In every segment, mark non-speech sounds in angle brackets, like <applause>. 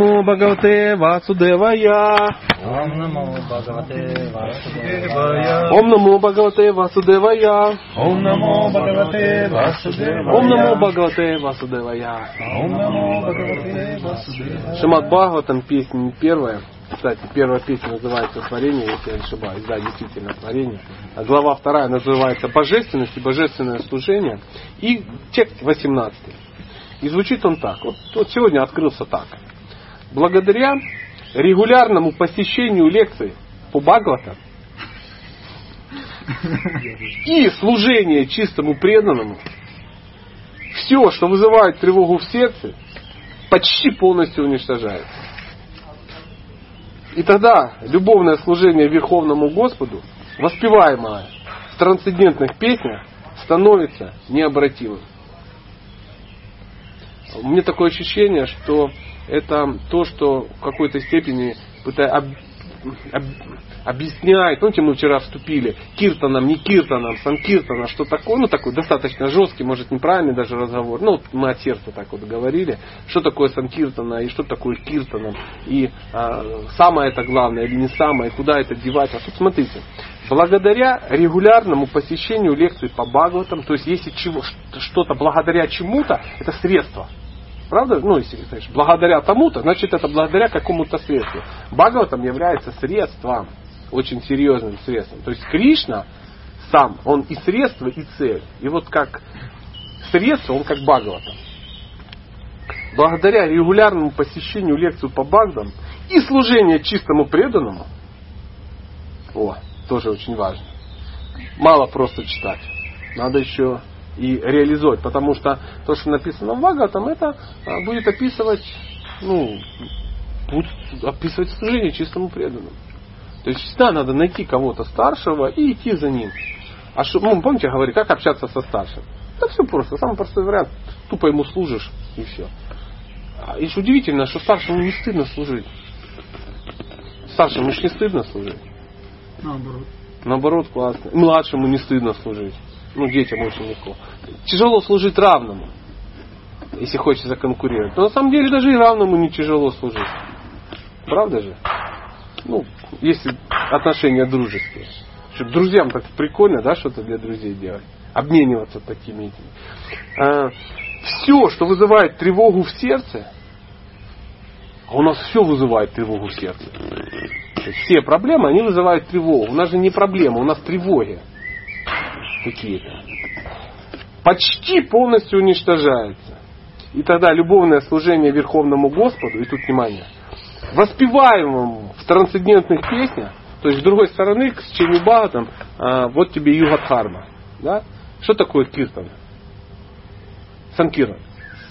Намо Бхагавате Васудевая. Ом Намо Бхагавате Васудевая. Ом Намо Бхагавате Васудевая. Ом Намо Бхагавате Васудевая. Ом Намо Бхагавате Васудевая. Ом Намо Бхагавате Васудевая. Шимат Бхагаватам, песня первая. Кстати, первая песня называется «Творение», если я не ошибаюсь. Да, действительно, «Творение». А глава вторая называется «Божественность и божественное служение». И текст 18. И звучит он так. Вот, вот сегодня открылся так. Благодаря регулярному посещению лекций по Бхагаватам и служение чистому преданному, все, что вызывает тревогу в сердце, почти полностью уничтожается. И тогда любовное служение Верховному Господу, воспеваемое в трансцендентных песнях, становится необратимым. У меня такое ощущение, что это то, что в какой-то степени пытается об, об, объясняет, помните, мы вчера вступили, киртаном, не киртаном, санкиртаном, что такое, ну такой достаточно жесткий, может неправильный даже разговор, ну мы от сердца так вот говорили, что такое санкиртана и что такое киртаном, и а, самое это главное или не самое, и куда это девать. А тут смотрите, благодаря регулярному посещению лекций по Бхагаватам, то есть если чего, что-то благодаря чему-то, это средство. Правда? Ну, если знаешь, благодаря тому-то, значит это благодаря какому-то средству. Бхагаватам является средством, очень серьезным средством. То есть Кришна сам, он и средство, и цель. И вот как средство, он как Бхагаватам. Благодаря регулярному посещению лекций по Бхагдам и служению чистому преданному, о, тоже очень важно. Мало просто читать. Надо еще и реализовать. Потому что то, что написано в Бхагаватам, это а, будет описывать, ну, будет описывать служение чистому преданному. То есть всегда надо найти кого-то старшего и идти за ним. А что, ну, помните, я говорю, как общаться со старшим? Да все просто, самый простой вариант. Тупо ему служишь и все. А, и что удивительно, что старшему не стыдно служить. Старшему же не стыдно служить. Наоборот. Наоборот, классно. Младшему не стыдно служить. Ну, детям очень легко. Тяжело служить равному, если хочется конкурировать. Но на самом деле даже и равному не тяжело служить. Правда же? Ну, если отношения дружеские. Что друзьям так прикольно, да, что-то для друзей делать. Обмениваться такими этими. А, все, что вызывает тревогу в сердце, а у нас все вызывает тревогу в сердце. Все проблемы, они вызывают тревогу. У нас же не проблема, у нас тревоги какие-то. Почти полностью уничтожаются. И тогда любовное служение Верховному Господу, и тут внимание, воспеваемому в трансцендентных песнях, то есть с другой стороны, к Ченю Бхагатам, а, вот тебе Югадхарма. Да? Что такое киртан? Санкиран.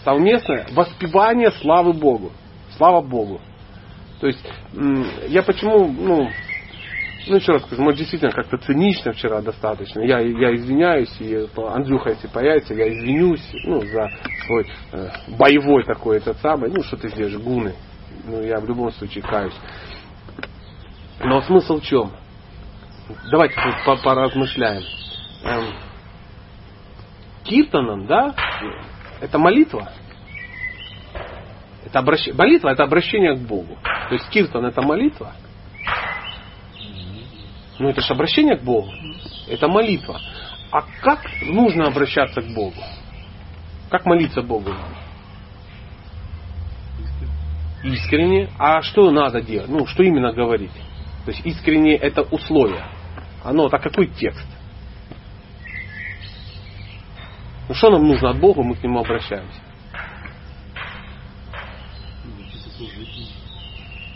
Совместное воспевание славы Богу. Слава Богу. То есть, я почему, ну, ну, еще раз скажу, может, действительно как-то цинично вчера достаточно. Я, я извиняюсь, и Андрюха, если появится, я извинюсь, ну, за свой э, боевой такой этот самый, ну, что ты здесь гуны. Ну, я в любом случае каюсь. Но смысл в чем? Давайте тут поразмышляем. Эм, киртаном, да, это молитва. Это обращение, молитва это обращение к Богу. То есть киртан это молитва. Ну это же обращение к Богу. Это молитва. А как нужно обращаться к Богу? Как молиться Богу? Искренне. А что надо делать? Ну, что именно говорить? То есть искренне это условие. Оно, так какой текст? Ну что нам нужно от Бога, мы к Нему обращаемся.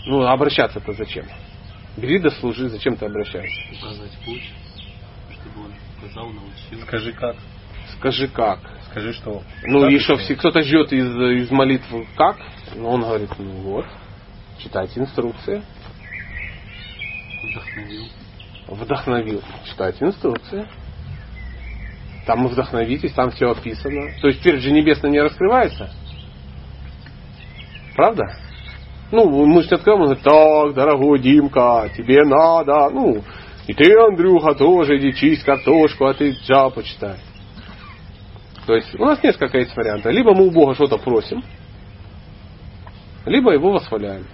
Ну, обращаться-то зачем? Бери да служи, зачем ты обращаешься? Указать путь, чтобы он указал, научил. Скажи как. Скажи как. Скажи что. Ну Как что, все, кто-то ждет из, из молитвы как? Ну, он говорит, ну вот, читайте инструкции. Вдохновил. Вдохновил. Читайте инструкции. Там и вдохновитесь, там все описано. То есть теперь же небесно не раскрывается. Правда? Ну, мы же откроем, он говорит, так, дорогой Димка, тебе надо, ну, и ты, Андрюха, тоже иди чисть картошку, а ты джа почитай. То есть у нас несколько есть вариантов. Либо мы у Бога что-то просим, либо его восхваляем.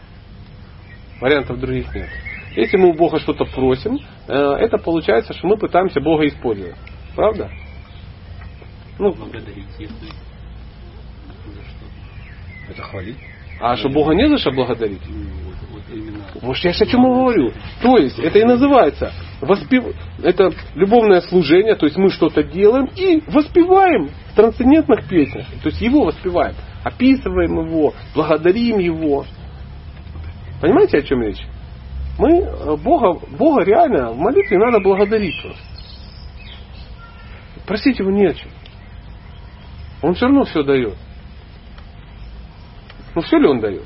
Вариантов других нет. Если мы у Бога что-то просим, э, это получается, что мы пытаемся Бога использовать. Правда? Ну, благодарить, если. Это хвалить. А что Бога не за что благодарить? Ну, вот, я же о чем и говорю. То есть, это и называется воспев... это любовное служение, то есть мы что-то делаем и воспеваем в трансцендентных песнях. То есть его воспеваем, описываем его, благодарим его. Понимаете, о чем речь? Мы э, Бога, Бога реально в молитве надо благодарить просто. Просить его не о чем. Он все равно все дает. Ну все ли он дает?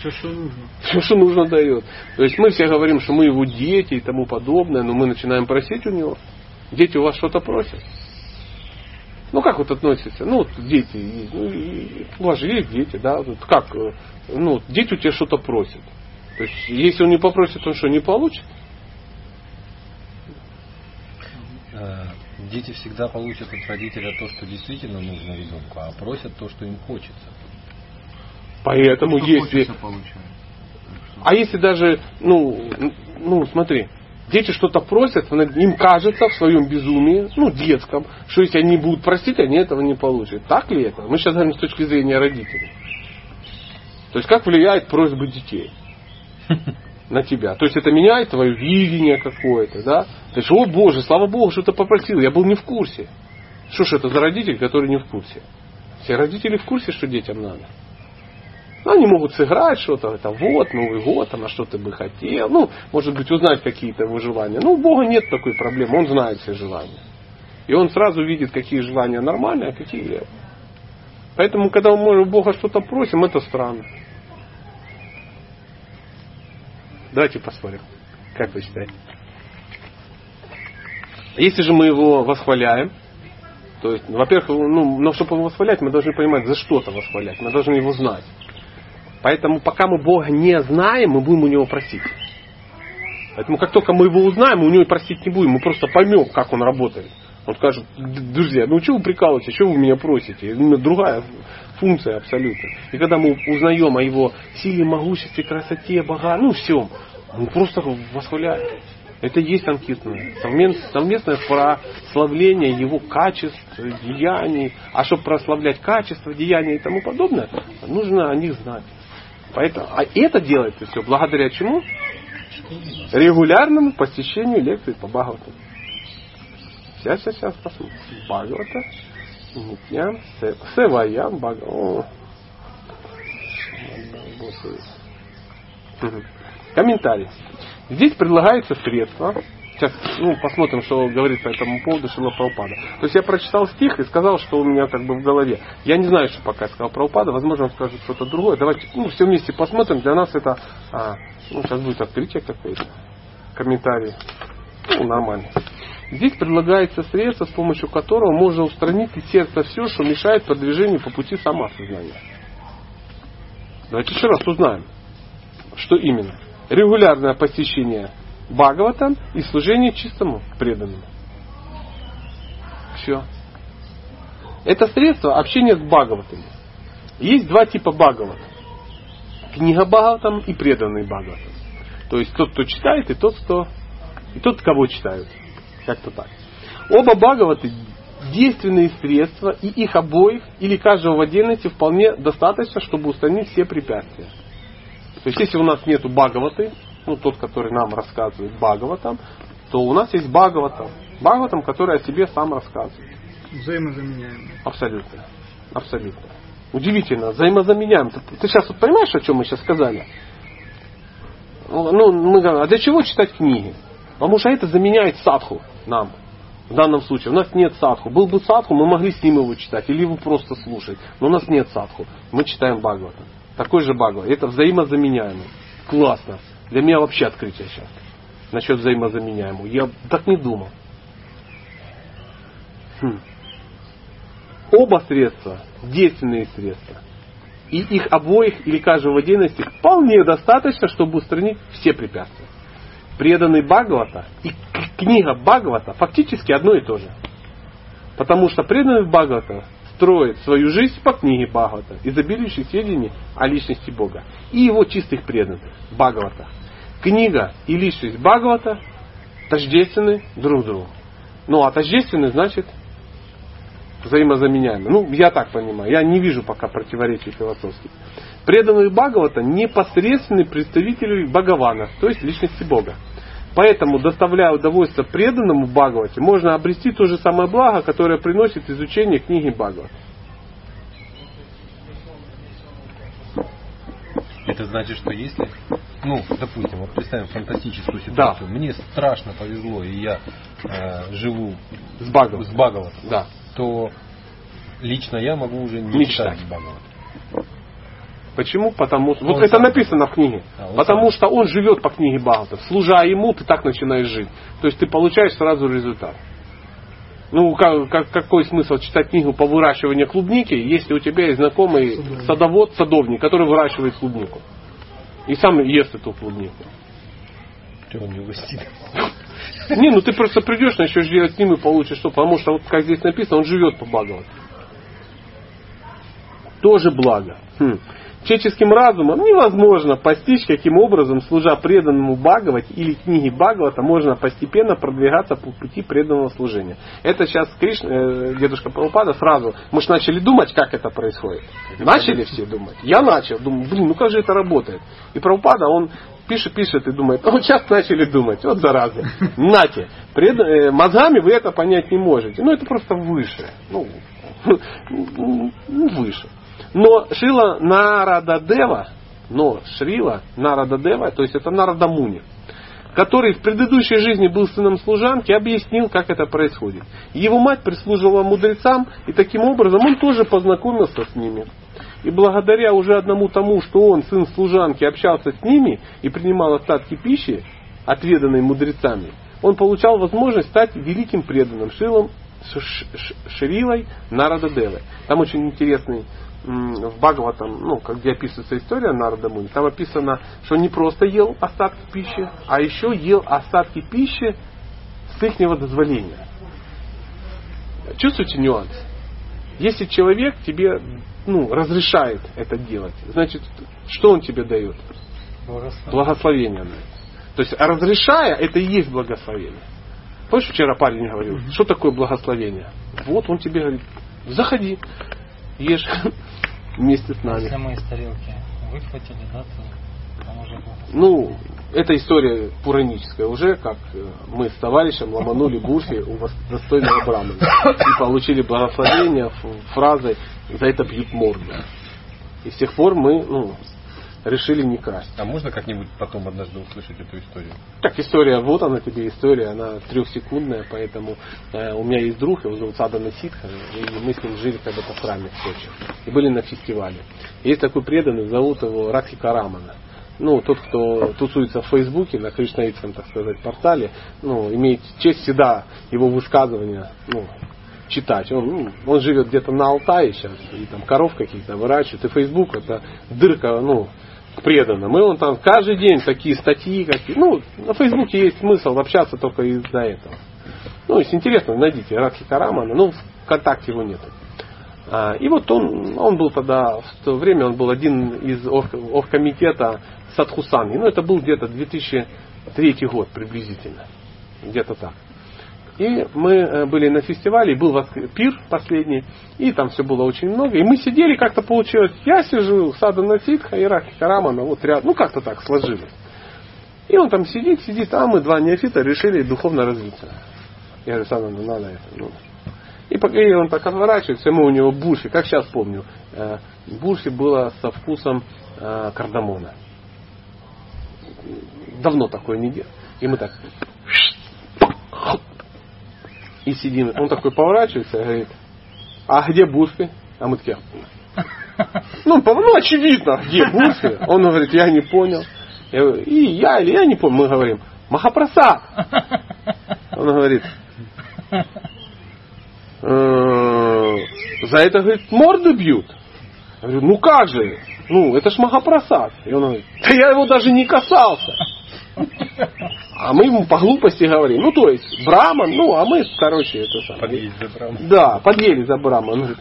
Все, что нужно. Все, что нужно, дает. То есть мы все говорим, что мы его дети и тому подобное, но мы начинаем просить у него. Дети у вас что-то просят. Ну как вот относится? Ну, вот дети есть. Ну, у вас же есть дети, да? Вот как? Ну, дети у тебя что-то просят. То есть, если он не попросит, он что, не получит? Э, Дети всегда получат от родителя то, что действительно нужно ребенку, а просят то, что им хочется. Поэтому Что если... получается. А если даже, ну, ну, смотри, дети что-то просят, им кажется в своем безумии, ну, детском, что если они будут просить, они этого не получат. Так ли это? Мы сейчас говорим с точки зрения родителей. То есть как влияет просьбы детей <laughs> на тебя? То есть это меняет твое видение какое-то, да? То есть, о Боже, слава Богу, что ты попросил, я был не в курсе. Что ж это за родитель, который не в курсе? Все родители в курсе, что детям надо. Ну, они могут сыграть что-то, это вот, Новый год, там, а что ты бы хотел. Ну, может быть, узнать какие-то его желания. Ну, у Бога нет такой проблемы, Он знает все желания. И Он сразу видит, какие желания нормальные, а какие нет. Поэтому, когда мы у Бога что-то просим, это странно. Давайте посмотрим. Как вы считаете? Если же мы его восхваляем, то есть, во-первых, ну, но чтобы его восхвалять, мы должны понимать, за что-то восхвалять. Мы должны его знать. Поэтому пока мы Бога не знаем, мы будем у Него просить. Поэтому как только мы его узнаем, мы у него просить не будем, мы просто поймем, как он работает. Он скажет, друзья, ну что вы прикалываетесь, что вы меня просите? Другая функция абсолютно. И когда мы узнаем о его силе, могуществе, красоте, бога, ну всем, мы просто восхваляем. Это и есть анкетное. Совместное прославление его качеств, деяний. А чтобы прославлять качество, деяния и тому подобное, нужно о них знать. Поэтому, а это делается все благодаря чему? Регулярному посещению лекций по Бхагавату. Сейчас, сейчас, сейчас посмотрим. Бхагавата, Нитьям, Севаям, Бхагавата. Комментарий. Здесь предлагается средства. Сейчас ну, посмотрим, что говорит по этому поводу Шила Праупада. То есть я прочитал стих и сказал, что у меня как бы в голове. Я не знаю, что пока сказал Праупада. Возможно, он скажет что-то другое. Давайте ну, все вместе посмотрим. Для нас это... А, ну, сейчас будет открытие какое-то. Комментарий. Ну, нормально. Здесь предлагается средство, с помощью которого можно устранить из сердца все, что мешает продвижению по пути самосознания. Давайте еще раз узнаем, что именно. Регулярное посещение Бхагаватам и служение чистому преданному. Все. Это средство общения с Бхагаватами. Есть два типа Бхагавата. Книга Бхагаватам и преданный Бхагаватам. То есть тот, кто читает, и тот, кто и тот, кого читают. Как-то так. Оба Бхагаваты действенные средства, и их обоих или каждого в отдельности вполне достаточно, чтобы устранить все препятствия. То есть, если у нас нету Бхагаваты, ну, тот, который нам рассказывает Бхагаватам, то у нас есть Бхагаватам. Бхагаватам, который о себе сам рассказывает. Взаимозаменяемые. Абсолютно. Абсолютно. Удивительно, взаимозаменяем. Ты, ты сейчас вот понимаешь, о чем мы сейчас сказали? Ну, мы говорим, а для чего читать книги? Потому что это заменяет садху нам. В данном случае у нас нет садху. Был бы садху, мы могли с ним его читать или его просто слушать. Но у нас нет садху. Мы читаем Бхагавата. Такой же Бхагават. Это взаимозаменяемый. Классно. Для меня вообще открытие сейчас. Насчет взаимозаменяемого. Я так не думал. Хм. Оба средства действенные средства. И их обоих или каждого в отдельности вполне достаточно, чтобы устранить все препятствия. Преданный Бхагавата и книга Бхагавата фактически одно и то же. Потому что преданный Бхагавата строит свою жизнь по книге Бхагавата, изобилующей сведений о личности Бога и его чистых преданных, Бхагавата. Книга и личность Бхагавата тождественны друг другу. Ну, а тождественны значит взаимозаменяемы. Ну, я так понимаю. Я не вижу пока противоречий философских. Преданные Бхагавата непосредственные представители Бхагавана, то есть личности Бога. Поэтому, доставляя удовольствие преданному Бхагавате, можно обрести то же самое благо, которое приносит изучение книги Бхагавата. Это значит, что если, ну, допустим, вот представим фантастическую ситуацию, Да. мне страшно повезло, и я э, живу С Бхагаватом. с Бхагаватом, Да. то лично я могу уже не Не читать читать. Почему? Потому что... Вот это сам. написано в книге. А, он Потому сам. что он живет по книге Бхагавата. Служа ему, ты так начинаешь жить. То есть ты получаешь сразу результат. Ну, как, как- какой смысл читать книгу по выращиванию клубники, если у тебя есть знакомый Садовник. садовод, садовник, который выращивает клубнику. И сам ест эту клубнику. Что он не угостит? Не, ну ты просто придешь, начнешь делать с ним и получишь что. Потому что, вот как здесь написано, он живет по Бхагавату. Тоже благо. Хм. Человеческим разумом невозможно постичь, каким образом, служа преданному Бхагавате или книге Бхагавата, можно постепенно продвигаться по пути преданного служения. Это сейчас Кришна, э, дедушка Прабхупада сразу, мы же начали думать, как это происходит. Начали все думать. Я начал, думаю, блин, ну как же это работает? И Прабхупада, он пишет, пишет и думает, вот сейчас начали думать, вот зараза. Нате, пред- э, мозгами вы это понять не можете. Ну это просто выше. Ну, <laughs> ну, выше. Но Шрила Нарададева, но Шрила Нарададева, то есть это Нарадамуни, который в предыдущей жизни был сыном служанки, объяснил, как это происходит. Его мать прислуживала мудрецам, и таким образом он тоже познакомился с ними. И благодаря уже одному тому, что он, сын служанки, общался с ними и принимал остатки пищи, отведанной мудрецами, он получал возможность стать великим преданным Шилом, Шрилой Нарададевой. Там очень интересный в Бхагаватам, ну, как где описывается история Нарада Муни, там описано, что он не просто ел остатки пищи, а еще ел остатки пищи с ихнего дозволения. Чувствуете нюанс? Если человек тебе ну, разрешает это делать, значит, что он тебе дает? Благословение. дает. То есть, разрешая, это и есть благословение. Помнишь, вчера парень говорил, что такое благословение? Вот он тебе говорит, заходи, ешь вместе с нами. Если мы из тарелки выхватили, да, то там уже было. Ну, это история пураническая уже, как э, мы с товарищем ломанули гуфи у вас- достойного брамана и получили благословение фразой «за это бьют морду». И с тех пор мы ну, решили не красть. А можно как-нибудь потом однажды услышать эту историю? Так, история, вот она тебе история, она трехсекундная, поэтому э, у меня есть друг, его зовут Садана Ситха, и мы с ним жили когда-то в храме в Сочи, и были на фестивале. Есть такой преданный, зовут его Радхика Рамана. Ну, тот, кто тусуется в Фейсбуке, на кришнаитском, так сказать, портале, ну, имеет честь всегда его высказывания, ну, читать. Он, ну, он живет где-то на Алтае сейчас, и там коров каких-то выращивает. И Facebook это дырка, ну, к преданным. И он там каждый день такие статьи, какие. Ну, на Фейсбуке есть смысл общаться только из-за этого. Ну, если интересно, найдите Радхи Карамана, ну, ВКонтакте его нет. А, и вот он, он был тогда, в то время он был один из орг- оргкомитета Садхусанги. Ну, это был где-то 2003 год приблизительно. Где-то так. И мы э, были на фестивале, был пир последний, и там все было очень много. И мы сидели, как-то получилось, я сижу, Садана Ситха и Рахи Карамана, вот рядом, ну как-то так сложилось. И он там сидит, сидит, а мы два неофита решили духовно развиться. Я говорю, Садана, надо это. Ну. И пока он так отворачивается, мы у него бурфи, как сейчас помню, э, бурфи было со вкусом э, кардамона. Давно такое не делал. И мы так и сидим. Он такой поворачивается и говорит, а где бурфи? А мы такие, ну, по- ну очевидно, где бурфи? Он говорит, я не понял. Я говорю, и я или я не помню. Мы говорим, Махапрасад. Он говорит, «Э, за это, говорит, морду бьют. Я говорю, ну как же? Ну, это ж Махапрасад. И он говорит, да я его даже не касался. А мы ему по глупости говорим. Ну, то есть, Браман, ну, а мы, короче, это самое. Подъезд за Брамом. Да, подъели за Брама. Он говорит,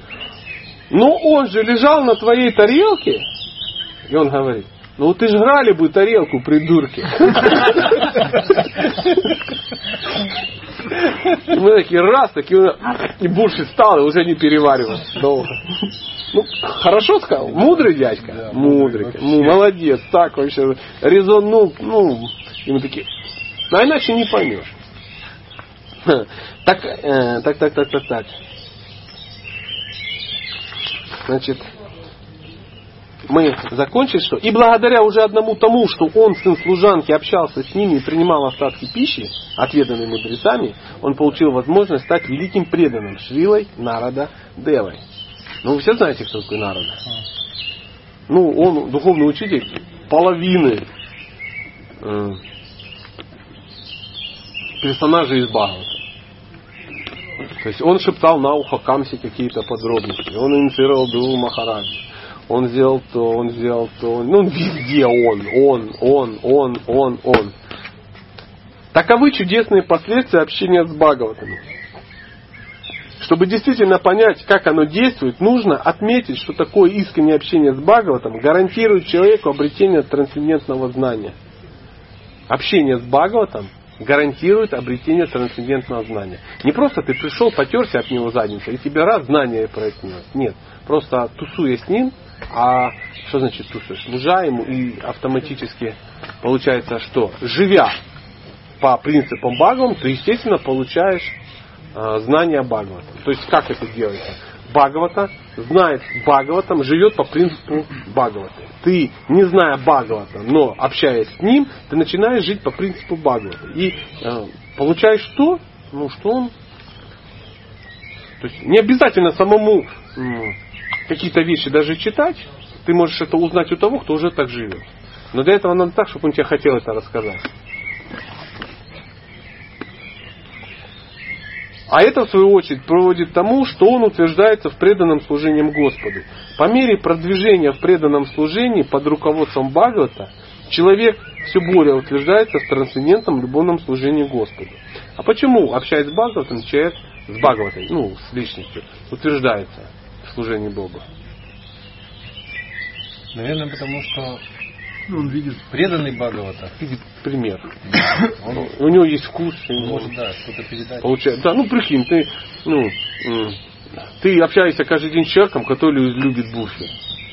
Но он же лежал на твоей тарелке, и он говорит, ну ты ж грали бы тарелку, придурки. Мы такие раз, такие, и больше стал, и уже не переваривал долго. Ну, хорошо сказал, мудрый дядька. Да, мудрый. мудрый Ну, молодец, так вообще резонул, ну, и мы такие, а иначе не поймешь. <laughs> Так, э, так, так, так, так, так. Значит, мы закончили, что и благодаря уже одному тому, что он, сын служанки, общался с ними и принимал остатки пищи, отведанной мудрецами, он получил возможность стать великим преданным Шрилой Народа Девой. Ну, вы все знаете, кто такой Народа? Ну, он духовный учитель половины э, персонажей из Бхагавата. То есть он шептал на ухо Камсе какие-то подробности. Он инициировал Дуру Махараджи. Он сделал то, он сделал то. Ну, везде он, он, он, он, он, он. Таковы чудесные последствия общения с Бхагаватами. Чтобы действительно понять, как оно действует, нужно отметить, что такое искреннее общение с Бхагаватом гарантирует человеку обретение трансцендентного знания. Общение с Бхагаватом гарантирует обретение трансцендентного знания. Не просто ты пришел, потерся от него задницей, и тебе раз знание прояснилось. Нет. Просто тусуя с ним, а что значит тусуешь? Служа ему и автоматически получается что? Живя по принципам Бхагавам, ты, естественно, получаешь э, знание Бхагавата. То есть как это делается? Бхагавата знает Бхагаватом, живет по принципу Бхагавата. Ты, не зная Бхагавата, но общаясь с ним, ты начинаешь жить по принципу Бхагавата. И э, получаешь что? Ну, что он... То есть не обязательно самому м, какие-то вещи даже читать. Ты можешь это узнать у того, кто уже так живет. Но для этого надо так, чтобы он тебе хотел это рассказать. А это, в свою очередь, приводит к тому, что он утверждается в преданном служением Господу. По мере продвижения в преданном служении под руководством Бхагавата, человек все более утверждается в трансцендентном любовном служении Господу. А почему, общаясь с Бхагаватом, человек с Бхагаватой, ну, с личностью, утверждается в служении Богу? Наверное, потому что Ну, он видит. преданный Бхагавата, Видит пример. он У него есть вкус. может, да, что-то передать. Получается, да, ну прикинь, ты, ну, ты общаешься каждый день с человеком, который любит бурфи.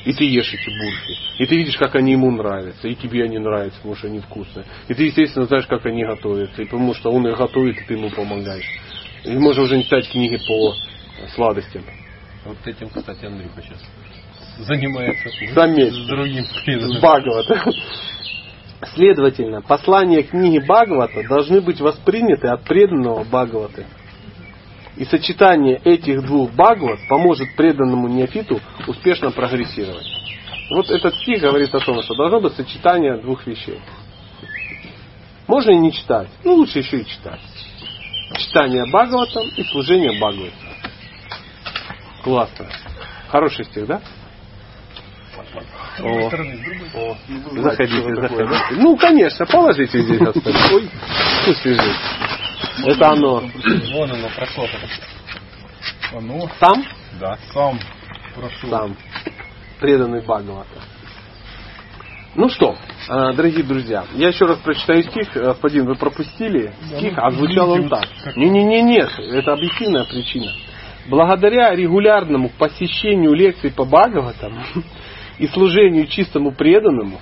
И ты ешь эти бурфи. И ты видишь, как они ему нравятся. И тебе они нравятся, потому что они вкусные. И ты, естественно, знаешь, как они готовятся. И потому что он их готовит, и ты ему помогаешь. И можно уже не читать книги по сладостям. Вот этим, кстати, Андрюха сейчас занимается. Заметь. С другим С. Бхагавата. Следовательно, послания книги Бхагавата должны быть восприняты от преданного Бхагаваты. И сочетание этих двух Бхагават поможет преданному неофиту успешно прогрессировать. Вот этот стих говорит о том, что должно быть сочетание двух вещей. Можно и не читать, ну лучше еще и читать. Читание Бхагаватам и служение Бхагаватам. Классно. Хороший стих, да? О. стороны. Заходите, заходите. Ну, конечно, положите здесь остальное. Ой, пусть лежит. Это оно. Вон оно прошло. Оно Сам? Да. сам прошел. Сам. Преданный Бхагавата. Ну что, э, дорогие друзья, я еще раз прочитаю стих. Господин, вы пропустили стих, а звучал он так. Не-не-не, нет, это объективная причина. Благодаря регулярному посещению лекций по Бхагаватам <laughs> и служению чистому преданному,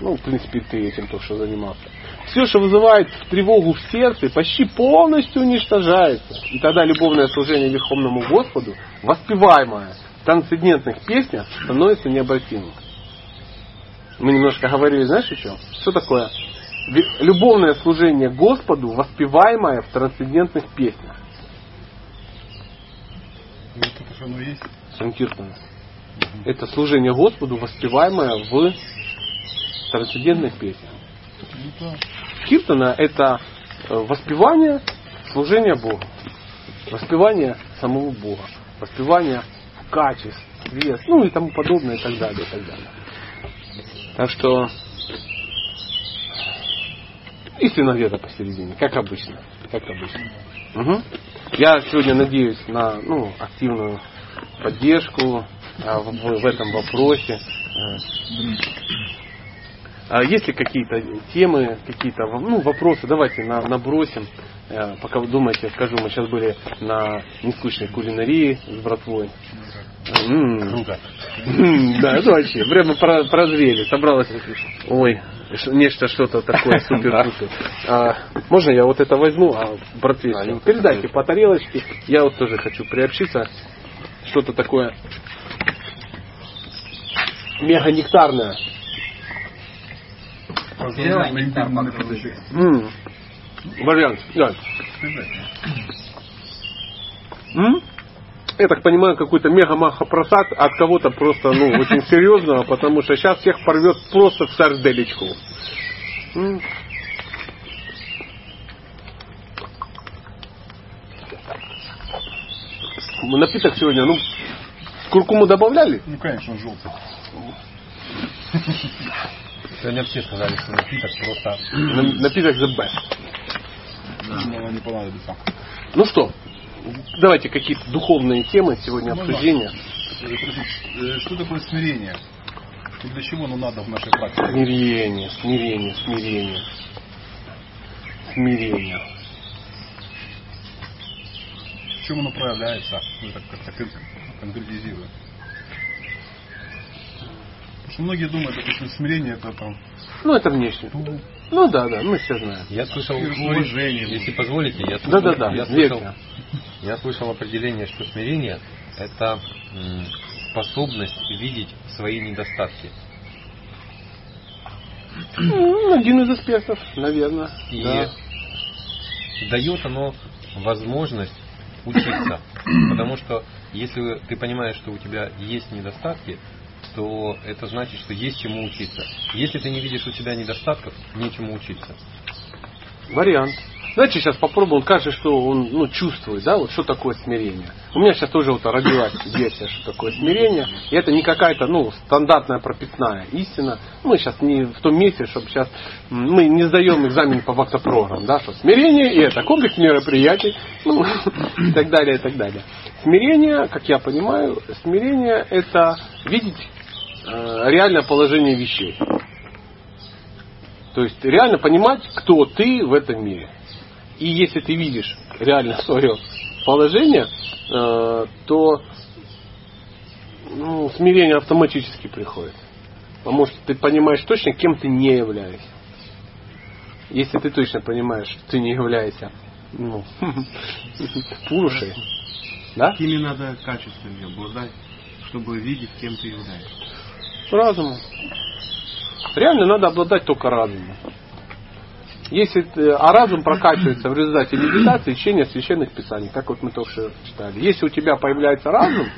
ну, в принципе, ты этим только что занимался, все, что вызывает тревогу в сердце, почти полностью уничтожается. И тогда любовное служение Верховному Господу, воспеваемое в трансцендентных песнях, становится необратимым. Мы немножко говорили, знаешь, о чем? Что такое? Любовное служение Господу, воспеваемое в трансцендентных песнях. Вот это же оно есть. Санкиртана. Это служение Господу, воспеваемое в трансцендентных песнях. Ну. Киртана это э, воспевание служения Богу. Воспевание самого Бога. Воспевание качеств, свет, ну и тому подобное, и так далее, и так далее. Так что истина где-то посередине, как обычно. Как обычно. Мгм. Я сегодня надеюсь на ну, активную поддержку в, в этом вопросе. А, а есть ли какие-то темы, какие-то ну, вопросы? Давайте на, набросим. Э, Пока вы думаете, скажу, мы сейчас были на нескучной кулинарии с братвой. Круто. Да, это вообще. Прямо про- прозрели. Собралось. Ой, нечто что-то такое <laughs> супер а, Можно я вот это возьму, а братве А, передайте по тарелочке. Я вот тоже хочу приобщиться. Что-то такое мега нектарное. Поздравляю на имбирный продукт. М. Вариант, да. М? Я так понимаю, какой-то мега-маха просад от кого-то просто, ну, очень серьезного, потому что сейчас всех порвет просто в сарделечку. Напиток сегодня, ну, куркуму добавляли? Ну, конечно, он желтый. Сегодня все сказали, что напиток просто... На- Напиток the best. Думаю, не понадобится. Ну что, давайте какие-то духовные темы сегодня Ну, обсуждения. Э, э, Что такое смирение? И для чего оно надо в нашей практике? Смирение, смирение, смирение. Смирение. В чем оно проявляется? Ну, так как-то кон- конкретизируя. Потому что многие думают, допустим, смирение это там Ну, это внешне. Ну да, да, мы все знаем. Я слышал, уважение. если позволите, я слышал, Да-да-да, я слышал, я слышал определение, что смирение это способность видеть свои недостатки. Ну, один из аспектов, наверное. И Да. дает оно возможность учиться. <coughs> Потому что если ты понимаешь, что у тебя есть недостатки, то это значит, что есть чему учиться. Если ты не видишь у себя недостатков, нечему учиться. Вариант. Давайте сейчас попробуем. Он кажется, что он ну, чувствует, да, вот что такое смирение. У меня сейчас тоже вот родилась версия, что такое смирение. И это не какая-то, ну, стандартная прописная истина. Мы сейчас не в том месте, чтобы сейчас мы не сдаем экзамен по вактопрограмм, да, что смирение и это комплекс мероприятий, ну, <coughs> и так далее, и так далее. Смирение, как я понимаю, смирение это видеть реальное положение вещей. То есть реально понимать, кто ты в этом мире. И если ты видишь реально <laughs> свое положение, э, то ну, смирение автоматически приходит. Потому что ты понимаешь точно, кем ты не являешься. Если ты точно понимаешь, что ты не являешься ну, <laughs> пурушей, да? Какими надо качествами обладать, чтобы видеть, кем ты являешься? Разумом. Реально надо обладать только разумом. Если, ты- а разум прокачивается в результате медитации и чтения священных писаний, как вот мы только что читали. Если у тебя появляется разум,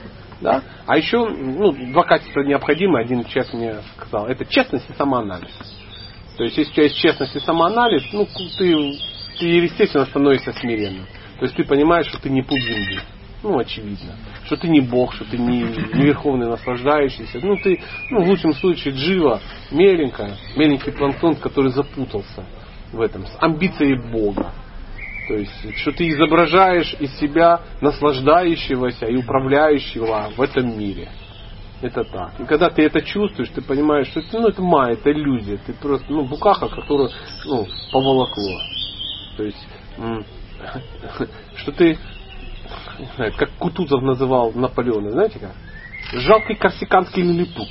да, а еще ну, два качества необходимы, один человек мне сказал, это честность и самоанализ. То есть, если у тебя есть честность и самоанализ, ну, ты, ты естественно становишься смиренным. То есть ты понимаешь, что ты не пуп земли. Ну, очевидно. Что ты не Бог, что ты не, не верховный наслаждающийся. Ну, ты, ну, в лучшем случае, джива, меленькая, меленький планктон, который запутался в этом, с амбицией Бога. То есть, что ты изображаешь из себя наслаждающегося и управляющего в этом мире. Это так. И когда ты это чувствуешь, ты понимаешь, что это, ну, это майя, это иллюзия. Ты просто, ну, букаха, которую, ну, поволокло. То есть, <laughs> что ты, не знаю, как Кутузов называл Наполеона, знаете как? Жалкий корсиканский лилипут.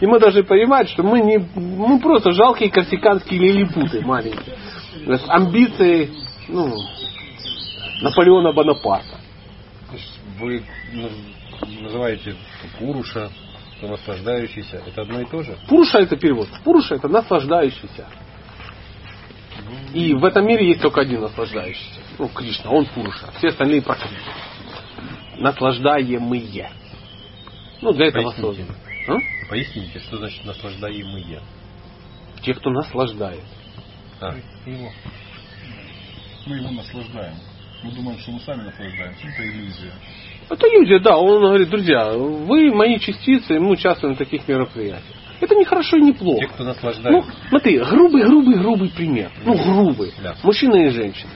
И мы должны понимать, что мы не мы просто жалкие корсиканские лилипуты маленькие. С амбицией ну, Наполеона Бонапарта. Вы наз- называете Пуруша, наслаждающийся. Это одно и то же? Пуруша это перевод. Пуруша это наслаждающийся. И в этом мире есть только один наслаждающийся. Ну, Кришна, он Пуруша. Все остальные прокрити. Наслаждаемые. Ну, для этого Поясните. созданы. А? Поясните, что значит наслаждаемые? Те, кто наслаждает. А, Его. Мы его наслаждаем. Мы думаем, что мы сами наслаждаемся. Это иллюзия. Это иллюзия, да. Он говорит, друзья, вы мои частицы, мы участвуем в таких мероприятиях. Это не хорошо и не плохо. те, кто Ну, наслаждается. смотри, грубый, грубый, грубый пример. Ну, грубый. Да. Мужчина и женщина.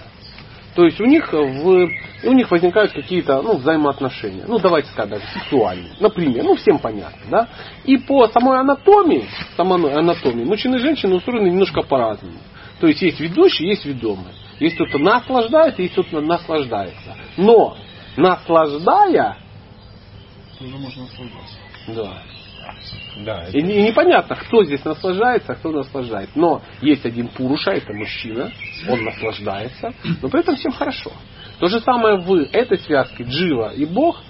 То есть у них, в, у них возникают какие-то ну, взаимоотношения. Ну, давайте скажем, даже сексуальные. Например, ну, всем понятно. Да? И по самой анатомии, самой анатомии мужчины и женщины устроены немножко по-разному. То есть есть ведущий, есть ведомый. Есть кто-то наслаждается, есть кто-то наслаждается. Но наслаждая, Уже можно наслаждаться. да, Да, и, и непонятно, кто здесь наслаждается, а кто наслаждает. Но есть один Пуруша, это мужчина, он наслаждается, но при этом всем хорошо. То же самое в этой связке Джива и Бог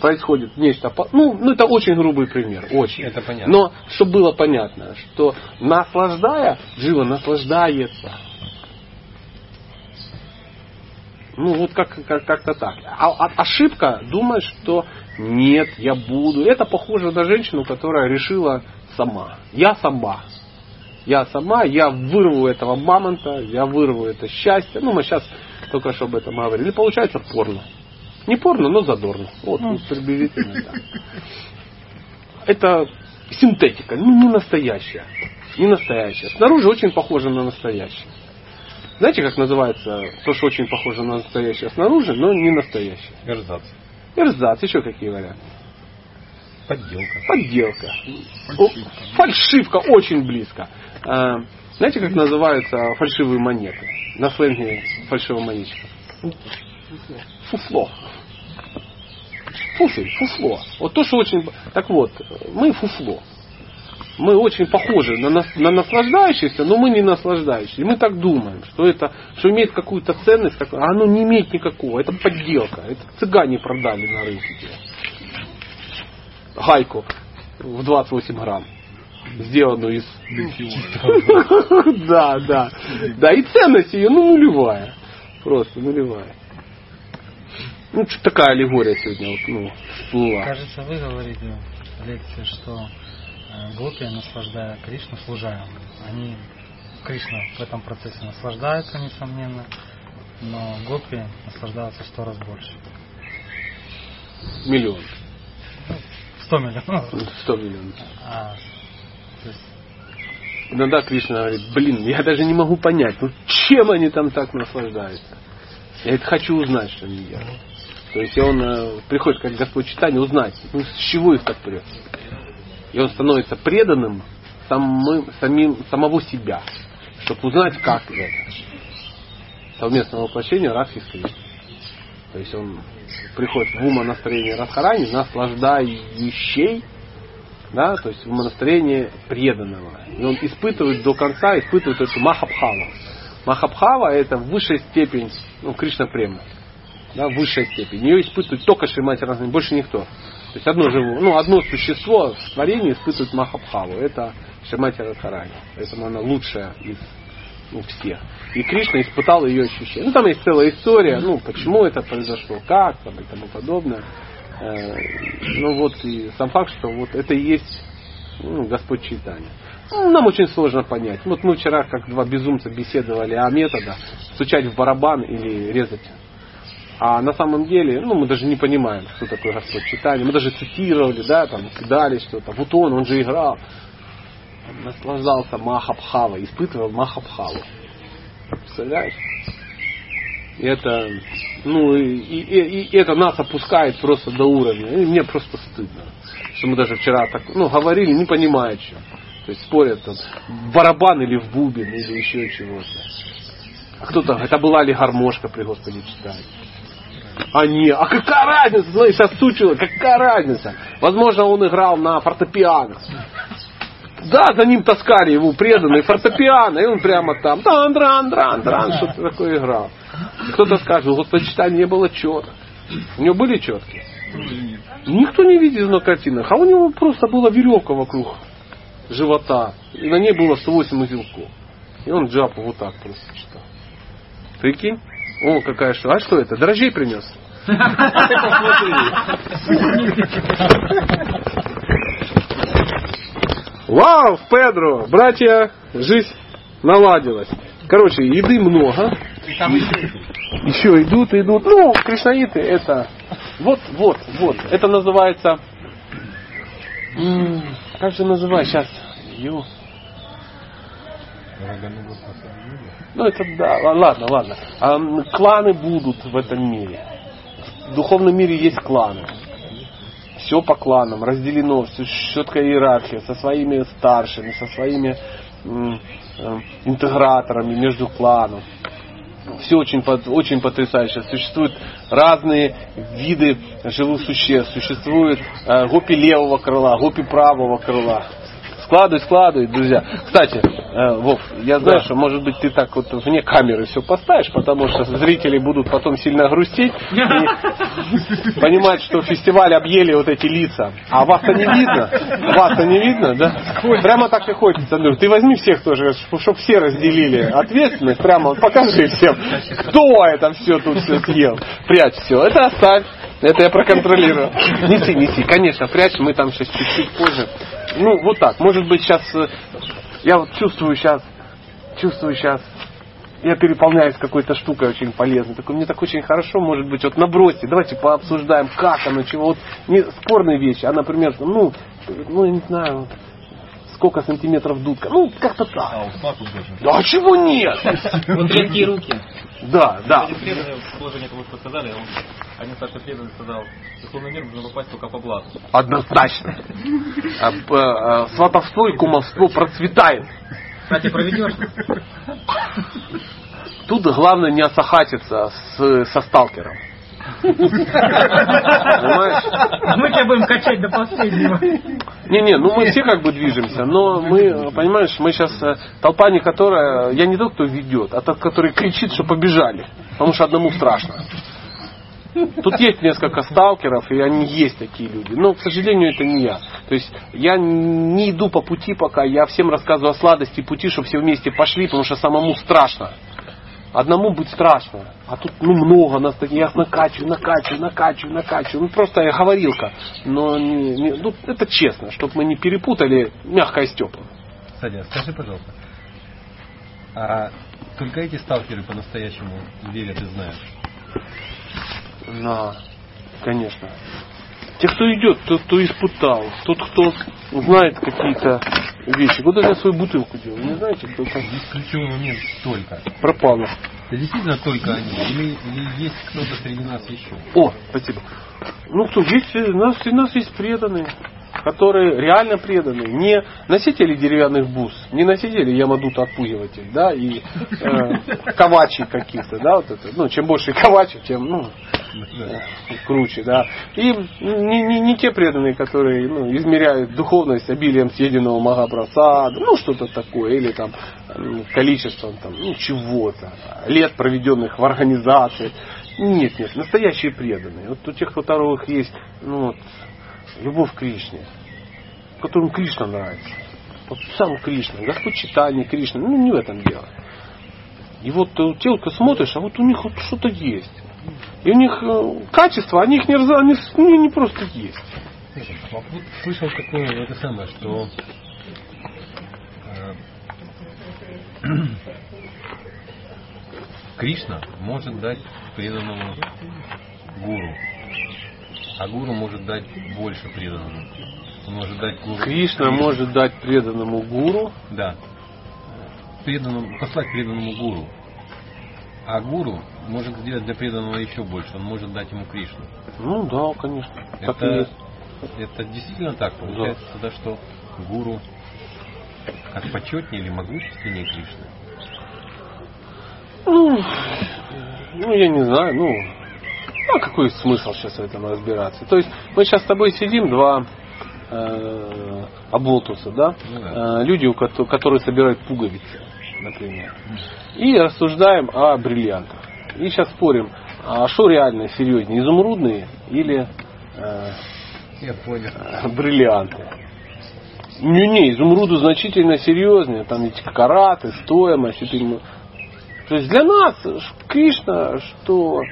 происходит нечто, ну, ну это очень грубый пример, очень. Это понятно. Но чтобы было понятно, что наслаждая, Джива наслаждается. Ну, вот как, как, как-то так. А, а- ошибка думать, что нет, я буду. Это похоже на женщину, которая решила сама. Я сама. Я сама, я вырву этого мамонта, я вырву это счастье. Ну, мы сейчас только что об этом говорили. Получается порно. Не порно, но задорно. Вот, ну, приблизительно так. Это синтетика, ну, не настоящая. Не настоящая. Снаружи очень похоже на настоящее. Знаете, как называется то, что очень похоже на настоящее снаружи, но не настоящее? Эрзац. Эрзац, еще какие варианты? Подделка. Подделка. О, Фальшивка очень близко. А, Знаете, как называются фальшивые монеты? На сленге фальшивая монетчика. Фуфло. Фуфель, фуфло. Вот то, что очень... Так вот, мы фуфло. Мы очень похожи на, нас- на наслаждающихся, но мы не наслаждающиеся. И мы так думаем, что это что имеет какую-то ценность, а оно не имеет никакого. Это подделка. Это цыгане продали на рынке. Гайку в 28 грамм. Сделанную из... <laughs> Да, да. Да, и ценность ее, ну, нулевая. Просто нулевая. Ну, что такая аллегория сегодня вот, ну, всплыла. Кажется, вы говорите в лекции, что гопи, наслаждая Кришну, служа они Кришна в этом процессе наслаждаются, несомненно, но гопи наслаждаются в сто раз больше. Миллион. Сто миллионов. <laughs> Сто миллионов. А, есть, Иногда Кришна говорит, блин, я даже не могу понять, ну чем они там так наслаждаются. Я это хочу узнать, что они делают. То есть он э, приходит, как Господь читание, узнать, ну, с чего их так прет. И он становится преданным самым, самим, самого себя, чтобы узнать, как это. Совместное воплощение Радхи с. То есть он приходит в ума настроение Радхарани, наслаждающей да, то есть в настроение преданного. И он испытывает до конца, испытывает эту Махабхава. Махабхава это высшая степень, ну, Кришна према. Да, высшая степень. Ее испытывает только Шримати Радхарани, больше никто. То есть одно живое, ну, одно существо в творении испытывает Махабхаву. Это Шримати Радхарани. Поэтому она лучшая из ну, всех. И Кришна испытал ее ощущение. Ну, там есть целая история, ну, почему это произошло, как там и тому подобное. Э, Ну вот и сам факт, что вот это и есть ну, Господь Читания. Ну, нам очень сложно понять. Вот мы вчера, как два безумца, беседовали о методах стучать в барабан или резать. А на самом деле, ну, мы даже не понимаем, кто такой Господь Читания. Мы даже цитировали, да, там, кидали что-то. Вот он, он же играл. Он наслаждался Махабхавой, испытывал Махабхаву. Представляешь? Это, ну, и, и- и это нас опускает просто до уровня. И мне просто стыдно. Что мы даже вчера так, ну, говорили, не понимая, что. То есть спорят там, барабан или в бубен, или еще чего-то. А кто-то, это была ли гармошка при Господе читать? А не, а какая разница? Смотри, сейчас сучило, какая разница? Возможно, он играл на фортепиано. Да, за ним таскали его преданные фортепиано, и он прямо там, дран, дран, дран, дран, что-то такое играл. Кто-то скажет, у Господа читания не было четок. У него были четки? Никто не видел на картинах, а у него просто была веревка вокруг живота, и на ней было 108 узелков. И он джапу вот так просто читал. Прикинь? О, какая что. А что это? Дрожжей принес? Вау, Педро, братья, жизнь наладилась. Короче, еды много. Еще идут, идут. Ну, кришнаиты это... Вот, вот, вот. Это называется... Как же называется сейчас? Ё. Роганугов на самом деле. Ну это да, ладно, ладно. А, кланы будут в этом мире. В духовном мире есть кланы. Все по кланам, разделено, все четкая иерархия, со своими старшими, со своими интеграторами между кланов. Все очень, очень потрясающе. Существуют разные виды живых существ. Существует э, гопи левого крыла, гопи правого крыла. Складывай, складывай, друзья. Кстати, э, Вов, я знаю, что может быть ты так вот вне камеры все поставишь, потому что зрители будут потом сильно грустить и понимать, что фестиваль объели вот эти лица. А вас-то не видно? Вас-то не видно, да? Прямо так и хочется, Андрюх. Ты возьми всех тоже, чтобы все разделили ответственность. Прямо покажи всем, кто это все тут все съел. Прячь все. Это оставь. Это я проконтролирую. Неси, неси. Конечно, прячь. Мы там сейчас чуть-чуть позже. Ну, вот так. Может быть, сейчас... э, Я вот чувствую сейчас... Чувствую сейчас я переполняюсь какой-то штукой очень полезной. Такой, мне так очень хорошо, может быть, вот набросьте, давайте пообсуждаем, как оно, чего. Вот не спорные вещи, а, например, ну, ну, я не знаю, сколько сантиметров дудка. Ну, как-то так. А вот так вот даже. А чего нет? Вот такие руки. Да, да. В положении того, что сказали, он, один старший преданный сказал, духовный мир нужно попасть только по блату. Однозначно. А, а, Сватовство и кумовство процветает. Кстати, проведешь? Тут главное не осахатиться с, со сталкером. Понимаешь? Мы тебя будем качать до последнего. Не-не, ну мы все как бы движемся, но мы, понимаешь, мы сейчас толпа не которая, я не тот, кто ведет, а тот, который кричит, что побежали, потому что одному страшно. Тут есть несколько сталкеров, и они есть такие люди. Но, к сожалению, это не я. То есть я не иду по пути пока, я всем рассказываю о сладости пути, чтобы все вместе пошли, потому что самому страшно. Одному быть страшно. А тут ну много нас таких, я накачиваю, накачиваю, накачиваю, накачиваю. Ну просто я говорилка. Но не- не- ну, это честно, чтобы мы не перепутали мягкое с теплым. Садя, скажи, пожалуйста, а только эти сталкеры по-настоящему верят и знают? Да, конечно. Те, кто идет, тот, кто испытал, тот, кто знает какие-то вещи. Куда я свою бутылку делал? Не знаете, кто там Здесь ключевой момент только. пропал? Это действительно только они? Или, или есть кто-то среди нас еще? О, спасибо. Ну кто, есть, э, у нас, у нас есть преданные, которые реально преданные. Не носители деревянных бус, не носители ямадута отпугиватель, да, и э, ковачей каких-то, да, вот это. Ну, чем больше ковачей, тем, ну, Да. круче, да. И не, не, не те преданные, которые ну, измеряют духовность обилием съеденного магапрасада, ну что-то такое, или там количеством там, ну, чего-то, лет проведенных в организации. Нет, нет, настоящие преданные. Вот у тех, у которых есть ну, вот, любовь к Кришне, которым Кришна нравится. Вот сам Кришна, Господь читание Кришны, ну не в этом дело. И вот э, те, вот, кто смотришь, а вот у них вот что-то есть. И у них э, качества, они их не, раза- они, они не просто есть. Слышал такое, это самое, что э, <clears throat> Кришна может дать преданному гуру, а гуру может дать больше преданному. Он может дать гуру. Кришна может дать преданному гуру. Да. Преданному, послать преданному гуру. А гуру может сделать для преданного еще больше. Он может дать ему Кришну. Ну да, конечно. Так и Это, есть. это действительно так получается тогда, что гуру как почетнее или могущественнее Кришны. Ну, ну, я не знаю, ну, а какой смысл сейчас в этом разбираться? То есть мы сейчас с тобой сидим, два э, оболтуса, да? Ну да. Э, люди, у кото- которые собирают пуговицы, например. И рассуждаем о бриллиантах. И сейчас спорим, а что реально серьезнее, изумрудные или э, Я понял. бриллианты? Не-не, изумруды значительно серьезнее, там эти караты, стоимость. это ему- То есть для нас Кришна, что и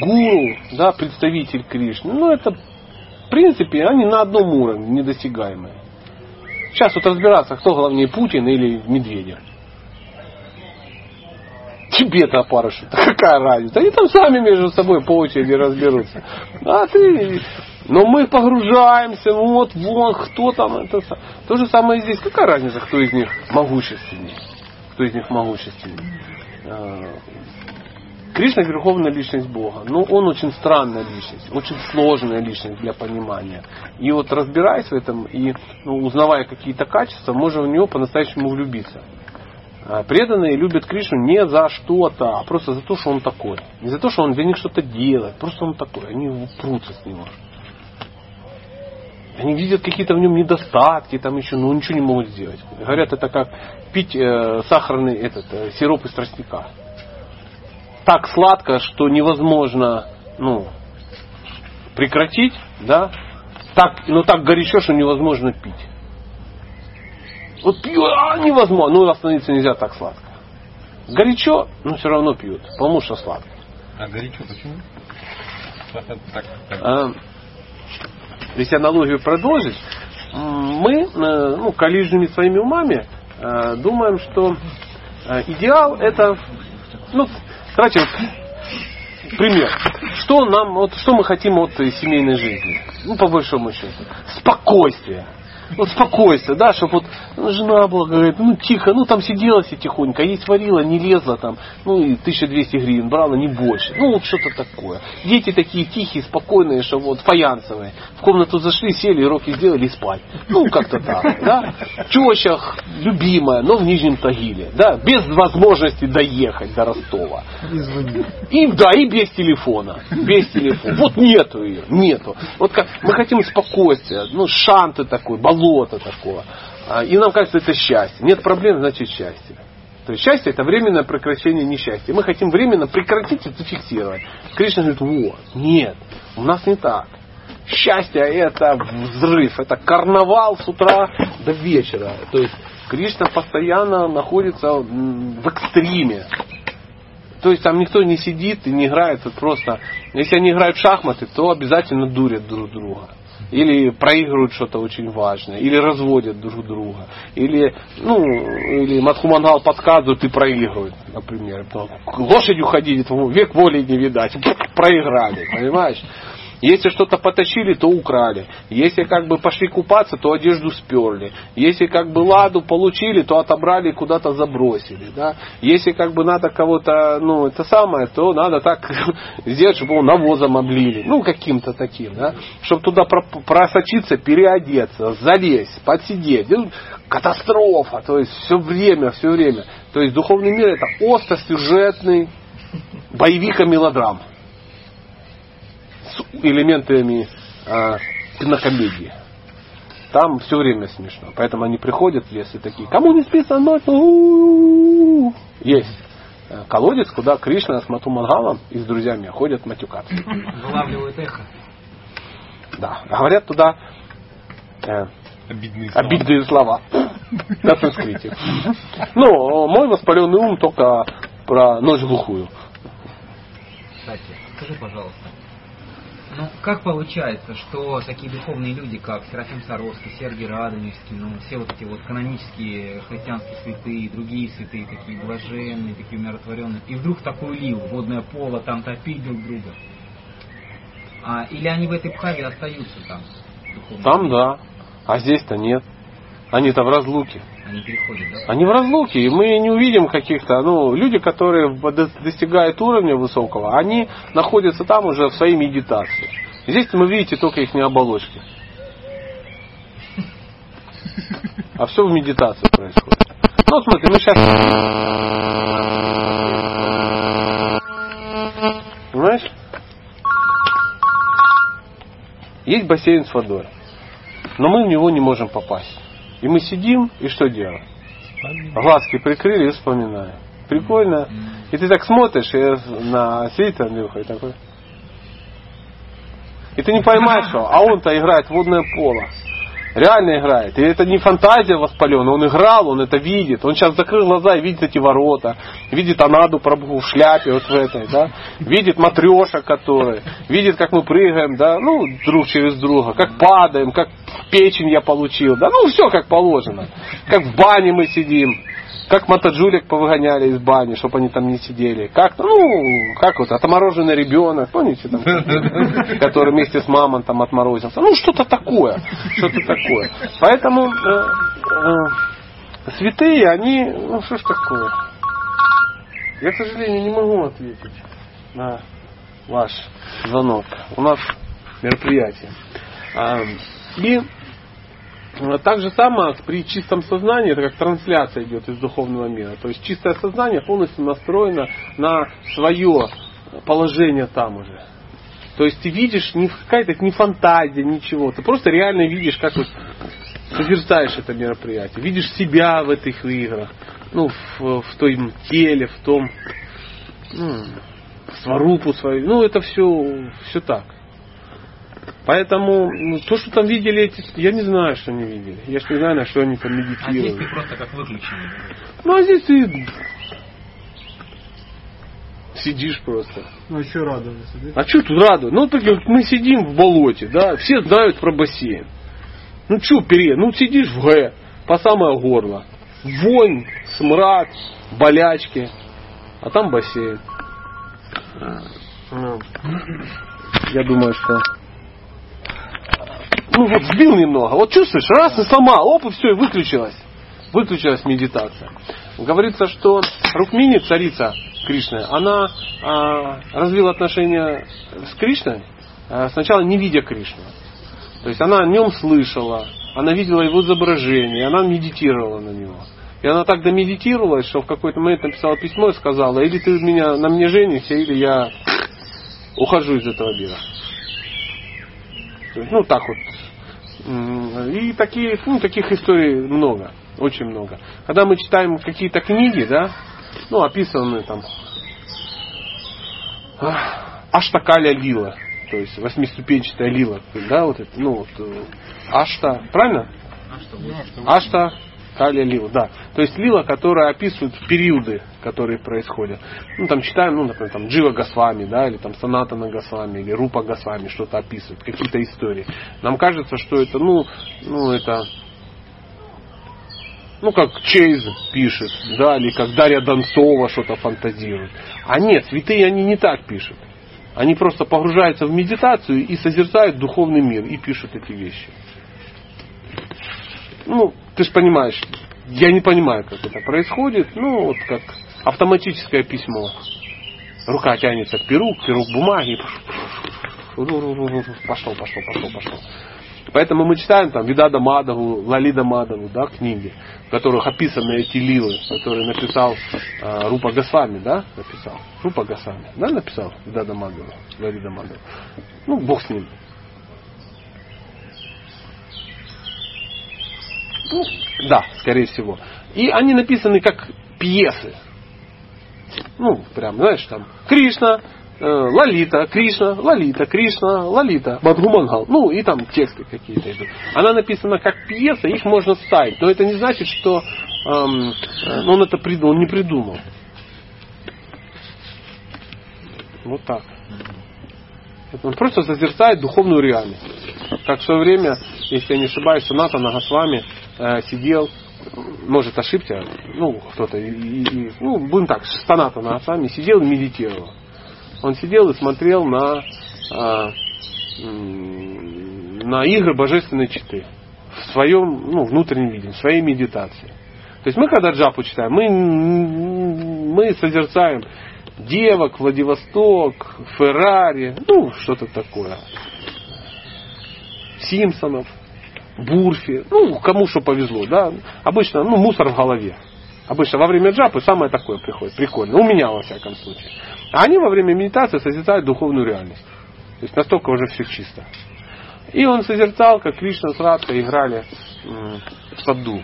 гуру, да, представитель Кришны, ну это в принципе они на одном уровне, недосягаемые. Сейчас вот разбираться, кто главнее Путин или Медведев. Тебе-то опарышу, <laughs> какая разница? Они там сами между собой по очереди разберутся. А ты... Но мы погружаемся, вот, вон, кто там. Это... То же самое здесь. Какая разница, кто из них могущественнее? кто из них могущественнее. Кришна верховная личность Бога. Но он очень странная личность, очень сложная личность для понимания. И вот разбираясь в этом и ну, узнавая какие-то качества, можно в него по-настоящему влюбиться. А Преданные любят Кришну не за что-то, а просто за то, что он такой. Не за то, что он для них что-то делает, просто он такой. Они прутся с него. Они видят какие-то в нем недостатки, там еще, но ничего не могут сделать. Говорят, это как пить э, сахарный этот, э, сироп из тростника так сладко, что невозможно ну, прекратить, да, так, но так горячо, что невозможно пить. Вот пью, а невозможно, ну остановиться нельзя так сладко. Горячо, но все равно пьют, потому что сладко. А горячо почему? А, если аналогию продолжить, мы, э, ну, коллижными своими умами, э, думаем, что э, идеал это, ну, Давайте вот пример. Что нам, вот что мы хотим от семейной жизни? Ну, по большому счету. Спокойствие вот спокойствие, да, чтобы вот ну, жена была, говорит, ну тихо, ну там сидела себе тихонько, есть варила, не лезла там, ну и 1200 гривен брала, не больше. Ну вот что-то такое. Дети такие тихие, спокойные, что вот фаянсовые. В комнату зашли, сели, руки сделали и спать. Ну как-то так, да. Теща любимая, но в Нижнем Тагиле, да, без возможности доехать до Ростова. И да, и без телефона. Без телефона. Вот нету ее, нету. Вот как мы хотим спокойствия, ну шанты такой, болото такого. А, и нам кажется, это счастье. Нет проблем, значит счастье. То есть счастье это временное прекращение несчастья. Мы хотим временно прекратить и зафиксировать. Кришна говорит, вот, нет, у нас не так. Счастье это взрыв, это карнавал с утра до вечера. То есть Кришна постоянно находится в экстриме. То есть там никто не сидит и не играет, это просто... Если они играют в шахматы, то обязательно дурят друг друга или проигрывают что-то очень важное, или разводят друг друга, или, ну, или Матхумангал подсказывает и проигрывает, например. Лошадью ходить, век воли не видать, проиграли, понимаешь? Если что-то потащили, то украли. Если как бы пошли купаться, то одежду сперли. Если как бы ладу получили, то отобрали и куда-то забросили. Да? Если как бы надо кого-то, ну, это самое, то надо так <laughs> сделать, чтобы его навозом облили. Ну, каким-то таким. Да? Чтобы туда просочиться, переодеться, залезть, подсидеть. Ну, катастрофа. То есть все время, все время. То есть духовный мир это остросюжетный боевик и мелодрам элементами э, кинокомедии. Там все время смешно. Поэтому они приходят в лес и такие, кому не спится ночь? Есть а, колодец, куда Кришна с Мату Мангалом и с друзьями ходят матюкаться. Вылавливают эхо. Да. Говорят туда э, обидные слова. Обидные слова. На санскрите. Ну, мой воспаленный ум только про ночь глухую. Кстати, скажи, пожалуйста, ну, как получается, что такие духовные люди, как Серафим Саровский, Сергий Радонежский, ну, все вот эти вот канонические христианские святые, другие святые, такие блаженные, такие умиротворенные, и вдруг такой лил, водное поло, там топить друг друга. А, или они в этой пхаве остаются там? Там да, а здесь-то нет. Они-то в разлуке. Они переходят, да? Они в разлуке, и мы не увидим каких-то, ну, люди, которые достигают уровня высокого, они находятся там уже в своей медитации. Здесь вы видите только их оболочки. А все в медитации происходит. Ну, смотри, мы сейчас... Понимаешь? Есть бассейн с водой, но мы в него не можем попасть. И мы сидим, и что делаем? Глазки прикрыли и вспоминаем. Прикольно. И ты так смотришь и на сидит Андрюха и такой. И ты не поймаешь, что, а он-то играет водное поло реально играет. И это не фантазия воспаленная, он играл, он это видит. Он сейчас закрыл глаза и видит эти ворота, видит Анаду пробу в шляпе вот в этой, да, видит матреша, который, видит, как мы прыгаем, да, ну, друг через друга, как падаем, как печень я получил, да, ну, все как положено. Как в бане мы сидим, как мотоджулик повыгоняли из бани, чтобы они там не сидели. Как, ну, как вот, отмороженный ребенок, помните, там, <laughs> который вместе с мамонтом отморозился. Ну, что-то такое. Что-то такое. Поэтому э, э, святые, они, ну что ж такое? Я, к сожалению, не могу ответить на ваш звонок. У нас мероприятие. А, и так же самое при чистом сознании, это как трансляция идет из духовного мира. То есть чистое сознание полностью настроено на свое положение там уже. То есть ты видишь не какая-то не фантазия, ничего. Ты просто реально видишь, как вот созерцаешь это мероприятие. Видишь себя в этих играх. Ну, в, в том теле, в том ну, сварупу свою. Ну, это все, все так. Поэтому ну, то, что там видели эти, я не знаю, что они видели. Я же не знаю, на что они там А здесь медитировали. ты просто как выключенный. Ну а здесь ты сидишь просто. Ну, еще радоваться, да? А что тут радует? Ну, так вот мы сидим в болоте, да, все знают про бассейн. Ну, что пере, ну, сидишь в Г, по самое горло. Вонь, смрад, болячки. А там бассейн. Ну, Я думаю, что... Ну, вот сбил немного. Вот чувствуешь, раз и сломал, оп, и все, и выключилась. Выключилась медитация. Говорится, что Рукмини, царица Кришны, она а, развила отношения с Кришной, а, сначала не видя Кришну. То есть она о нем слышала, она видела его изображение, она медитировала на него. И она так домедитировалась, что в какой-то момент написала письмо и сказала, или ты меня, на мне женишься, или я ухожу из этого мира. Есть, ну так вот. И такие, ну, таких историй много, очень много. Когда мы читаем какие-то книги, да, ну, описанные там Аштакаля Лила, то есть восьмиступенчатая лила, да, вот это, ну, вот, э, Ашта, правильно? Ашта Каля Лила, да. То есть лила, которая описывает периоды, которые происходят. Ну, там читаем, ну, например, там Джива Госвами, да, или там Санатана Госвами, или Рупа Госвами, что-то описывают, какие-то истории. Нам кажется, что это, ну, ну, это, ну, как Чейз пишет, да, или как Дарья Донцова что-то фантазирует. А нет, святые они не так пишут. Они просто погружаются в медитацию и созерцают духовный мир и пишут эти вещи. Ну, ты же понимаешь, я не понимаю, как это происходит. Ну, вот как автоматическое письмо. Рука тянется к перу, к перу к бумаге. Пошел, пошел, пошел, пошел. Поэтому мы читаем там Видада Мадову, Лалида Мадову, да, книги, в которых описаны эти лилы, которые написал э, Рупа Госвами, да, написал. Рупа Госвами, да, написал Видада Мадову, Лалида Мадову. Ну, Бог с ним. Ну, да, скорее всего. И они написаны как пьесы. Ну, прям, знаешь, там, Кришна, э, Лалита, Кришна, Лалита, Кришна, Лалита, Мадхумангал. Ну, и там тексты какие-то идут. Она написана как пьеса, их можно ставить. Но это не значит, что эм, э, он это придумал, он не придумал. Вот так. Он просто созерцает духовную реальность. Как в свое время, если я не ошибаюсь, Суната Нагасвами э, сидел, может ошибся, ну, кто-то, и, и- ну, будем так, Саната Нагасвами сидел и медитировал. Он сидел и смотрел на, а, на игры божественной читы в своем ну, внутреннем виде, в своей медитации. То есть мы, когда джапу читаем, мы, мы созерцаем девок, Владивосток, Феррари, ну, что-то такое. Симпсонов, Бурфи, ну, кому что повезло, да. Обычно, ну, мусор в голове. Обычно во время джапы самое такое приходит, прикольно. У меня, во всяком случае. А они во время медитации созерцают духовную реальность. То есть настолько уже все чисто. И он созерцал, как Кришна с Радхой играли в саду.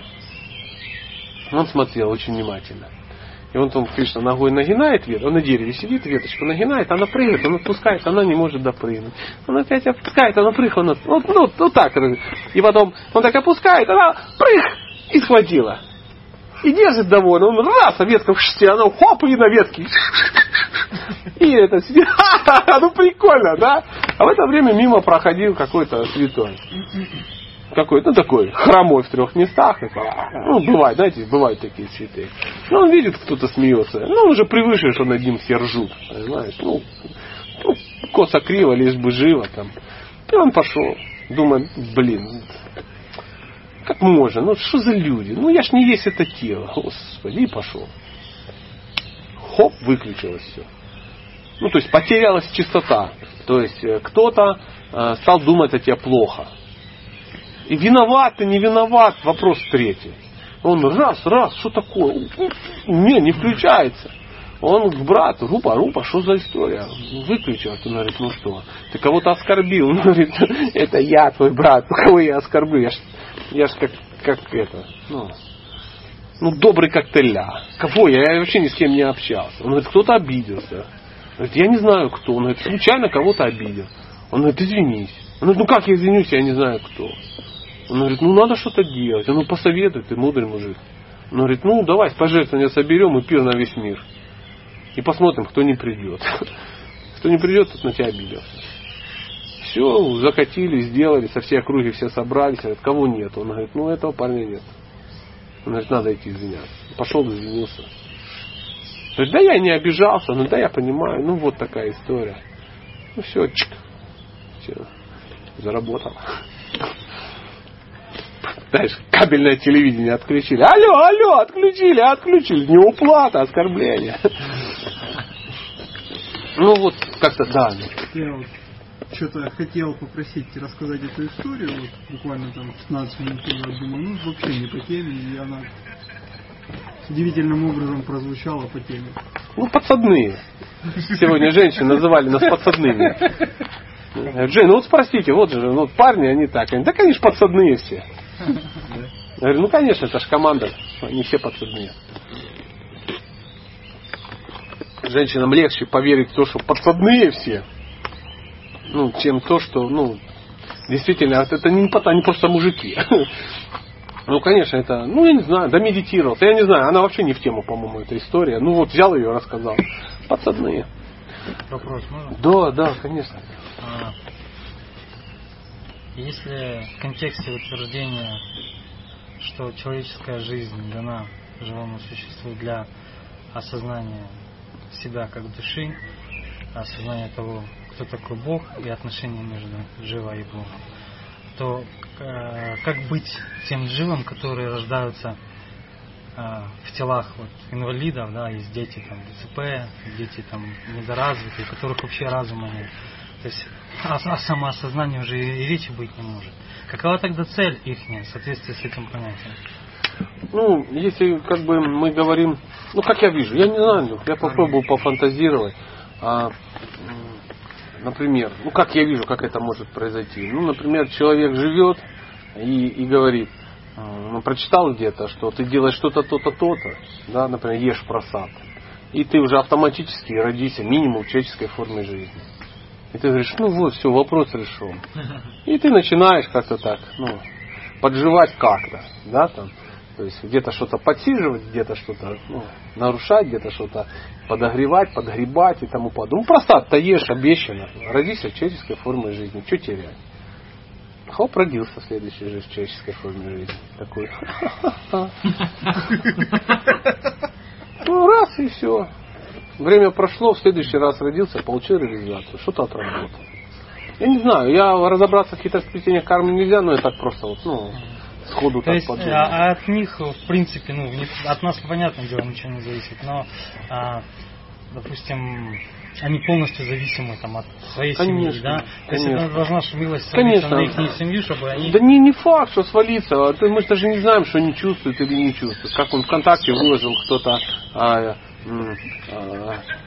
Он смотрел очень внимательно. И он там Кришна ногой нагинает ветку, он на дереве сидит, веточку нагинает, она прыгает, он отпускает, она не может допрыгнуть. Он опять опускает, она прыгает, он от- ну, вот так. И потом он так опускает, она прыг и схватила. И держит довольно. Он раз, а ветка в шесте, она хоп, и на ветке. И это сидит, ха-ха, <laughs> ну прикольно, да? А в это время мимо проходил какой-то святой. Какой-то, ну такой, хромой в трех местах. такой, Ну, бывает, знаете, бывают такие святые. Ну, он видит, кто-то смеется. Ну, он уже привык, что над ним все ржут. Понимаешь? Ну, ну, косо криво, лишь бы живо там. И он пошел. Думает, блин, Как можно? Ну что за люди? Ну я ж не есть это тело. Господи, и пошел. Хоп, выключилось все. Ну, то есть потерялась чистота. То есть э, кто-то э, стал думать о тебе плохо. И виноват ты, не виноват, вопрос третий. Он раз, раз, что такое? Не, не включается. Он к брату, Рупа, Рупа, что за история? Выключил. Он говорит, ну что, ты кого-то оскорбил. Он <laughs> говорит, это я, твой брат, <laughs> кого я оскорблю? Я ж, я ж как, как это, ну, ну, добрый как теля. Кого я? Я вообще ни с кем не общался. Он говорит, кто-то обиделся. Он говорит, я не знаю кто. Он говорит, случайно кого-то обидел. Он говорит, извинись. Он говорит, ну как я извинюсь, я не знаю кто. Он говорит, ну надо что-то делать. Он ну посоветуй, ты мудрый мужик. Он говорит, ну давай пожертвования соберем и пир на весь мир. И посмотрим, кто не придет. <laughs> Кто не придет, тот на тебя обиделся. Все, закатили, сделали, со всей округи все собрались. Говорит, кого нет? Он говорит, ну этого парня нет. Он говорит, надо идти извиняться. Пошел, извинился. Говорит, да я не обижался, ну да я понимаю, ну вот такая история. Ну все, чик, все, заработал. <laughs> Знаешь, кабельное телевидение отключили. Алло, алло, отключили, отключили. Не уплата, оскорбление. Ну вот, как-то, да. Я вот что-то хотел попросить рассказать эту историю, вот буквально там 15 минут назад, думаю, ну вообще не по теме, и она удивительным образом прозвучала по теме. Ну, подсадные. Сегодня женщины называли нас подсадными. <laughs> Джей, ну вот спросите, вот же, ну, парни, они так. Они, да, конечно, подсадные все. Я говорю, ну, конечно, это же команда. Они все подсадные. Женщинам легче поверить в то, что подсадные все, ну, чем то, что, ну, действительно, это не, они просто мужики. <laughs> Ну, конечно, это, ну, я не знаю, да медитировал. Я не знаю, она вообще не в тему, по-моему, эта история. Ну, вот взял ее, рассказал. Подсадные. Вопрос можно? Да, да, конечно. А, если в контексте утверждения, что человеческая жизнь дана живому существу для осознания себя как души, осознания того, кто такой Бог и отношения между Джива и Богом, то э, как быть тем живым, которые рождаются э, в телах вот, инвалидов, да, есть дети там ДЦП, дети там недоразвитые, у которых вообще разума нет. То есть о, о самоосознании уже и речи быть не может. Какова тогда цель их в соответствии с этим понятием? Ну, если как бы мы говорим, ну как я вижу, я не знаю, я попробую пофантазировать. А, например, ну как я вижу, как это может произойти. Ну, например, человек живет и, и говорит, ну, прочитал где-то, что ты делаешь что-то, то-то, то-то, да, например, ешь просад. И ты уже автоматически родишься минимум человеческой форме жизни. И ты говоришь, ну вот, все, вопрос решен. И ты начинаешь как-то так, ну, подживать как-то, да, там. То есть где-то что-то подсиживать, где-то что-то ну, нарушать, где-то что-то подогревать, подгребать и тому подобное. Ну, просто ешь обещано. Родись в человеческой форме жизни. Что терять? Хоп, родился в следующей жизни в человеческой форме жизни. Такой. <laughs> Ну, раз и все. Время прошло, в следующий раз родился, получил реализацию, что-то отработал. Я не знаю, я разобраться в хитросплетениях кармы нельзя, но я так просто вот, ну, сходу То так есть подумал. а, от них, в принципе, ну, от нас, понятное дело, ничего не зависит, но, а, допустим, они полностью зависимы там, от своей Конечно, семьи, да? То есть конечно. это должна свалиться Конечно. на их семью, чтобы они... Да не, не факт, что свалиться. А Мы же даже не знаем, что они чувствуют или не чувствуют. Как он ВКонтакте выложил кто-то а,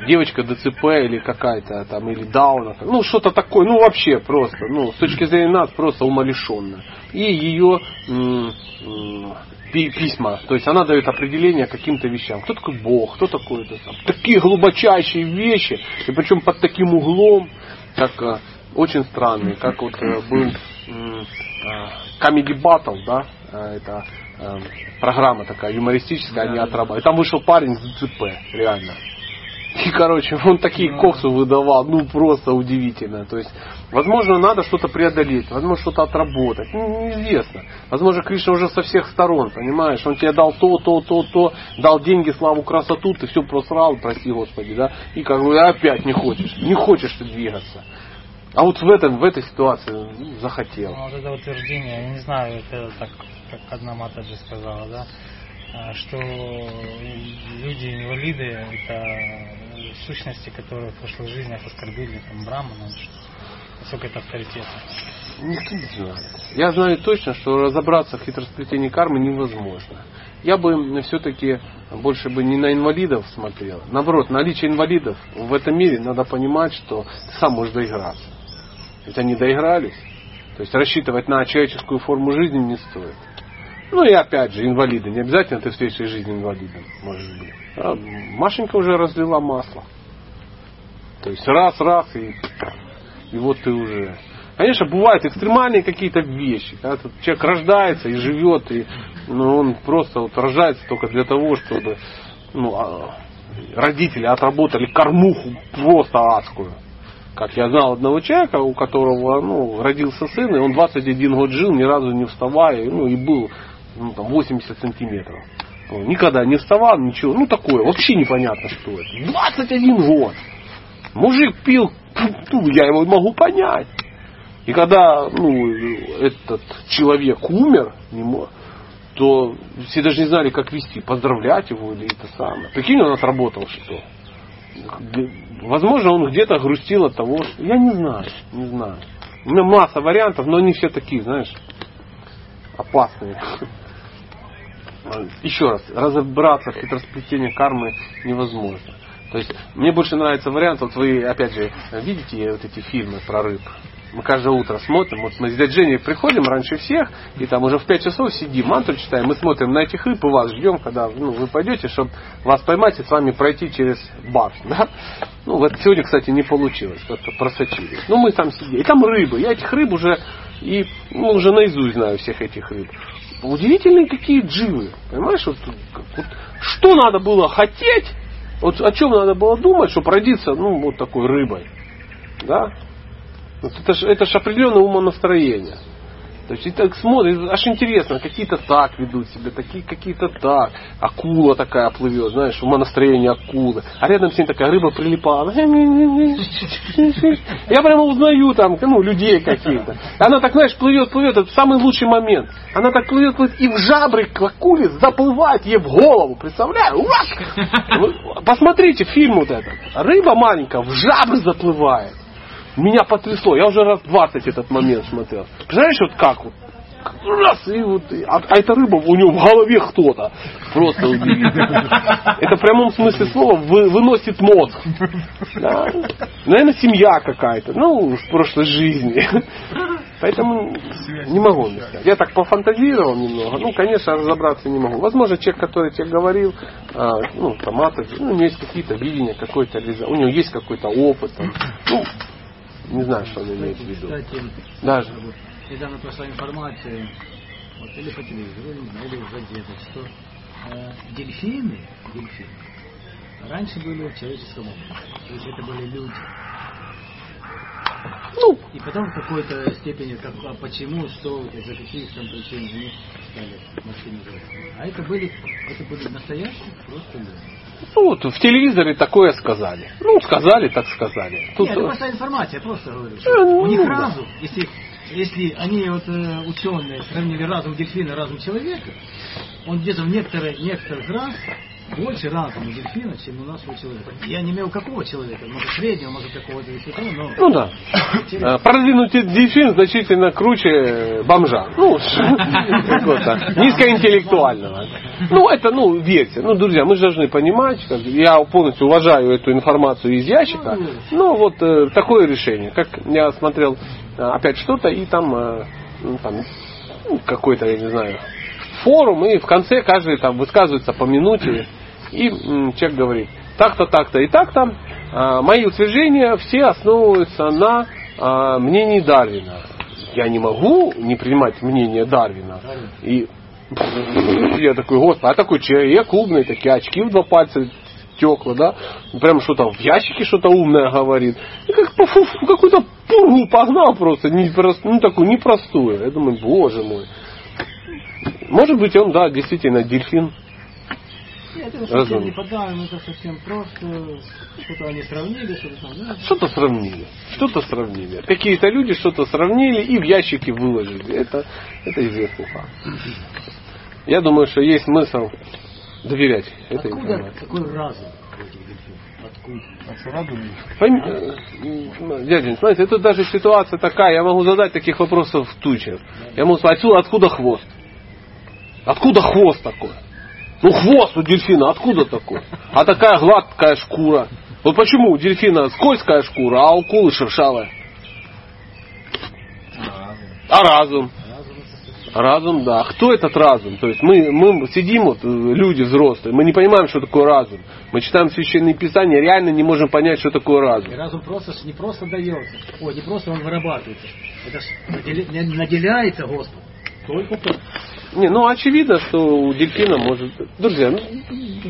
девочка ДЦП или какая-то там, или Дауна. Ну, что-то такое, ну вообще просто, ну, с точки зрения нас, просто умалишенная. И ее письма, то есть она дает определение каким-то вещам. Кто такой Бог, кто такой это сам. Такие глубочайшие вещи, и причем под таким углом, как а, очень странные, как вот э, был а, Comedy Battle, да, это программа такая юмористическая, они отрабатывали. Там вышел парень с ДЦП, реально. И, короче, <laughs> он такие коксы выдавал, ну просто удивительно. То есть, возможно, надо что-то преодолеть, возможно, что-то отработать. Ну, неизвестно. Возможно, Кришна уже со всех сторон, понимаешь? Он тебе дал то, то, то, то, дал деньги, славу, красоту, ты все просрал, прости Господи, да? И как бы опять не хочешь, не хочешь ты двигаться. А вот в, этом, в этой ситуации ну, захотел. Ну, вот это утверждение, я не знаю, это так, как одна Матаджи сказала, да, а, что люди-инвалиды это сущности, которые в прошлой жизни оскорбили там Брамана, насколько это авторитетно. Никто не знает. Я знаю точно, что разобраться в хитросплетении кармы невозможно. Я бы все-таки больше бы не на инвалидов смотрел. Наоборот, наличие инвалидов в этом мире надо понимать, что ты сам можешь доиграться. Ведь они доигрались. То есть рассчитывать на человеческую форму жизни не стоит. Ну и опять же, инвалиды. Не обязательно ты в следующей жизни инвалидом можешь быть. А Машенька уже разлила масло. То есть раз, раз, и, и вот ты уже. Конечно, бывают экстремальные какие-то вещи. Когда человек рождается и живет, и ну, он просто вот рождается только для того, чтобы ну, а, родители отработали кормуху просто адскую. Как я знал одного человека, у которого ну, родился сын, и он 21 год жил, ни разу не вставая, ну и был ну, там, 80 сантиметров. Он никогда не вставал, ничего. Ну такое, вообще непонятно, что это. 21 год. Мужик пил, ну, я его могу понять. И когда ну, этот человек умер, то все даже не знали, как вести, поздравлять его или это самое. Прикинь, он отработал что. Возможно, он где-то грустил от того, что... Я не знаю, не знаю. У меня масса вариантов, но они все такие, знаешь, опасные. <laughs> Еще раз, разобраться в хитросплетении кармы невозможно. То есть мне больше нравится вариант, вот вы опять же видите вот эти фильмы про рыб, мы каждое утро смотрим, вот мы с дядей Женей приходим раньше всех, и там уже в 5 часов сидим, мантру читаем, мы смотрим на этих рыб и вас ждем, когда ну, вы пойдете, чтобы вас поймать и с вами пройти через бар. <laughs> Да? Ну, вот сегодня, кстати, не получилось, как-то просочились. Ну, мы там сидели. И там рыбы. Я этих рыб уже, и, ну, уже наизусть знаю всех этих рыб. Удивительные какие дживы. Понимаешь, вот, вот, что надо было хотеть, вот о чем надо было думать, чтобы родиться, ну, вот такой рыбой. Да? Это же это ж определенное умонастроение. То есть и так смотришь, аж интересно, какие-то так ведут себя, такие какие-то так. Акула такая плывет, знаешь, умонастроение акулы. А рядом с ней такая рыба прилипала. <laughs> Я прямо узнаю там, ну, людей каких-то. Она так, знаешь, плывет, плывет, это самый лучший момент. Она так плывет, плывет, и в жабры к акуле заплывает ей в голову, представляю? <laughs> Посмотрите фильм вот этот. Рыба маленькая в жабры заплывает меня потрясло. Я уже раз 20 этот момент смотрел. Представляешь, вот как вот? Раз, и вот, а, а эта рыба, у него в голове кто-то. Просто удивительно. Это в прямом смысле слова вы, выносит мозг. Да? Наверное, семья какая-то. Ну, в прошлой жизни. Поэтому не могу. Я так пофантазировал немного. Ну, конечно, разобраться не могу. Возможно, человек, который тебе говорил, а, ну, там, ну, у него есть какие-то видения, какой-то у него есть какой-то опыт. Там. Ну, не знаю, что он имеет в виду. Кстати, Даже. недавно прошла информация, вот, или по телевизору, или уже где-то, что э, дельфины, дельфины раньше были в человеческом облике. То есть это были люди. Ну. И потом в какой-то степени, как, а почему, что, из-за каких там причин они стали машины А это были, это были настоящие просто люди. Ну вот в телевизоре такое сказали. Ну, сказали, так сказали. Тут... Нет, это просто информация, просто говорю. Что ну, у них ну, разум, да. если, если они вот э, ученые сравнили разум дельфина разум человека, он где-то в некоторых, некоторых раз больше разума дельфина, чем у нас у человека. Я не имею какого человека, может среднего, может какого-то высокого, но... Ну да. Интересно. Продвинутый дельфин значительно круче бомжа. Ну, <laughs> низкоинтеллектуального. Ну, это, ну, верьте. Ну, друзья, мы же должны понимать, я полностью уважаю эту информацию из ящика. Ну, вот э, такое решение. Как я смотрел э, опять что-то, и там, э, ну, там ну, какой-то, я не знаю, форум, и в конце каждый там высказывается по минуте, и человек говорит, так-то, так-то и так-то, а, мои утверждения все основываются на а, мнении Дарвина. Я не могу не принимать мнение Дарвина. И я такой, господи, а такой человек умный, такие очки в два пальца стекла, да, прям что-то в ящике что-то умное говорит. И как какую-то пургу погнал просто, не, ну такую непростую. Я думаю, боже мой. Может быть, он, да, действительно дельфин. Нет, это совсем не подаем, это совсем просто. Что-то они сравнили, что-то там. Что-то сравнили. Что-то сравнили. Какие-то люди что-то сравнили и в ящики выложили. Это, это известный факт. Я думаю, что есть смысл доверять этой Откуда информации. такой разум? Пойми- э, Дядя, смотрите, это даже ситуация такая, я могу задать таких вопросов в тучах. Я могу сказать, отсюда откуда хвост? Откуда хвост такой? Ну хвост у дельфина откуда такой? А такая гладкая шкура. Вот почему у дельфина скользкая шкура, а у акулы шершавая? А разум? Разум, да. А Кто этот разум? То есть мы, мы сидим, вот, э, люди взрослые, мы не понимаем, что такое разум. Мы читаем священные писания, реально не можем понять, что такое разум. И разум просто не просто дается. Ой, не просто он вырабатывается. Это наделяется Господом. Только то. Не, ну очевидно, что у дельфина может... Друзья, ну,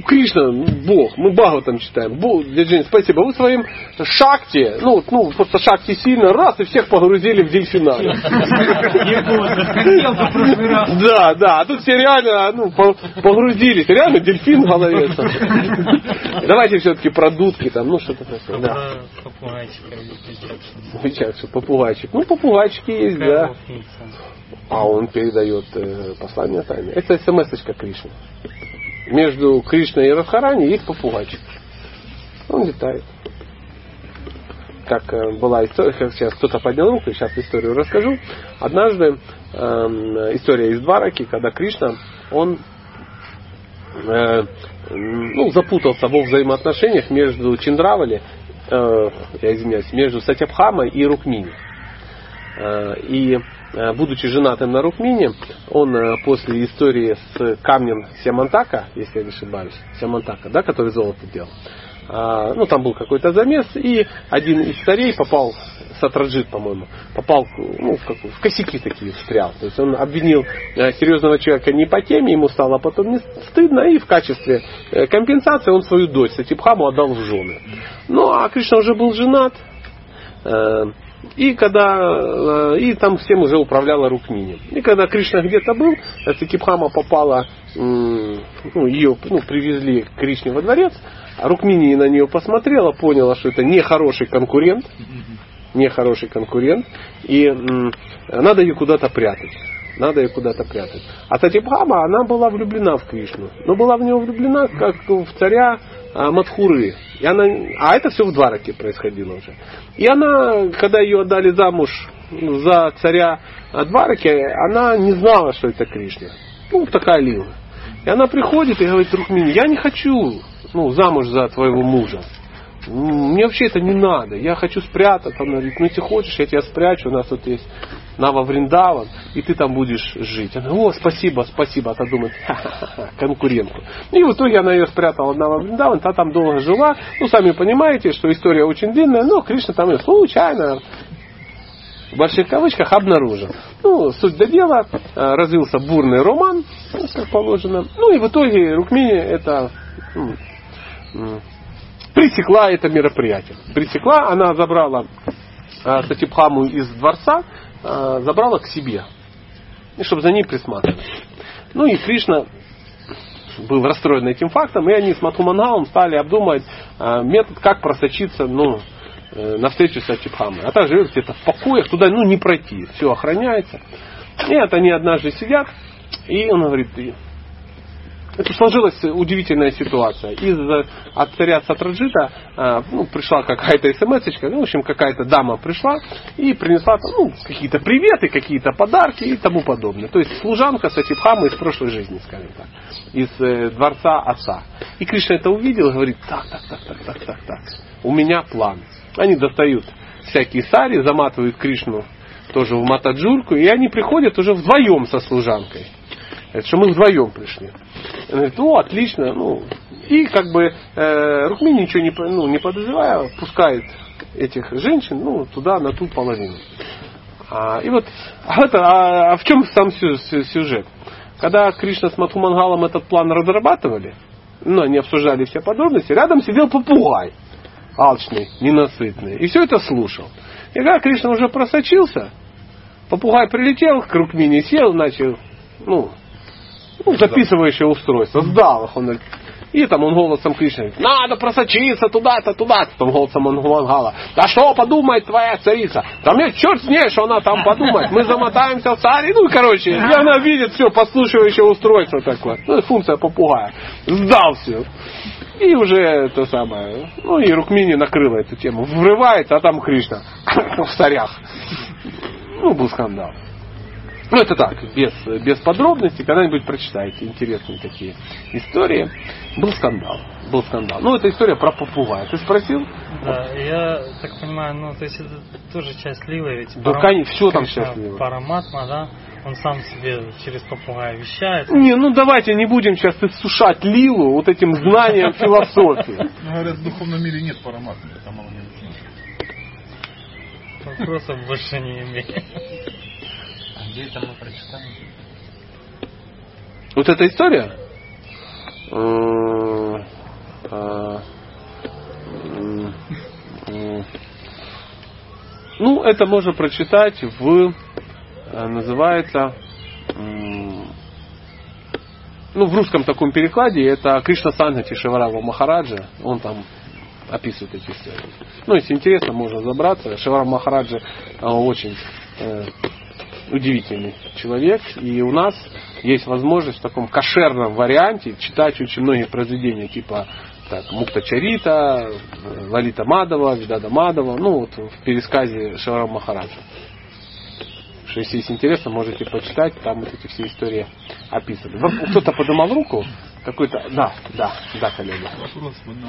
Кришна, Бог, мы Багу там читаем. Бог, Жень, спасибо. Вы своим шакти, ну, ну просто шакти сильно, раз, и всех погрузили в дельфина. <laughs> Да, да, а тут все реально ну, по- погрузились. Реально дельфин в голове. Давайте все-таки про дудки там, ну что-то такое. Да. Что попугайчик. Ну, попугайчики есть, да. А он передает э, послание тайны. Это смс-очка Кришны. Между Кришной и Радхарани есть попугайчик. Он летает. Как э, была история, как сейчас кто-то поднял руку, сейчас историю расскажу. Однажды эм, история из Двараки, когда Кришна, он э, ну, запутался во взаимоотношениях между Чиндравали, э, я извиняюсь, между Сатябхамой и Рукмини. Э, И э, будучи женатым на Рукмине, он э, после истории с камнем Сямантака, если я не ошибаюсь, Сямантака, да, который золото делал, а, ну там был какой-то замес, и один из царей попал, Сатраджит, по-моему, попал ну, в, какую- в косяки такие встрял. То есть он обвинил э, серьезного человека не по теме, ему стало потом не стыдно, и в качестве э, компенсации он свою дочь Сатипхаму отдал в жены. Ну а Кришна уже был женат, Э, И когда э, и там всем уже управляла Рукмини. И когда Кришна где-то был, Сакипхама попала, м, ну, ее ну, привезли к Кришне во дворец, а Рукмини на нее посмотрела, поняла, что это нехороший конкурент, нехороший конкурент, и надо ее куда-то прятать. Надо ее куда-то прятать. А Сатипхама, она была влюблена в Кришну. Но была в него влюблена, как в царя а, Мадхуры. И она, а это все в Двараке происходило уже. И она, когда ее отдали замуж за царя а, Двараки, она не знала, что это Кришна. Ну, такая лила. И она приходит и говорит, Рукмини, я не хочу ну, замуж за твоего мужа. Мне вообще это не надо. Я хочу спрятаться. Она говорит, ну если хочешь, я тебя спрячу. У нас тут есть Нава Вриндаван, и ты там будешь жить. Она, о, спасибо, спасибо. А та думает, ха-ха-ха, конкурентку. И в итоге она ее спрятала в Нава Вриндаван, та там долго жила. Ну, сами понимаете, что история очень длинная, но Кришна там ее случайно в больших кавычках обнаружил. Ну, суть до дела, э, развился бурный роман, ну, как положено. Ну и в итоге Рукмини это пресекла это мероприятие. Пресекла, она забрала э, Сатипхаму из дворца, забрала к себе, и чтобы за ней присматривать. Ну и Кришна был расстроен этим фактом, и они с Матхумангалом стали обдумывать э, метод, как просочиться ну, э, встречу с Сатипхамой. А та живет где-то в покоях, туда ну, не пройти, все охраняется. И вот они однажды сидят, и он говорит, «И это сложилась удивительная ситуация. Из от царя Сатраджита э, ну, пришла какая-то смс ну, в общем, какая-то дама пришла и принесла ну, какие-то приветы, какие-то подарки и тому подобное. То есть служанка Сатипхамы из прошлой жизни, скажем так, из э, дворца отца. И Кришна это увидел и говорит, так, так, так, так, так, так, так, у меня план. Они достают всякие сари, заматывают Кришну тоже в матаджурку, и они приходят уже вдвоем со служанкой. Это что мы вдвоем пришли. Он говорит, о, отлично. Ну, и как бы э, Рукмини ничего не, ну, не подозревая, пускает этих женщин ну, туда, на ту половину. А, и вот <laughs> а, это, а, а в чем сам сю- сю- сюжет? Когда Кришна с Матхумангалом этот план разрабатывали, ну, они обсуждали все подробности, рядом сидел попугай, алчный, ненасытный, и все это слушал. И когда Кришна уже просочился, попугай прилетел к Рукмине, сел, начал, ну, ну, записывающее устройство, сдал их. Он И там он голосом говорит, надо просочиться туда-то, туда-то. Там голосом Мангала, да что подумает твоя царица? Да мне черт с ней, что она там подумает. Мы замотаемся в царе. Ну, короче, и она видит все, подслушивающее устройство такое. Ну, функция попугая. Сдал все. И уже это самое, ну и Рукмини накрыла эту тему. Врывается, а там Кришна <laughs> в царях. Ну, был скандал. Ну, это так, без, без подробностей. Когда-нибудь прочитайте интересные такие истории. Был скандал. Был скандал. Ну, это история про попугая. Ты спросил? Да, я так понимаю, ну, то есть это тоже часть лилы, ведь Да, конечно, всё там часть лилы. Параматма, да, он сам себе через попугая вещает. Не, ну давайте не будем сейчас иссушать Лилу вот этим знанием <laughs> философии. Ну, говорят, в духовном мире нет параматмы, это мало медицины. Вопросов больше не имею. Где это мы прочитаем? Вот эта история? А, м, м. Ну, это можно прочитать в, э, называется, ну, в русском таком перекладе, это Кришна Сангати Шиварава Махараджа, он там описывает эти истории. Ну, если интересно, можно забраться. Шиварав Махараджа э, очень э, удивительный человек, и у нас есть возможность в таком кошерном варианте читать очень многие произведения, типа так, Мукта Чарита, э, Лалита Мадова, Видада Мадова, ну вот в пересказе Шаварам Махараджа. Что если есть интересно, можете почитать, там вот эти все истории описаны. Кто-то поднимал руку, какой-то, да, да, да, коллега. Вопрос, ну,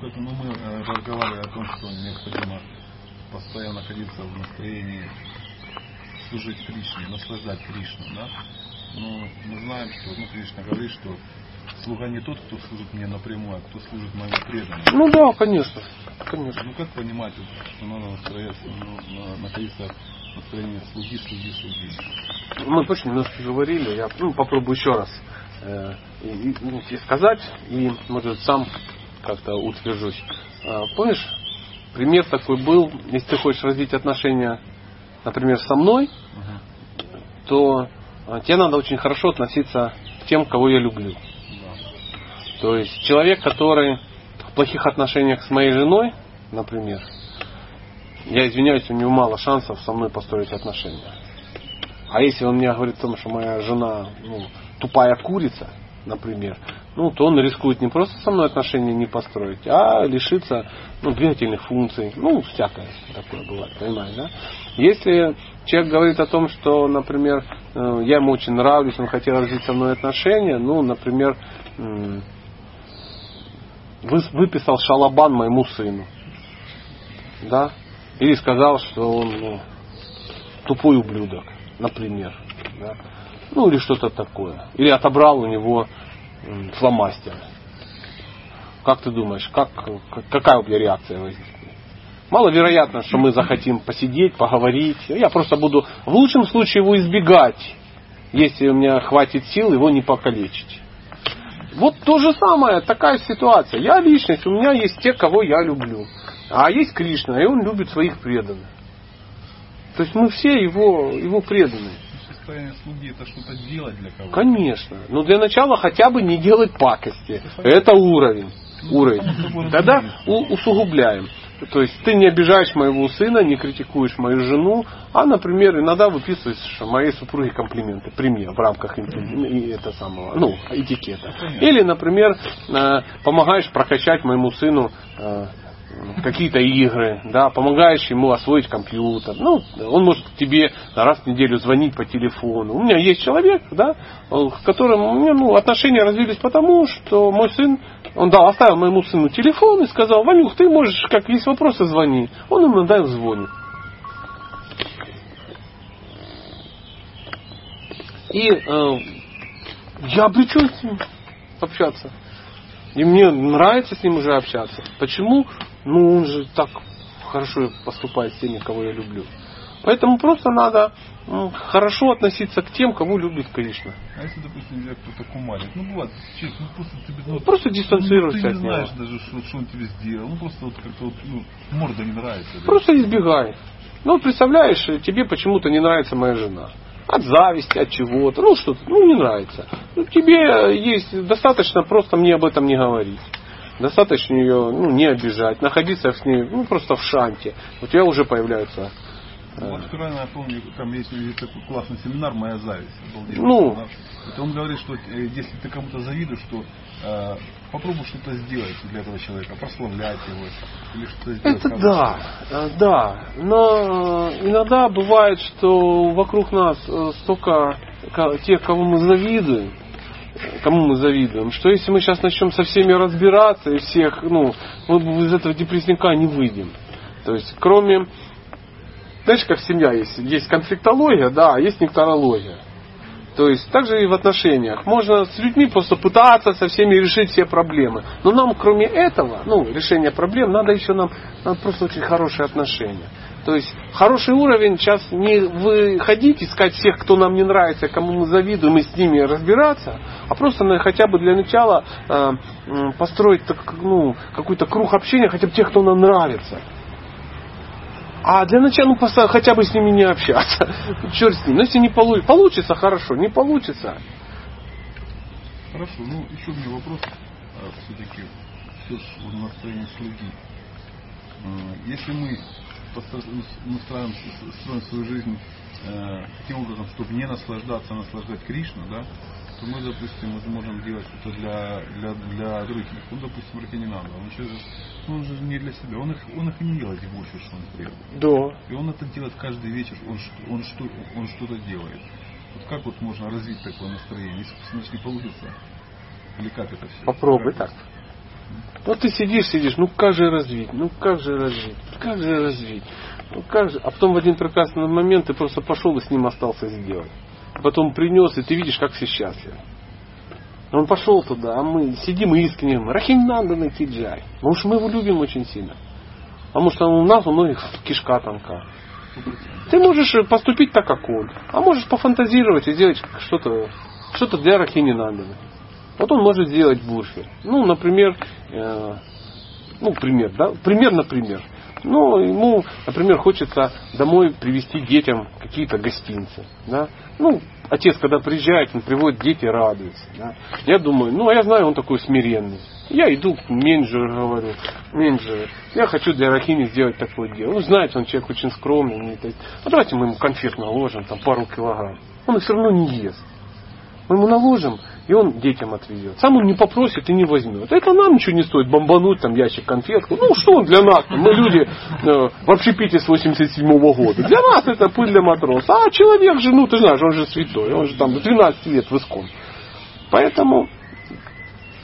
как, ну, мы э, разговаривали о том, что необходимо постоянно находиться в настроении служить Кришне, наслаждать Кришну, да? Но мы знаем, что ну, Кришна говорит, что слуга не тот, кто служит мне напрямую, а кто служит моему преданному. Ну да, конечно, конечно. Ну как понимать, что надо настроиться, ну, на- находиться в настроении слуги, слуги, слуги? Мы точно немножко говорили, я ну, попробую еще раз э, и, и, ну, сказать, и, может, сам как-то утвержусь. А, помнишь, пример такой был, если ты хочешь развить отношения, например, со мной, то а, тебе надо очень хорошо относиться к тем, кого я люблю. То есть человек, который в плохих отношениях с моей женой, например, я извиняюсь, у него мало шансов со мной построить отношения. А если он мне говорит о том, что моя жена ну, тупая курица, например, ну, то он рискует не просто со мной отношения не построить, а лишиться ну, двигательных функций. Ну, всякое такое бывает, понимаешь, да? Если человек говорит о том, что, например, э, я ему очень нравлюсь, он хотел развить со мной отношения, ну, например, выписал шалабан моему сыну, да, или сказал, что он ну, тупой ублюдок, например, да? ну или что-то такое, или отобрал у него фломастер. Как ты думаешь, как, как- какая у меня реакция возникнет? Маловероятно, что мы захотим посидеть, поговорить. Я просто буду в лучшем случае его избегать, если у меня хватит сил его не покалечить. Вот то же самое, такая ситуация. Я личность, у меня есть те, кого я люблю. А есть Кришна, и он любит своих преданных. То есть мы все его, его преданные. Состояние слуги это что-то делать для кого-то. Конечно. Но для начала хотя бы не делать пакости. Это уровень. Уровень. Тогда усугубляем. То есть ты не обижаешь моего сына, не критикуешь мою жену, а, например, иногда выписываешь моей супруге комплименты при мне в рамках и это самого, ну, этикета. Или, например, э, помогаешь прокачать моему сыну э, какие-то игры, да, помогаешь ему освоить компьютер. Ну, он может тебе раз в неделю звонить по телефону. У меня есть человек, да, с которым у меня ну, отношения развились потому, что мой сын, он дал, оставил моему сыну телефон и сказал, Ванюх, ты можешь, как есть вопросы, звони. Он ему иногда звонит. И э, я обречен с ним общаться. И мне нравится с ним уже общаться. Почему? Ну, он же так хорошо поступает с теми, кого я люблю. Поэтому просто надо хорошо относиться к тем, кого любит Кришна. А если, допустим, тебя кто-то кумарит, ну бывает, человек, ну просто тебе... Ну, Просто дистанцируйся ну, ты от не него. знаешь даже, что, что он тебе сделал. Ну просто вот как-то вот, ну, морда не нравится. да. Просто избегай. Ну, представляешь, тебе почему-то не нравится моя жена. От зависти, от чего-то, ну что-то, ну не нравится. Ну, тебе есть достаточно просто мне об этом не говорить. Достаточно ее ну, не обижать, находиться с ней ну, просто в шанте. У тебя уже появляются Вот вчера, я помню, там есть, есть такой классный семинар «Моя зависть». обалденный Ну. Это он говорит, что э, если ты кому-то завидуешь, то э, попробуй что-то сделать для этого человека, прославлять его или что-то сделать. Это да, э, да. Но э, иногда бывает, что вокруг нас э, столько тех, кого мы завидуем, э, кому мы завидуем, что если мы сейчас начнем со всеми разбираться и всех, ну, мы из этого депрессника не выйдем. То есть, кроме, знаешь, как семья есть, есть конфликтология, да, а есть нектарология. То есть также и в отношениях. Можно с людьми просто пытаться со всеми решить все проблемы. Но нам, кроме этого, ну, решения проблем, надо еще нам надо просто очень хорошие отношения. То есть хороший уровень сейчас не выходить, искать всех, кто нам не нравится, кому мы завидуем, и с ними разбираться, а просто на- хотя бы для начала э, построить так, ну, какой-то круг общения, хотя бы тех, кто нам нравится. А для начала ну, хотя бы с ними не общаться. <laughs> Черт с ним. Но если не получится, получится хорошо, не получится. Хорошо, ну еще у меня вопрос, все-таки все в настроении слуги. Э, Если мы ну, строим, свою жизнь э, таким образом, чтобы не наслаждаться, а наслаждать Кришну, да, то мы, допустим, вот можем делать что-то для, для, для других. Ну, допустим, Ракининанда, он, же, он же не для себя, он их, он их и не делает больше, что он требует. Да. И он это делает каждый вечер, он, он, что, он что-то делает. Вот как вот можно развить такое настроение, если значит, не получится? Или как это все? Попробуй так. Вот ты сидишь, сидишь, ну как же развить, ну как же развить, как же развить, ну как же. А потом в один прекрасный момент ты просто пошел и с ним остался сделать. Потом принес, и ты видишь, как все счастливы. Он пошел туда, а мы сидим и искренне, Рахинанда Киджай. Потому что мы его любим очень сильно. Потому что у нас у многих кишка тонка. Ты можешь поступить так, как он. А можешь пофантазировать и сделать что-то что для Рахининандана. Вот он может сделать бурфи. Ну, например, э, ну, пример, да, пример, например. Ну, ему, например, хочется домой привезти детям какие-то гостинцы. Да? Ну, отец, когда приезжает, он приводит, дети радуются. Да? Я думаю, ну, а я знаю, он такой смиренный. Я иду к менеджеру, говорю, менеджер, я хочу для Рахини сделать такое дело. Ну, знаете, он человек очень скромный. так. А давайте мы ему конфет наложим, там пару килограмм. Он их все равно не ест. Мы ему наложим, и он детям отвезет. Сам он не попросит и не возьмет. Это нам ничего не стоит бомбануть там ящик конфетку. Ну что он для нас? Мы люди э, в общепите с 87 года. Для нас это пыль для матроса. А человек же, ну ты знаешь, он же святой. Он же там до 13 лет в искон. Поэтому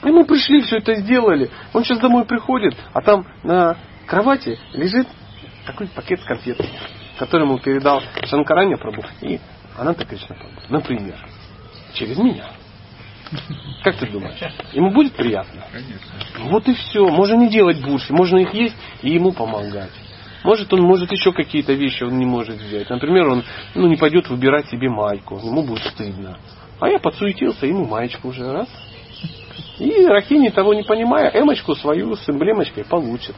и мы пришли, все это сделали. Он сейчас домой приходит, а там на кровати лежит такой пакет с конфетами, который ему передал Шанкараня Прабу и Ананта Кришна Прабу. Например, через меня. Как ты думаешь? Ему будет приятно? Конечно. Вот и все. Можно не делать бурфи, можно их есть и ему помогать. Может, он может еще какие-то вещи он не может взять. Например, он ну, не пойдет выбирать себе майку. Ему будет стыдно. А я подсуетился, ему маечку уже раз. И Рахини, того не понимая, эмочку свою с эмблемочкой получит.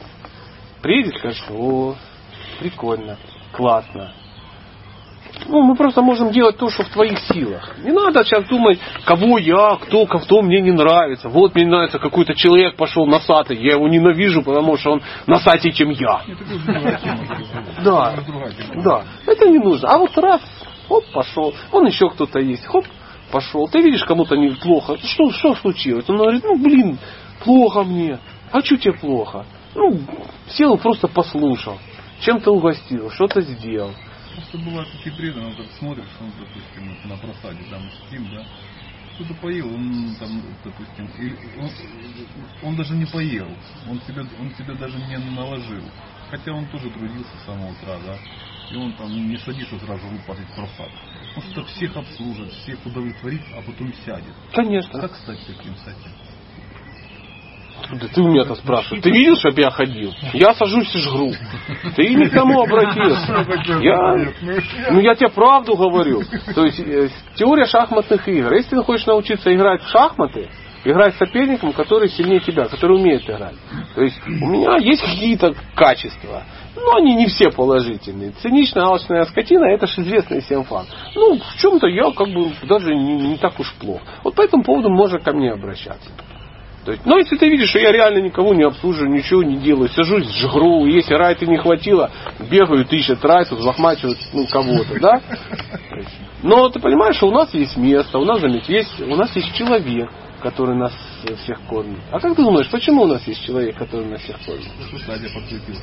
Приедет, скажет, о, прикольно, классно. Ну, мы просто можем делать то, что в твоих силах. Не надо сейчас думать, кого я, кто, кто мне не нравится. Вот мне нравится какой-то человек пошел носатый, я его ненавижу, потому что он носатей, чем я. Да. Да, это не нужно. А вот раз, хоп, пошел. Вон еще кто-то есть, хоп, пошел. Ты видишь, кому-то не плохо. Что, что случилось? Он говорит, ну блин, плохо мне. А что тебе плохо? Ну, сел просто послушал. Чем-то угостил, что-то сделал. Просто бывают такие преданные, вот так смотришь, он, допустим, вот на просаде, там, сидим, да, кто-то поел, он там, допустим, или он, он даже не поел, он тебе, он тебе даже не наложил. Хотя он тоже трудился с самого утра, да, и он там не садится сразу выпадать в просад. Он что всех обслужит, всех удовлетворит, а потом сядет. Конечно. Как стать таким, кстати? Да ты у меня-то спрашиваешь. Ты видел, чтобы я ходил? Я сажусь и жгру. Ты не к тому обратился. Я, ну я тебе правду говорю. То есть э, теория шахматных игр. Если ты хочешь научиться играть в шахматы, играть с соперником, который сильнее тебя, который умеет играть. То есть у меня есть какие-то качества. Но они не все положительные. Циничная, алчная скотина, это же известный всем факт. Ну, в чем-то я как бы даже не, не так уж плохо. Вот по этому поводу можно ко мне обращаться. То есть, но если ты видишь, что я реально никого не обслуживаю, ничего не делаю, сажусь, жгру, если райта не хватило, бегают, ищут райту, захмачивают ну, кого-то, да? Но ты понимаешь, что у нас есть место, у нас, заметь, есть, у нас есть человек, который нас всех кормит. А как ты думаешь, почему у нас есть человек, который нас всех кормит? Подсветился.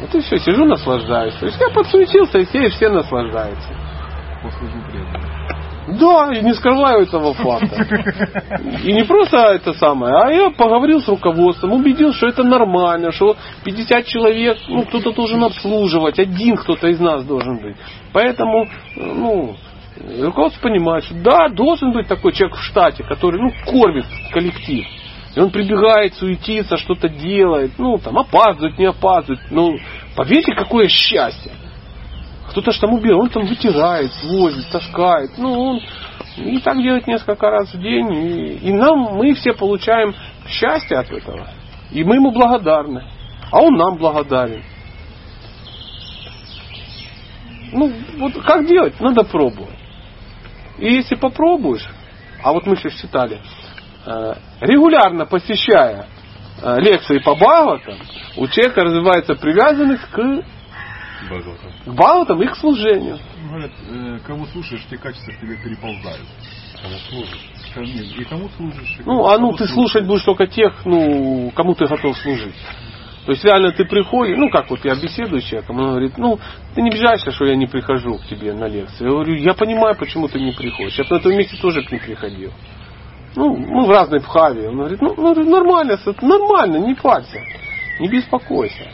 Вот и все, сижу, наслаждаюсь. То есть я подсуетился, и все, и все наслаждаются. Послужу преданно. Да, и не скрываю этого факта. И не просто это самое, а я поговорил с руководством, убедил, что это нормально, что 50 человек, ну, кто-то должен обслуживать, один кто-то из нас должен быть. Поэтому, ну, руководство понимает, что да, должен быть такой человек в штате, который, ну, кормит коллектив. И он прибегает, суетится, что-то делает, ну, там, опаздывает, не опаздывает. Ну, поверьте, какое счастье. Кто-то ж там убил, он там вытирает, возит, таскает. Ну, он и так делает несколько раз в день. И, и нам, мы все получаем счастье от этого. И мы ему благодарны. А он нам благодарен. Ну, вот как делать? Надо пробовать. И если попробуешь, а вот мы сейчас читали, э, регулярно посещая э, лекции по Бхагаватам, у человека развивается привязанность к Бхагаватам. к Бхагаватам и к служению. Говорят, э, кого слушаешь, те качества к тебе переползают. Кому служишь. Ко мне. И кому служишь. и Ну, кому- а ну ты служишь. слушать будешь только тех, ну, кому ты готов служить. То есть реально ты приходишь, ну как вот я беседую с человеком, он говорит, ну ты не обижаешься, что я не прихожу к тебе на лекцию. Я говорю, я понимаю, почему ты не приходишь. Я бы на этом месте тоже к ним приходил. Ну, мы в разной пхаве. Он говорит, ну, ну, нормально, нормально, не парься, не беспокойся.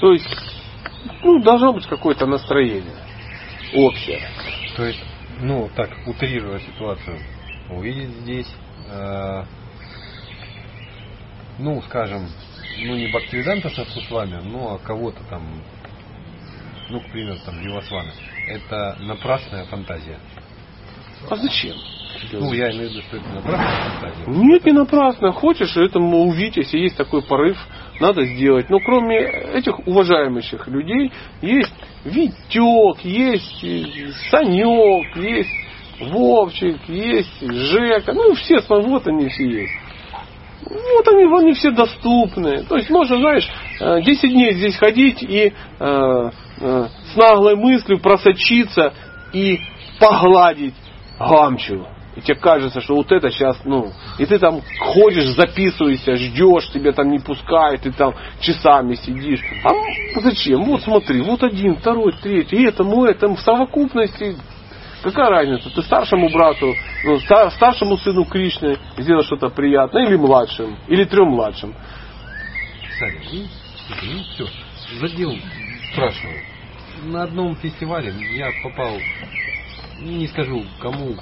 То есть, ну, должно быть какое-то настроение общее. То есть, ну, так, утрируя ситуацию, увидеть здесь, э, ну, скажем, ну, не Бхактивиданта Сарасвами, ну, а кого-то там, ну, к примеру, там, Вивасвана, это напрасная фантазия. А зачем? Ну, я имею в виду, что это напрасная фантазия. Нет, не напрасно. Хочешь этому увидеть, если есть такой порыв, надо сделать. Но кроме этих уважаемых людей, есть Витек, есть э, Санек, есть Вовчик, есть Жека. Ну, все, вот они все есть. Вот они, они все доступны. То есть можно, знаешь, э, 10 дней здесь ходить и э, э, с наглой мыслью просочиться и погладить гамчу. И тебе кажется, что вот это сейчас, ну, и ты там ходишь, записываешься, ждешь, тебя там не пускают, ты там часами сидишь. А зачем? Вот смотри, вот один, второй, третий, и этому, этому в совокупности Какая разница? Ты старшему брату, ну, ста- старшему сыну Кришны сделал что-то приятное, или младшим, или трем младшим. Саня, ну, ну все, задел спрашиваю. На одном фестивале я попал, не скажу кому,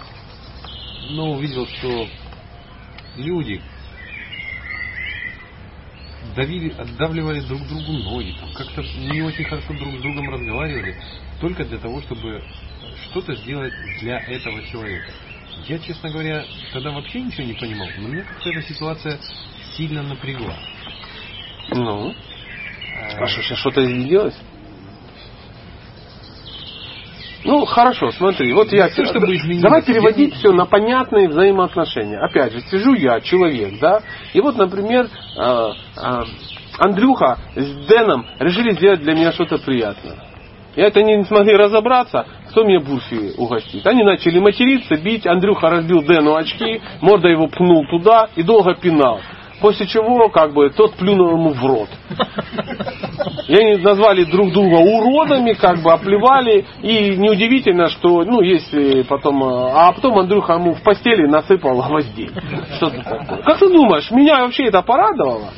но увидел, что люди давили, отдавливали друг другу ноги, там, как-то не очень хорошо друг с другом разговаривали, только для того, чтобы что-то сделать для этого человека. Я, честно говоря, тогда вообще ничего не понимал, но меня как-то эта ситуация сильно напрягла. Ну, а что, сейчас что-то изменилось? Ну, хорошо, смотри, вот я... То, чтобы изменилось. Давай переводить Я- все на понятные взаимоотношения. Опять же, сижу я, человек, да, и вот, например, э, э, Андрюха с Дэном решили сделать для меня что-то приятное. И это они не смогли разобраться, кто мне бурфи угостит. Они начали материться, бить. Андрюха разбил Дэну очки, морда его пнул туда и долго пинал. После чего, как бы, тот плюнул ему в рот. И они назвали друг друга уродами, как бы оплевали. И неудивительно, что, ну, если потом... э, А потом Андрюха ему в постели насыпал гвоздей. Что-то такое. Как ты думаешь, меня вообще это порадовало?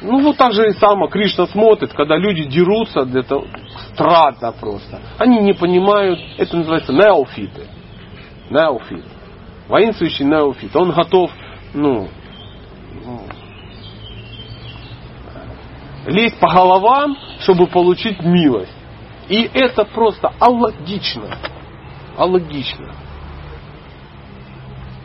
Ну, вот так же и само Кришна смотрит, когда люди дерутся, где-то странно просто. Они не понимают, это называется неофиты. Неофит. Воинствующий неофит. Он готов, ну, лезть по головам, чтобы получить милость. И это просто аллогично. Аллогично.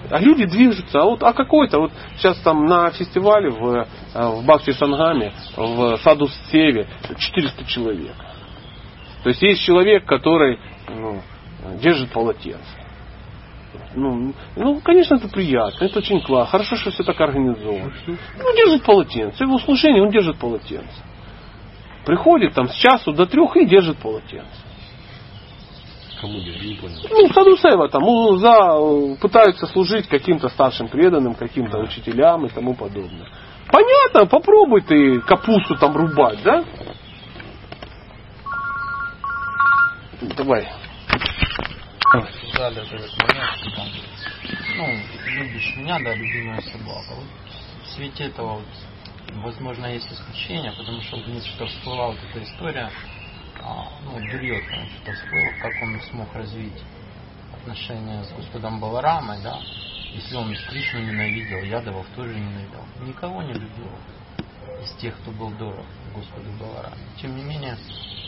А люди движутся. А вот а какой-то, вот сейчас там на фестивале в, э, в Бхакти Сангаме, в Саду Севе 400 человек. То есть есть человек, который ну, держит полотенце. Ну, ну, конечно, это приятно, это очень классно. Хорошо, что все так организовано. Ну, держит полотенце. Его служение, он держит полотенце. Приходит там с часу до трех и держит полотенце. Кому я не понял. Ну, Садусева там за, пытаются служить каким-то старшим преданным, каким-то учителям и тому подобное. Понятно, попробуй ты капусту там рубать, да? Давай. Обсуждали вот этот момент, что там, ну, любишь меня, да, любимая собака. Вот в свете этого, вот, возможно, есть исключение, потому что мне что всплыла вот эта история, а, ну, Дурьотана что-то всплыло, как он смог развить отношения с Господом Баларамой, да, если он Кришну ненавидел, Ядовов тоже ненавидел, никого не любил из тех, кто был дорог Господу Балараме. Тем не менее,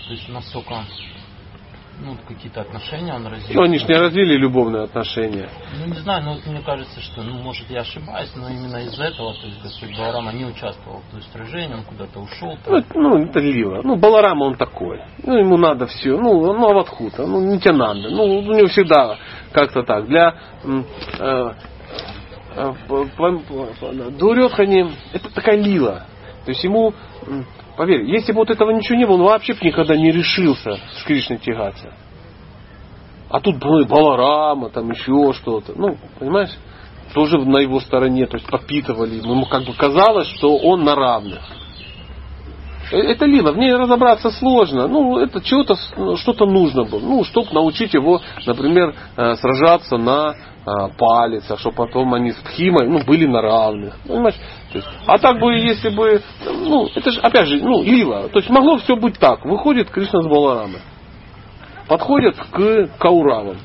то есть настолько ну, какие-то отношения он развил. Ну, они же не развили любовные отношения. Ну, не знаю, но вот мне кажется, что, ну, может, я ошибаюсь, но именно из этого, то есть Господь Баларама не участвовал в той сражении, он куда-то ушел. Ну, это, ну, это лила. Ну, Баларама он такой. Ну, ему надо все. Ну, ну Аватхута, ну, не тебе надо. Ну, у него всегда как-то так. Для э, э, Дурехани это такая лила. То есть ему Поверь, если бы вот этого ничего не было, он вообще бы никогда не решился с Кришной тягаться. А тут ну, Баларама, там еще что-то. Ну, понимаешь? Тоже на его стороне, то есть подпитывали. Ему как бы казалось, что он на равных. Э, это лила, в ней разобраться сложно. Ну, это чего-то, ну, что-то нужно было. Ну, чтобы научить его, например, э, сражаться на э, палицах, чтобы потом они с Пхимой ну, были на равных. Понимаешь? То есть, а так бы, если бы, ну, это же, опять же, ну, лила. То есть могло все быть так. Выходит Кришна с Баларамой. Подходят к Кауравам.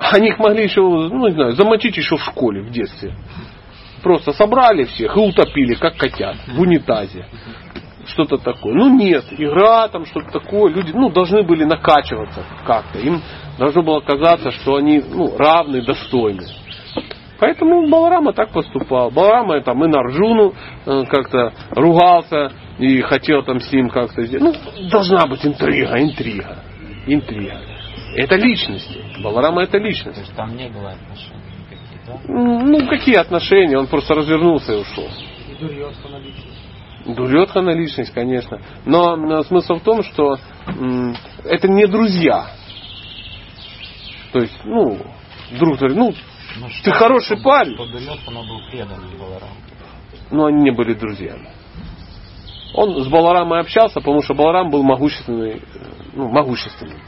Они их могли еще, ну, не знаю, замочить еще в школе, в детстве. Просто собрали всех и утопили, как котят, в унитазе. Что-то такое. Ну нет, игра там, что-то такое. Люди ну, должны были накачиваться как-то. Им должно было казаться, что они ну, равны, достойны. Поэтому Баларама так поступал. Баларама там и на Арджуну э, как-то ругался и хотел там с ним как-то сделать. Ну, должна быть интрига, интрига, интрига. Это личности. Баларама это личность. То есть там не было отношений. Ну, какие отношения? Он просто развернулся и ушел. И Дурьотхана личность. Дурьотхана личность, конечно. Но, но смысл в том, что м, это не друзья. То есть, ну, друг говорит, ну, ну ты хороший что, парень. Что Дурьотхана был предан Баларам. Но они не были друзьями. Он с Баларамой общался, потому что Баларам был могущественный, ну, могущественный.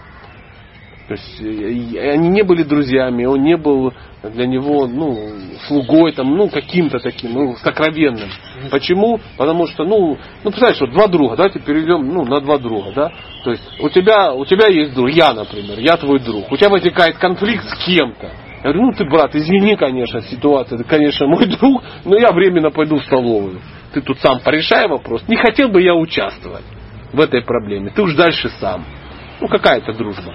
То есть они не были друзьями, он не был для него ну, слугой, там, ну, каким-то таким, ну, сокровенным. Почему? Потому что, ну, ну, представляешь, вот два друга, давайте перейдем ну, на два друга, да? То есть у тебя, у тебя есть друг, я, например, я твой друг, у тебя возникает конфликт с кем-то. Я говорю, ну ты, брат, извини, конечно, ситуация, ты, конечно, мой <laughs> друг, но я временно пойду в столовую. Ты тут сам порешай вопрос. Не хотел бы я участвовать в этой проблеме. Ты уж дальше сам. Ну, какая это дружба?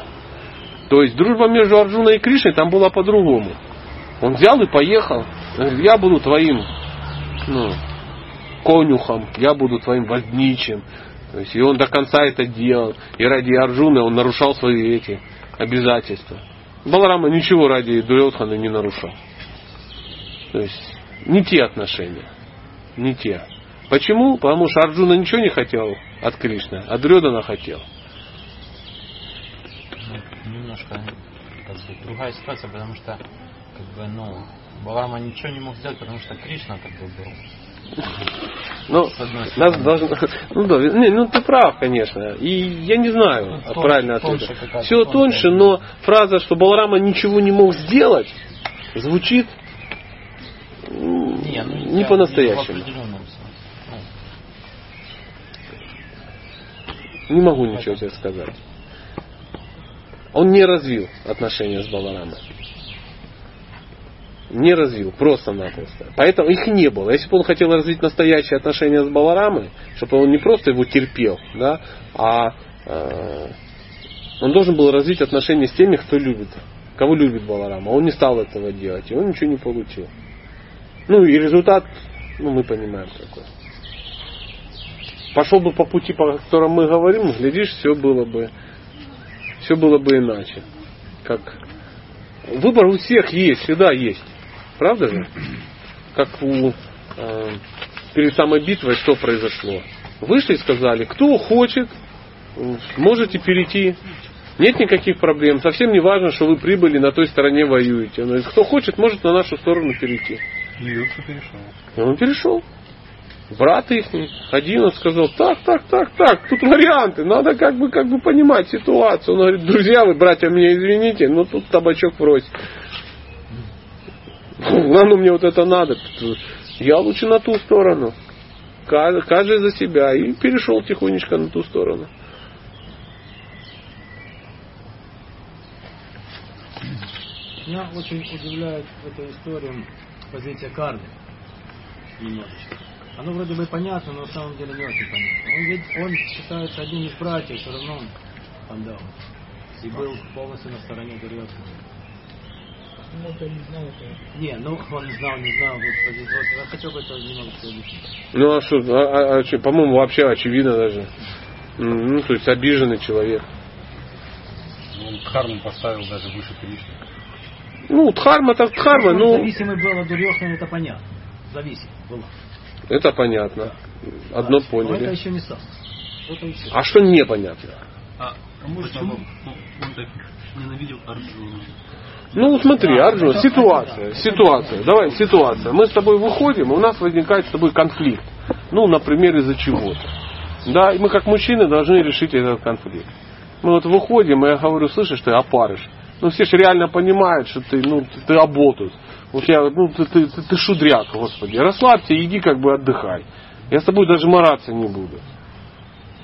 То есть дружба между Арджуной и Кришной там была по-другому. Он взял и поехал. я буду твоим ну, конюхом, я буду твоим возничим. То есть, и он до конца это делал. И ради Арджуны он нарушал свои эти обязательства. Баларама ничего ради Дурьотхана не нарушал. То есть не те отношения. Не те. Почему? Потому что Арджуна ничего не хотел от Кришны, а Дурьодана хотел. Немножко как бы, другая ситуация, потому что как бы, ну, Баларама ничего не мог сделать, потому что Кришна как бы был. Ну, нас должно, ну да, не, ну ты прав, конечно. И я не знаю ну, правильно ответа. Все тоньше, но фраза, что Баларама ничего не мог сделать, звучит не, ну, не по-настоящему. Не могу ничего тебе сказать. Он не развил отношения с Баларамой не развил, просто-напросто. Поэтому их не было. Если бы он хотел развить настоящие отношения с Баларамой, чтобы он не просто его терпел, да, а э, он должен был развить отношения с теми, кто любит кого любит Баларама. Он не стал этого делать, и он ничего не получил. Ну и результат, ну мы понимаем какой. Пошел бы по пути, по которому мы говорим, глядишь, все было бы, все было бы иначе. Как выбор у всех есть, всегда есть. Правда же? Как у э, перед самой битвой что произошло? Вышли и сказали, кто хочет, можете перейти. Нет никаких проблем. Совсем не важно, что вы прибыли на той стороне воюете. Но кто хочет, может на нашу сторону перейти. Юрка перешел. И он перешел. Брат их, один он сказал, так, так, так, так, тут варианты, надо как бы, как бы понимать ситуацию. Он говорит, друзья вы, братья, меня извините, но тут табачок <laughs> врозь. Ладно, мне вот это надо. Я лучше на ту сторону. Каждый за себя. И перешел тихонечко на ту сторону. Меня очень удивляет в этой истории позиция кармы. Немножечко. Оно вроде бы понятно, но на самом деле не очень понятно. Он ведь он считается одним из братьев, все равно он пандал. И был полностью на стороне Дурьотана. Ну, это не знал, это... Не, ну он не знал, не знал. Вот, я хотел бы это немного объяснить. Ну а что, а, а, а, что, по-моему, вообще очевидно даже. Ну, то есть обиженный человек. Ну, Он Дхарму поставил даже выше Кришны. Ну, Дхарма так Дхарма, Он ну, Зависимый был от Дурьотана, это понятно. Зависим был. это понятно. Одно Но это поняли. еще не сам. А что непонятно? А почему он так ненавидел Арджуну? Ну, смотри, Арджун, ситуация, ситуация. Давай, ситуация. Мы с тобой выходим, и у нас возникает с тобой конфликт. Ну, например, из-за чего-то. Да, и мы как мужчины должны решить этот конфликт. Мы вот выходим, и я говорю, слышишь, ты опарыш. Ну, все же реально понимают, что ты, ну, ты, ты оболтус. Вот я, ну, ты, ты, ты, ты шудряк, господи. Расслабься, иди как бы отдыхай. Я с тобой даже мараться не буду.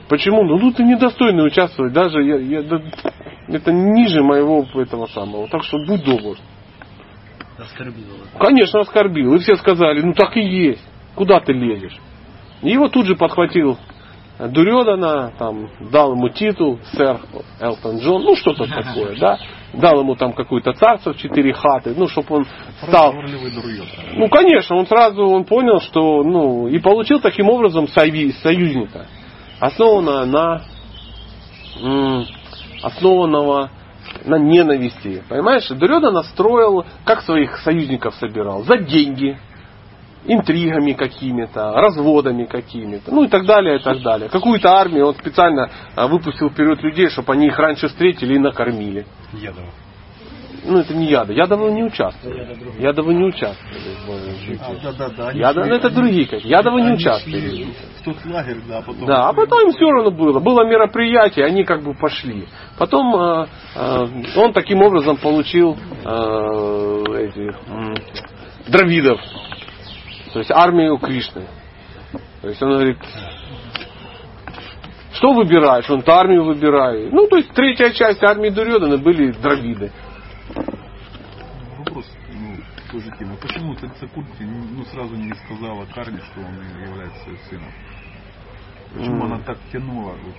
Почему? Ну, ну ты недостойный участвовать. Даже я, я, да, это ниже моего этого самого. Так что будь добр. Оскорбил Конечно, оскорбил. И все сказали, ну так и есть. Куда ты лезешь? И его тут же подхватил Дурёдана, там, дал ему титул, сэр Элтон Джон, ну что-то такое, да. Дал ему там какое-то царство в четыре хаты, ну, чтобы он стал... Ну, конечно, он сразу он понял, что, ну, и получил таким образом союз- союзника, основанного на, основанного на ненависти. Понимаешь, Дурёдана настроил, как своих союзников собирал, за деньги, интригами какими-то, разводами какими-то, ну и так далее, и так далее. Какую-то армию он специально а, выпустил вперед людей, чтобы они их раньше встретили и накормили. Ядова. Ну, это не яда. Ядовы не участвовали. Ядовы не участвовали в А, житии. да, да, да. Ядовы, шли- ну, это другие какие. Ядовы не участвовали. В тот лагерь, да, потом. Да, а потом им все равно было. Было мероприятие, они как бы пошли. Потом э, э, он таким образом получил э, эти, дравидов. То есть армию Кришны. То есть он говорит, что выбираешь? Он армию выбирает. Ну, то есть третья часть армии Дурьодана были дравиды. Вопрос, ну, тоже тема. Почему царица Курти ну, сразу не сказала Карне, что он является ее сыном? Почему М. она так тянула, вот,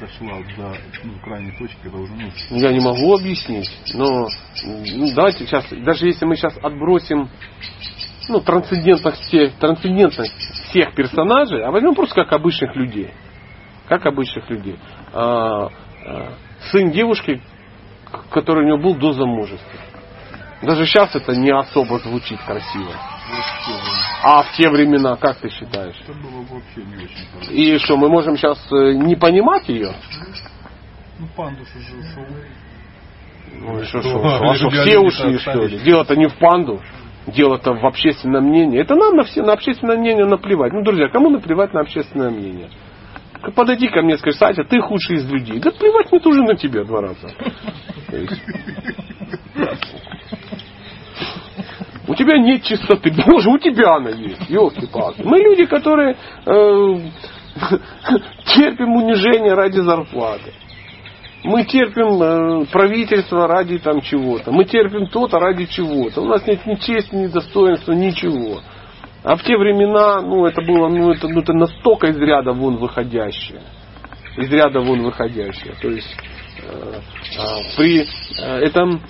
дошла до ну, крайней точки, когда уже, ну, Я не могу объяснить, но ну, давайте сейчас, даже если мы сейчас отбросим ну, трансцендентность всех, трансцендентность всех персонажей, а возьмем просто как обычных людей. Как обычных людей. А, а, сын девушки, который у него был до замужества. Даже сейчас это не особо звучит красиво. А в те времена, как ты считаешь? И что, мы можем сейчас э, не понимать ее? Ну, пандус уже ушел. Ну и что, что? что, что? А что, Люди все ушли, что ли? Дело-то не в панду. Дело-то в общественном мнении. Это нам на, все, на общественное мнение наплевать. Ну, друзья, кому наплевать на общественное мнение? Подойди ко мне, скажи, Сатя, ты худший из людей. Да плевать мне тоже на тебя два раза. У тебя нет чистоты. Боже, у тебя она есть. Елки-палки. Мы люди, которые э, <laughs> терпим унижение ради зарплаты. Мы терпим э, правительство ради там чего-то. Мы терпим то-то ради чего-то. У нас нет ни чести, ни достоинства, ничего. А в те времена, ну, это было, ну, это, ну, это настолько из ряда вон выходящее. Из ряда вон выходящее. То есть, э, э, при э, этом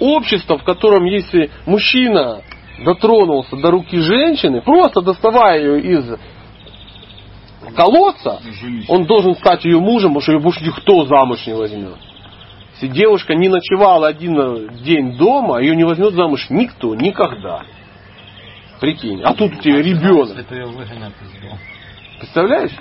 общество, в котором если мужчина дотронулся до руки женщины, просто доставая ее из колодца, он должен стать ее мужем, потому что ее больше никто замуж не возьмет. Если девушка не ночевала один день дома, ее не возьмет замуж никто, никогда. Прикинь. А тут у тебя ребенок. Представляешь?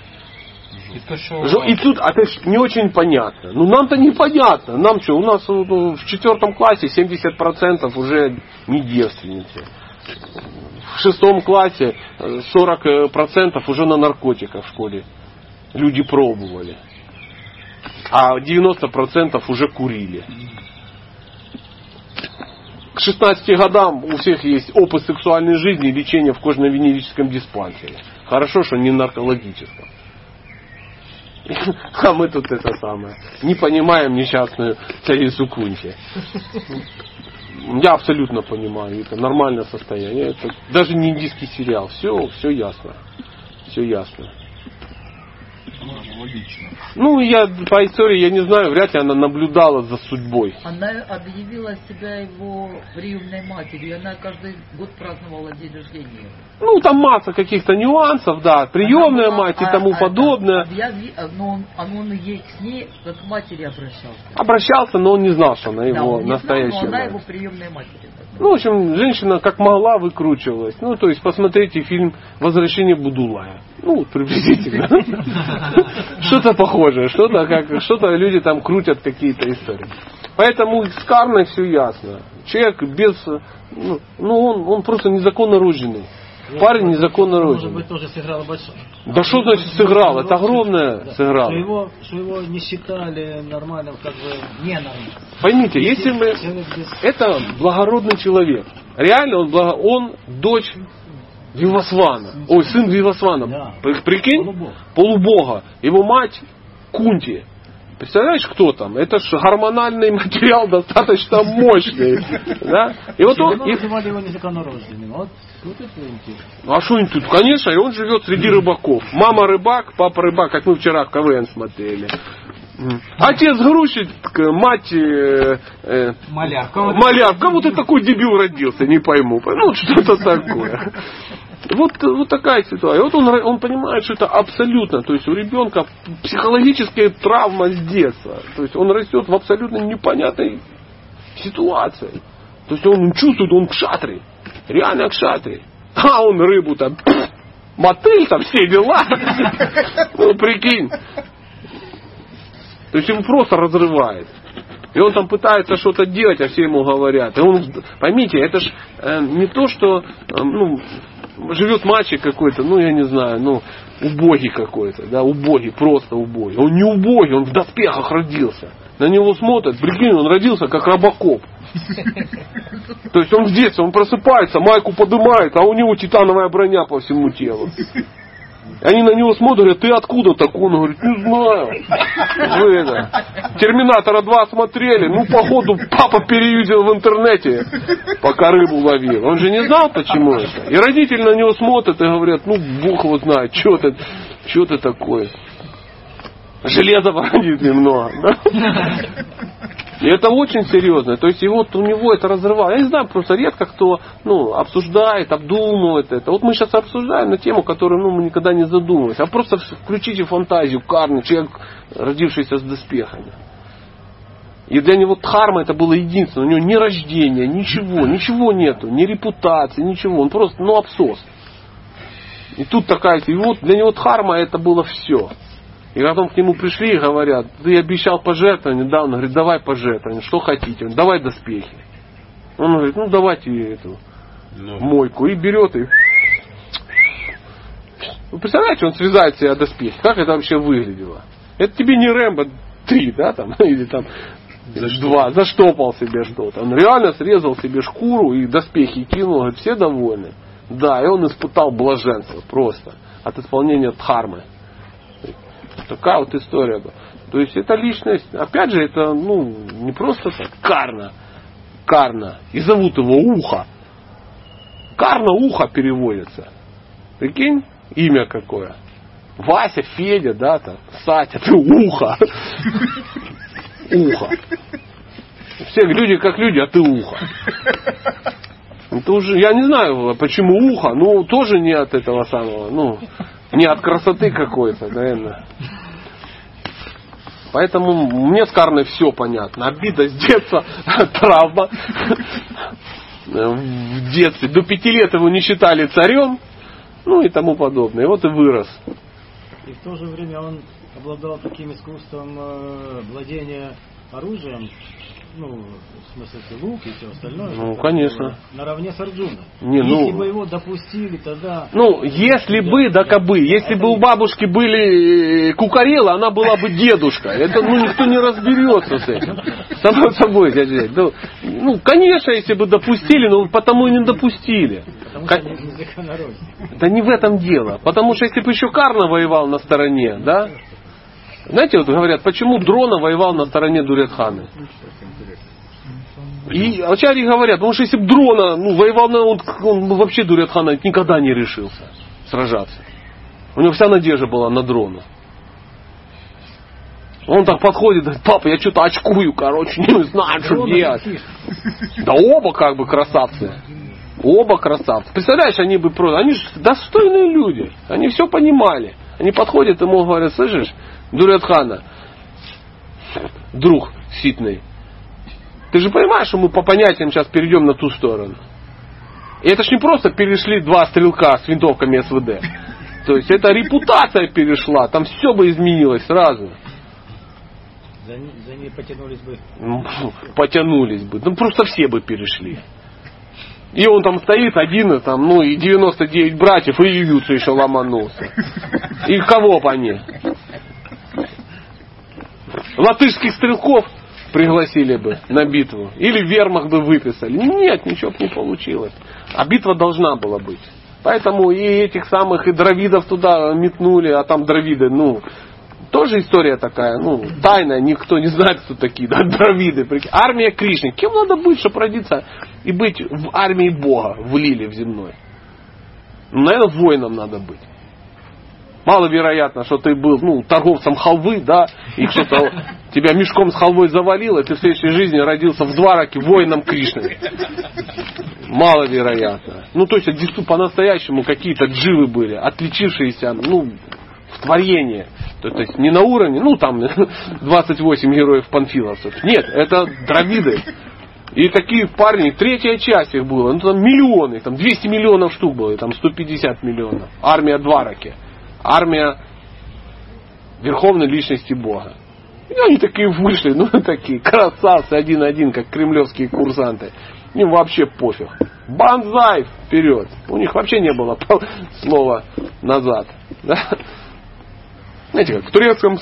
И то, что... И тут опять же, не очень понятно. Ну нам-то непонятно. Нам что, у нас ну, в четвертом классе 70% уже не девственницы. В шестом классе э, 40% уже на наркотиках в школе. Люди пробовали. А 90% уже курили. К 16 годам у всех есть опыт сексуальной жизни и лечение в кожно-венерическом диспансере. Хорошо, что не наркологическом. <laughs> А мы тут это самое. Не понимаем несчастную царицу Кунти. Я абсолютно понимаю. Это нормальное состояние. Это даже не индийский сериал. Все, все ясно. Все ясно. Ну, я по истории, я не знаю, вряд ли она наблюдала за судьбой. Она объявила себя его приемной матерью, и она каждый год праздновала день рождения. Ну, там масса каких-то нюансов, да. Приемная была, мать и а, тому а, подобное. объяви- а, но он, а он ей к ней как к матери обращался. Обращался, но он не знал, что она Да, его он не знал, настоящая но она мать. его приемная матерь. Ну, в общем, женщина как могла выкручивалась. Ну, то есть, посмотрите фильм «Возвращение Будулая». Ну, приблизительно. <laughs> Что-то похожее, что-то как, что-то люди там крутят какие-то истории. Поэтому с кармой все ясно. Человек без, ну, ну, он, он просто незаконно рожденный. Парень незаконно Может рожденный. быть, тоже сыграло большое. Да что значит сыграл? Это огромное Да. сыграло. Что его, что его не считали нормальным, как бы не нормальным. Поймите, если мы... Без- Это благородный человек. Реально он, благо- он дочь Вивасвана. Ой, сын Вивасвана. Да. При- Прикинь? Полубог. Полубога. Его мать Кунти. Представляешь, кто там? Это же гормональный материал достаточно мощный. <laughs> Да? И вот он, Его и- называли его незаконнорожденным. Вот, вот это интересно. а что он тут? Конечно, и он живет среди рыбаков. Мама рыбак, папа рыбак, как мы вчера в КВН смотрели. Отец грузчик, мать э, э, Малявка. малявка. Вот и такой дебил родился, не пойму. Ну, что-то такое. Вот, вот такая ситуация. Вот он, он понимает, что это абсолютно, то есть у ребенка психологическая травма с детства. То есть он растет в абсолютно непонятной ситуации. То есть он чувствует, он кшатри. Реально кшатри. А он рыбу там, <clears throat> мотыль там, все дела. <laughs> Ну, прикинь. То есть его просто разрывает. И он там пытается что-то делать, а все ему говорят. И он, поймите, это ж э, не то, что э, ну, живет мальчик какой-то, ну я не знаю, ну убогий какой-то, да, убогий, просто убогий. Он не убогий, он в доспехах родился. На него смотрят, прикинь, он родился как робокоп. То есть он в детстве, он просыпается, майку поднимает, а у него титановая броня по всему телу. Они на него смотрят, говорят, ты откуда такой? Он говорит, не знаю. Вы это, Терминатора 2 смотрели, ну, походу, папа переюзил в интернете, пока рыбу ловил. Он же не знал, почему это. И родители на него смотрят и говорят, ну, бог его знает, что ты, что ты такое. Железа воронит немного. Да? <laughs> И это очень серьезно. То есть и вот у него это разрывает. Я не знаю, просто редко кто ну, обсуждает, обдумывает это. Вот мы сейчас обсуждаем на тему, которую ну, мы никогда не задумывались. А просто включите фантазию, карму, человек, родившийся с доспехами. И для него дхарма это было единственное. У него ни рождения, ничего, <laughs> ничего нету, ни репутации, ничего. Он просто, ну, абсос. И тут такая, и вот для него дхарма это было все. И потом к нему пришли и говорят, ты обещал пожертвование, да, он говорит, давай пожертвование, что хотите, он, давай доспехи. Он говорит, ну давайте эту Ну, мойку. И берет и... Вы представляете, он связает себе доспехи. Как это вообще выглядело? Это тебе не Рэмбо 3, да, там, <laughs> или там два, заштопал себе что-то. Он реально срезал себе шкуру и доспехи кинул, говорит, все довольны. Да, и он испытал блаженство просто от исполнения дхармы. Такая вот история была. То есть это личность, опять же, это ну, не просто так, Карна. Карна. И зовут его Ухо. Карна Ухо переводится. Прикинь, имя какое. Вася, Федя, да, там, Сатя, ты Ухо. Ухо. Все люди как люди, а ты ухо. Это уже, я не знаю, почему ухо, ну, тоже не от этого самого, ну, не от красоты какой-то, наверное. Поэтому мне с Карной все понятно. Обида с детства, <laughs> травма. В детстве. До пяти лет его не считали царем, ну и тому подобное. И вот и вырос. И в то же время он обладал таким искусством э, владения оружием, ну, в смысле, лук и все остальное. Ну, конечно. Наравне с Арджуном. Не, Если ну- бы его допустили, тогда... Ну, если бы, да кабы, если бы у бабушки были э, кукарелы, она была бы дедушка. Это, ну, никто не разберется с этим. Само собой, дядя. Ну, ну, конечно, если бы допустили, но потому и не допустили. Потому что они незаконнородны. Да не в этом дело. Потому что если бы еще Карна воевал на стороне, да? Знаете, вот говорят, почему Дрона воевал на стороне Дуретханы? И ачари говорят, потому что если бы Дрона ну, воевал на... Он, он бы вообще Дуретхана никогда не решился сражаться. У него вся надежда была на Дрона. Он так подходит, говорит, папа, я что-то очкую, короче, не знаю, что делать. Да оба как бы красавцы. Оба красавцы. Представляешь, они бы просто... Они же достойные люди. Они все понимали. Они подходят ему говорят, слышишь, Дурятхана, друг ситный, ты же понимаешь, что мы по понятиям сейчас перейдем на ту сторону. И это ж не просто перешли два стрелка с винтовками СВД. То есть это репутация перешла, там все бы изменилось сразу. За, за ней потянулись бы... Ну, потянулись бы. Ну, просто все бы перешли. И он там стоит один, там, ну, и 99 братьев, и Ююцу еще ломанулся. И кого бы они? Латышских стрелков пригласили бы на битву. Или вермах бы выписали. Нет, ничего бы не получилось. А битва должна была быть. Поэтому и этих самых и дровидов туда метнули, а там дровиды, ну, тоже история такая, ну, тайная, никто не знает, кто такие, да, <laughs> дровиды. Армия Кришны. Кем надо быть, чтобы родиться и быть в армии Бога, в Лиле, в земной? Ну, наверное, воином надо быть. Маловероятно, что ты был ну, торговцем халвы, да, и кто-то тебя мешком с халвой завалил, и ты в следующей жизни родился в Двараке воином Кришны. Маловероятно. Ну, то есть, по-настоящему какие-то дживы были, отличившиеся, ну, в творении. То, то есть, не на уровне, ну, там, <laughs> 28 героев панфиловцев. Нет, это дравиды. И такие парни, третья часть их была, ну там миллионы, там 200 миллионов штук было, там 150 миллионов. Армия Двараки. Армия верховной личности Бога. И они такие вышли, ну <laughs> такие красавцы один-один, как кремлевские курсанты. Им вообще пофиг. Банзай вперед. У них вообще не было <laughs> слова назад. Да? Знаете, как в турецком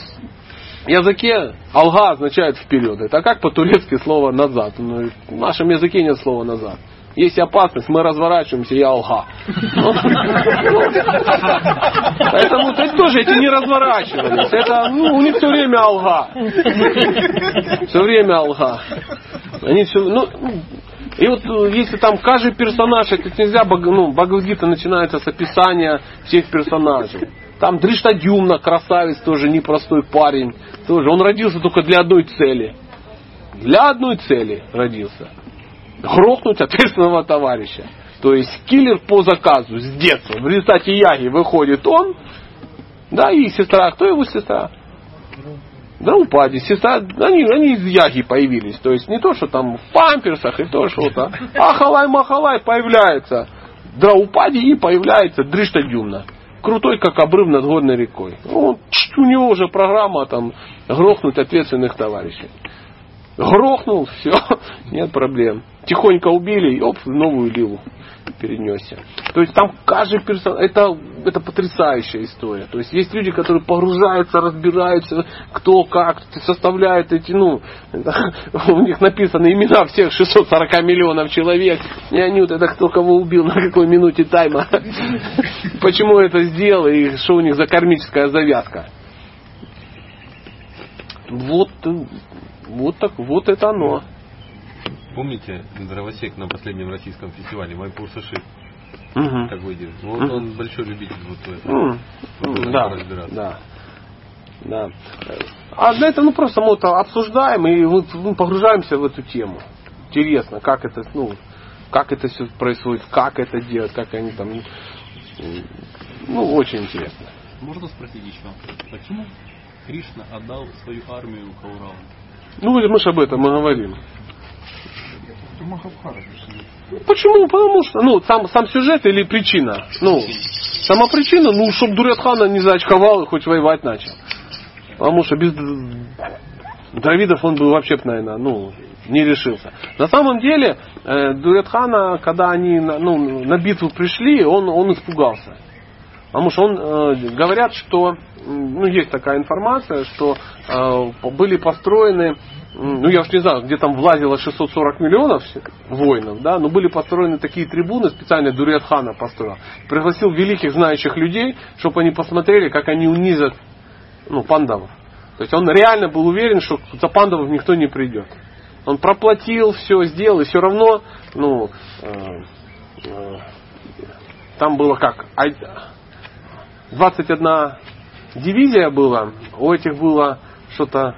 языке алга означает вперед. Это как по-турецки слово назад? Ну, в нашем языке нет слова назад. Есть опасность, мы разворачиваемся и алга. Поэтому то есть тоже эти не разворачивались. Это, ну, у них все время алга. Все время алга. Они все, ну, и вот э, если там каждый персонаж, это нельзя, ну, Бхагавадгита начинается с описания всех персонажей. Там Дриштадюмна, красавец, тоже непростой парень. Тоже. Он родился только для одной цели. Для одной цели родился. Грохнуть ответственного товарища. То есть киллер по заказу с детства. В результате яги выходит он, да, и сестра. Кто его сестра? Драупади, сестра, они, они из яги появились. То есть не то, что там в памперсах и то что-то. Ахалай-махалай появляется. Драупади и появляется Дриштадюмна. Крутой, как обрыв над горной рекой. Ну, у него уже программа там грохнуть ответственных товарищей. Грохнул, все, <laughs> нет проблем. Тихонько убили, и оп, в новую ливу перенесся. То есть там каждый персонаж, это, это потрясающая история. То есть есть люди, которые погружаются, разбираются, кто как, составляют эти, ну, <laughs> у них написаны имена всех 640 миллионов человек, и они вот это кто кого убил, <laughs> на какой минуте тайма, почему это сделал, и что у них за кармическая завязка. Вот, вот так, вот это оно. Помните дровосек на последнем российском фестивале Майпур Саши? Мгм. Такой делает. Вот Мгм. он большой любитель вот этого. М, Да, разбираться. да. Да. А для этого ну просто мы это обсуждаем и вот, ну, погружаемся в эту тему. Интересно, как это, ну, как это все происходит, как это делать, как они там. Ну, очень интересно. Можно спросить еще, почему Кришна отдал свою армию Кауравам? Ну, мы же об этом и говорим. Почему? Потому что, ну, сам, сам сюжет или причина? Ну, сама причина, ну, чтобы Дуретхана не заочковал и хоть воевать начал. Потому что без Дравидов он бы вообще, наверное, ну, не решился. На самом деле, э, Дуретхана, когда они на, ну, на битву пришли, он, он испугался. Потому что он, э, говорят, что, ну, есть такая информация, что э, были построены, ну, я уж не знаю, где там влазило 640 миллионов воинов, да, но были построены такие трибуны, специально Дуретхана построил. Пригласил великих знающих людей, чтобы они посмотрели, как они унизят ну, пандавов. То есть он реально был уверен, что за пандавов никто не придет. Он проплатил все, сделал, и все равно, ну, э, э, там было как, 21 дивизия была, у этих было что-то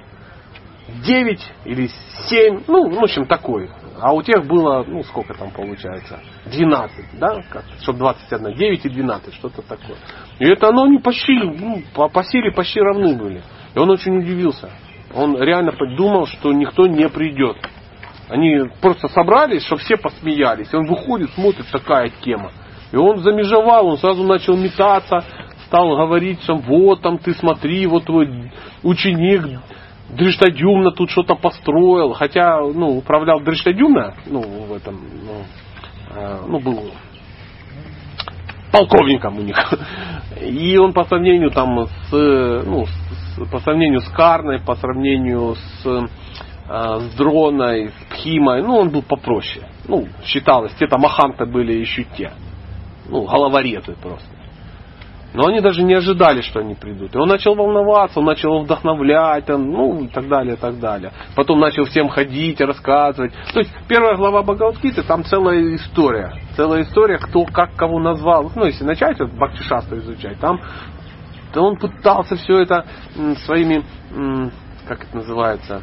9 или 7, ну, в общем, такой. А у тех было, ну, сколько там получается, 12, да, как, чтобы 21, 9 и 12, что-то такое. И это оно не почти, ну, по, по силе почти равны были. И он очень удивился. Он реально подумал, что никто не придет. Они просто собрались, чтобы все посмеялись. И он выходит, смотрит, такая тема. И он замежевал, он сразу начал метаться, стал говорить, что вот там ты смотри, вот твой ученик Дриштадюмна тут что-то построил. Хотя, ну, управлял Дриштадюмна, ну, в этом, ну, э, ну, был полковником у них. <laughs> И он по сравнению там с, ну, с, по сравнению с Карной, по сравнению с, э, с Дроной, с Пхимой, ну, он был попроще. Ну, считалось, те-то маханты были еще те. Ну, головорезы просто. Но они даже не ожидали, что они придут. И он начал волноваться, он начал вдохновлять, ну и так далее, и так далее. Потом начал всем ходить, рассказывать. То есть первая глава Бхагавадгиты, там целая история. Целая история, кто как кого назвал. Ну, если начать вот Бхактишасту изучать, там то он пытался все это своими, как это называется,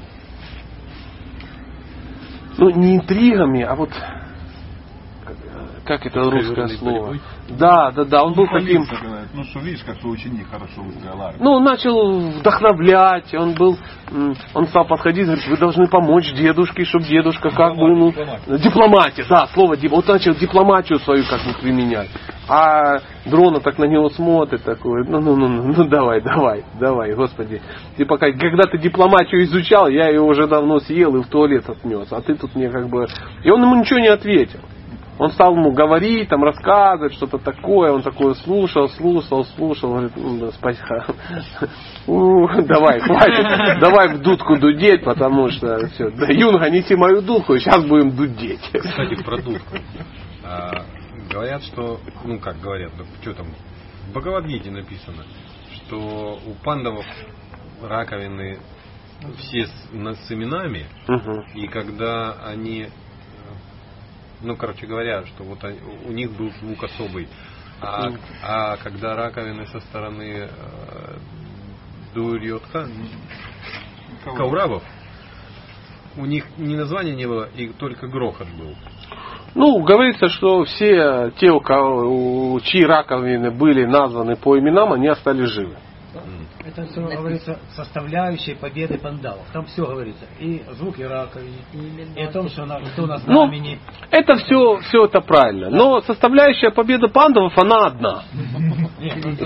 ну не интригами, а вот как это русское слово? Борьбой? Да, да, да, он был таким... Ну что, видишь, как твой ученик хорошо выстроил армию. Ну, он начал вдохновлять, он был, он стал подходить, говорит, вы должны помочь дедушке, чтобы дедушка как бы, ну, дипломатия, да, слово, вот начал дипломатию свою как бы применять. А дрона так на него смотрит такой, ну, ну, ну, ну, ну давай, давай, давай, господи. Ты пока, когда ты дипломатию изучал, я ее уже давно съел и в туалет отнес, а ты тут мне как бы... И он ему ничего не ответил. Он стал ему говорить, там, рассказывать что-то такое. Он такое слушал, слушал, слушал. Говорит, ну, спасибо. давай, хватит. Давай в дудку дудеть, потому что все. Да, Юнга, неси мою дудку, сейчас будем дудеть. Кстати, про дудку. А, говорят, что, ну как говорят, да, что там, в Бхагавадгите написано, что у пандавов раковины все с, с именами, угу. и когда они ну, короче говоря, что вот они, у них был звук особый. А, а когда раковины со стороны э, Дурьотха, Кауравов, у них ни названия не было, и только грохот был. Ну, говорится, что все те, у кого, чьи раковины были названы по именам, они остались живы. Это все говорится составляющей победы пандавов. Там все говорится. И звуки раковины, и о том, что на, кто на ну, знамени. Ну, это все, все это правильно. Но составляющая победы пандавов, она одна.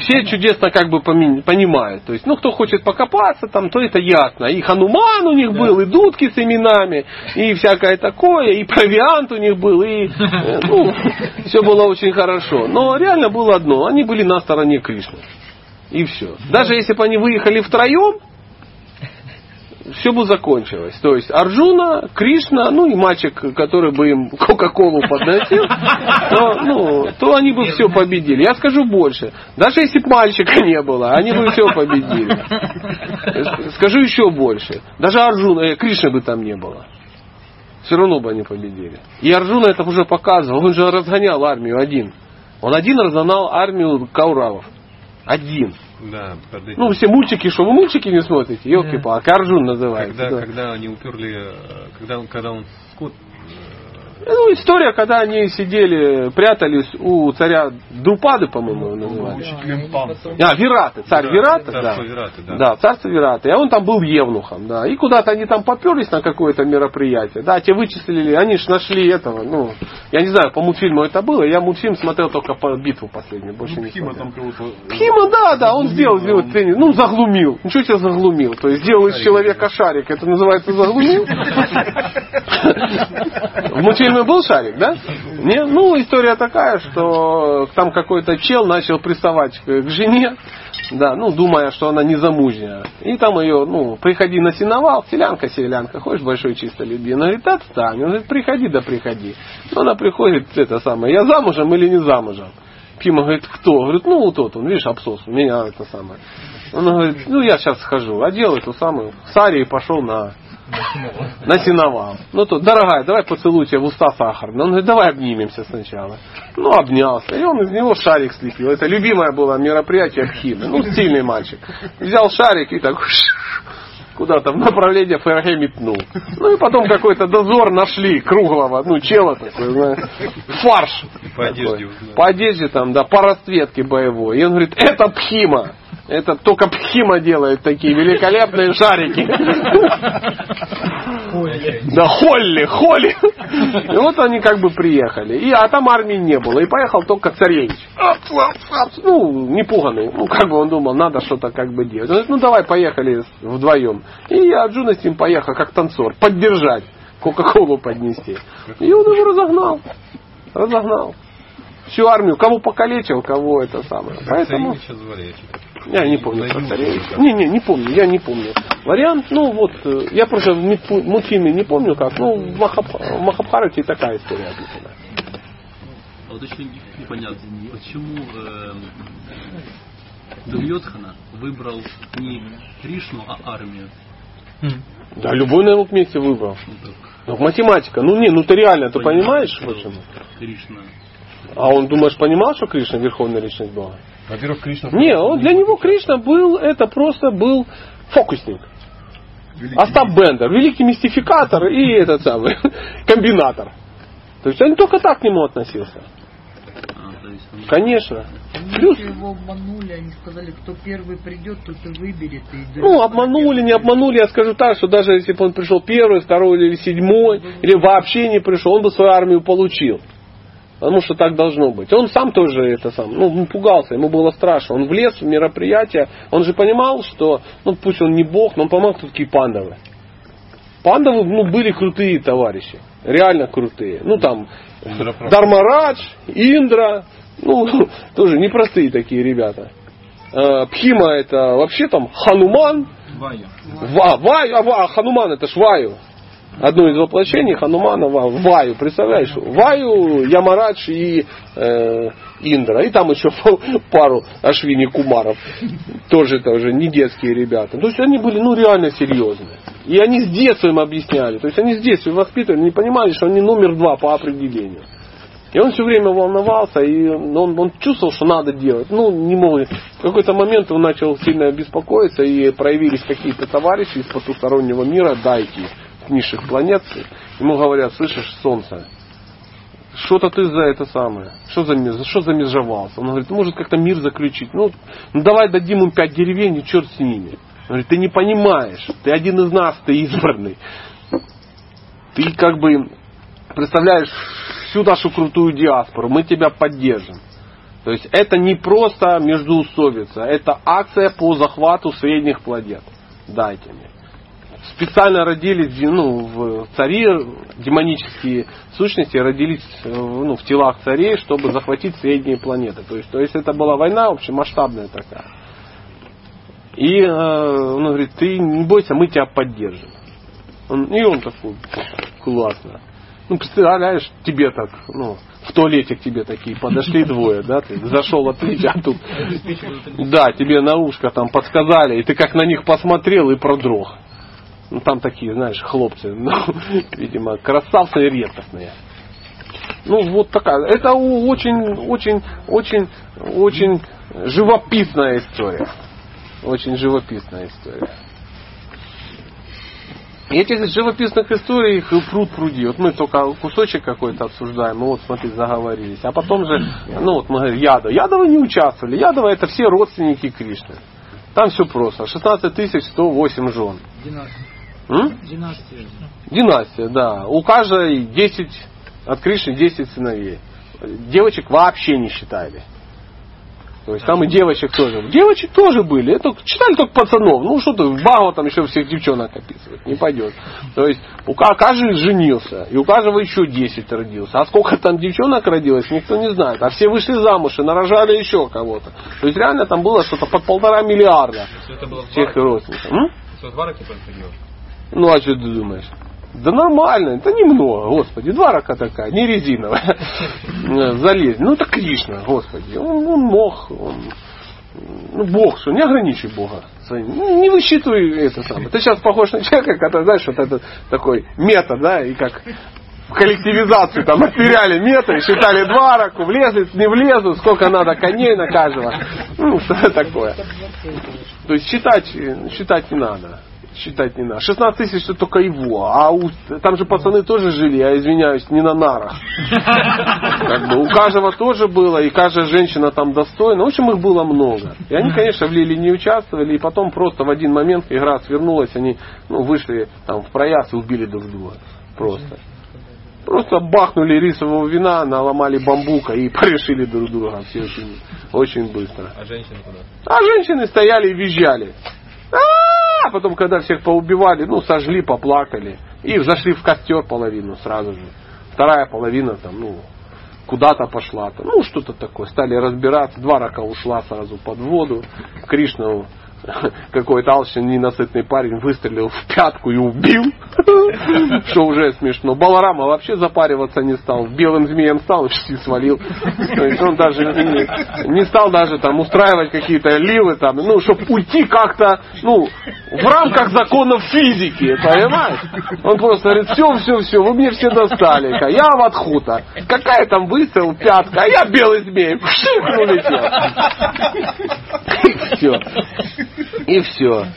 Все чудесно как бы понимают. То есть, ну, кто хочет покопаться, там, то это ясно. И Хануман у них был, и дудки с именами, и всякое такое, и провиант у них был, и э, ну, все было очень хорошо. Но реально было одно. Они были на стороне Кришны. И все. Даже если бы они выехали втроем, все бы закончилось. То есть Арджуна, Кришна, ну и мальчик, который бы им Кока-Колу подносил, то, ну, то они бы все победили. Я скажу больше. Даже если бы мальчика не было, они бы все победили. Скажу еще больше. Даже Арджуна, э, Кришны бы там не было. Все равно бы они победили. И Арджуна это уже показывал. Он же разгонял армию один. Он один разгонял армию Кауравов. Один. Да, под этим. Ну, все мультики, что вы мультики не смотрите? елки палки Арджун называется. когда, да. когда они уперли, э, когда, он- когда он скот Ну, история, когда они сидели, прятались у царя Друпады, по-моему, его называли. А, Вираты, царь Вираты, да. Вираты, да. Да, царство Вираты. А он там был евнухом, да. И куда-то они там поперлись на какое-то мероприятие. Да, те вычислили, они ж нашли этого, ну, я не знаю, по мультфильму это было. Я мультфильм смотрел только по битву последнюю, больше Ну, не Пхима смотрел. там кого-то... Пхима, да, да, он сделал, сделал тренинг. Ну, заглумил. Ничего себе заглумил. То есть сделал из человека шарик. Это называется заглумил. <laughs> В мультфильме был шарик, да? Не? Ну, история такая, что там какой-то чел начал приставать к жене, да, ну, думая, что она не замужняя. И там ее, ну, приходи на сеновал, селянка, селянка, хочешь большой чисто люби? Она говорит, отстань. Он говорит, приходи, да приходи. Ну, она приходит, это самое, я замужем или не замужем? Пима говорит, кто? Говорит, ну вот тот он, видишь, абсос, у меня это самое. Он говорит, ну я сейчас схожу. Одел эту самую сари и пошел на, на сеновал. Ну то, дорогая, давай поцелуй тебя в уста сахарно. Он говорит, давай обнимемся сначала. Ну, обнялся. И он из него шарик слепил. Это любимое было мероприятие Пхимы. Ну, стильный мальчик. Взял шарик и так <laughs> куда-то в направлении ФРГ метнул. Ну и потом какой-то дозор нашли круглого, ну, чела такой, знаешь, фарш. По такой. одежде узнали. По одежде там, да, по расцветке боевой. И он говорит, это Пхима. Это только Пхима делает такие великолепные шарики. Да, Холли, Холли. И вот они как бы приехали. И, а там армии не было. И поехал только царевич. Ну, не пуганный. Ну, как бы он думал, надо что-то как бы делать. Он говорит, ну давай поехали вдвоем. И Арджуна с ним поехал как танцор. Поддержать. Кока-колу поднести. И он его разогнал. Разогнал. Всю армию. Кого покалечил, кого это самое. Поэтому... Я не помню про царевича. Не, не, не помню, я не помню. Вариант, ну вот, э, я просто в мультфильме не помню как, ну в, Махаб, в Махабхарате такая история описана. А вот очень непонятно, почему эм, Дурьотхана выбрал не Кришну, а армию. Да, любой на его месте выбрал. Ну, математика, ну не, ну ты реально, ты понимаешь почему? Кришна. А он, думаешь, понимал, что Кришна верховная личность Бога? Во-первых, Кришна... Не, он, для него Кришна был, это просто был фокусник. Остап Бендер, великий мистификатор и этот самый <laughs> комбинатор. То есть он только так к нему относился. А, Конечно. Плюс его обманули, они сказали, кто первый придет, тот и выберет. И Ну, обманули, не обманули, я скажу так, что даже если бы он пришел первый, второй или седьмой, или вообще не пришел, он бы свою армию получил. Потому что так должно быть. Он сам тоже это сам, ну, пугался, ему было страшно. Он влез в мероприятие, он же понимал, что, ну, пусть он не бог, но он понимал, кто такие пандавы. Пандавы, ну, были крутые товарищи. Реально крутые. Ну, там, Дармарадж, Индра, ну, <laughs> тоже непростые такие ребята. Э, Пхима это вообще там Хануман, Ваю. Ва, Ваю, а, Ва- Хануман это ж Ваю. Одно из воплощений Ханумана Ва- Ваю, представляешь? Ваю, Ямарадж и э, Индра. И там еще пару Ашвини Кумаров. Тоже тоже не детские ребята. То есть они были ну реально серьезные. И они с детства им объясняли. То есть они с детства воспитывали, не понимали, что они номер два по определению. И он все время волновался, и он, он чувствовал, что надо делать. Ну, не мог. В какой-то момент он начал сильно беспокоиться, и проявились какие-то товарищи из потустороннего мира, дайки, с низших планет. Ему говорят, слышишь, солнце, что-то ты за это самое, что за, что замежевался? Он говорит, может как-то мир заключить. Ну, ну давай дадим им пять деревень, и черт с ними. Он говорит, ты не понимаешь, ты один из нас, ты избранный. Ты как бы представляешь всю нашу крутую диаспору, мы тебя поддержим. То есть это не просто междуусобица, это акция по захвату средних планет. Дайте мне. Специально родились ну, в цари, демонические сущности родились э, ну, в телах царей, чтобы захватить средние планеты. То есть, то есть это была война общемасштабная такая. И э, он говорит, ты не бойся, мы тебя поддержим. Он- и он такой, классно. Ну, представляешь, тебе так, ну, в туалете к тебе такие подошли двое, да, ты зашел отлить, а тут, да, тебе на ушко там подсказали, и ты как на них посмотрел и продрог. Ну, там такие, знаешь, хлопцы, <laughs> ну, видимо, красавцы редкостные. Ну, вот такая. Это очень, очень, очень, очень живописная история. очень живописная история. И этих живописных историй их пруд пруди. Вот мы только кусочек какой-то обсуждаем, ну вот смотри, заговорились. А потом же, ну вот мы говорим, Яда. Ядовы не участвовали. Ядовы это все родственники Кришны. Там все просто. 16 108 жен. Династия. М? Династия. Династия, да. У каждой 10, от Кришны 10 сыновей. Девочек вообще не считали. То есть там и девочек тоже. Девочек тоже были. Это читали только пацанов. Ну что ты, в Багу там еще всех девчонок описывать. Не пойдет. То есть у ка- каждый женился. И у каждого еще 10 родился. А сколько там девчонок родилось, никто не знает. А все вышли замуж и нарожали еще кого-то. То есть реально там было что-то под полтора миллиарда всех родственников. М? Все два раки происходило. Ну а что ты думаешь? Да нормально, это немного, господи, два рака такая, не резиновая. <laughs> Залезть. Ну это Кришна, господи. Он, он мог, он, ну, Бог, что не ограничивай Бога. Ну, Не высчитывай это самое. Ты сейчас похож на человека, который, знаешь, вот этот такой мета, да, и как в коллективизацию там отмеряли мета и считали два раку, влезли, не влезут, сколько надо коней на каждого. Ну, что такое. То есть считать, считать не надо. Считать не надо. 16 тысяч это только его. А у, там же пацаны тоже жили, я извиняюсь, не на нарах. <laughs> Как бы у каждого тоже было, и каждая женщина там достойна. В общем, их было много. И они, конечно, в Лиле не участвовали, и потом просто в один момент игра свернулась, они ну, вышли там в прояс и убили друг друга. Просто. Просто бахнули рисового вина, наломали бамбука и <laughs> порешили друг друга. Все очень, очень быстро. А женщины куда? А женщины стояли и визжали. А потом, когда всех поубивали, ну, сожгли, поплакали. И зашли в костер половину сразу же. Вторая половина там, ну, куда-то пошла. Там, ну, что-то такое. Стали разбираться. Два рака ушла сразу под воду. Кришна <laughs> какой-то алчный ненасытный парень выстрелил в пятку и убил. <laughs> Что уже смешно. Баларама вообще запариваться не стал. Белым змеем стал и свалил. То есть он даже не, не стал даже там устраивать какие-то ливы там, ну, чтобы уйти как-то, ну, в рамках законов физики, понимаешь? Он просто говорит, все, все, все, вы мне все достали. Я в отхута. Какая там выстрел, пятка, а я белый змей. <laughs> Все. И все.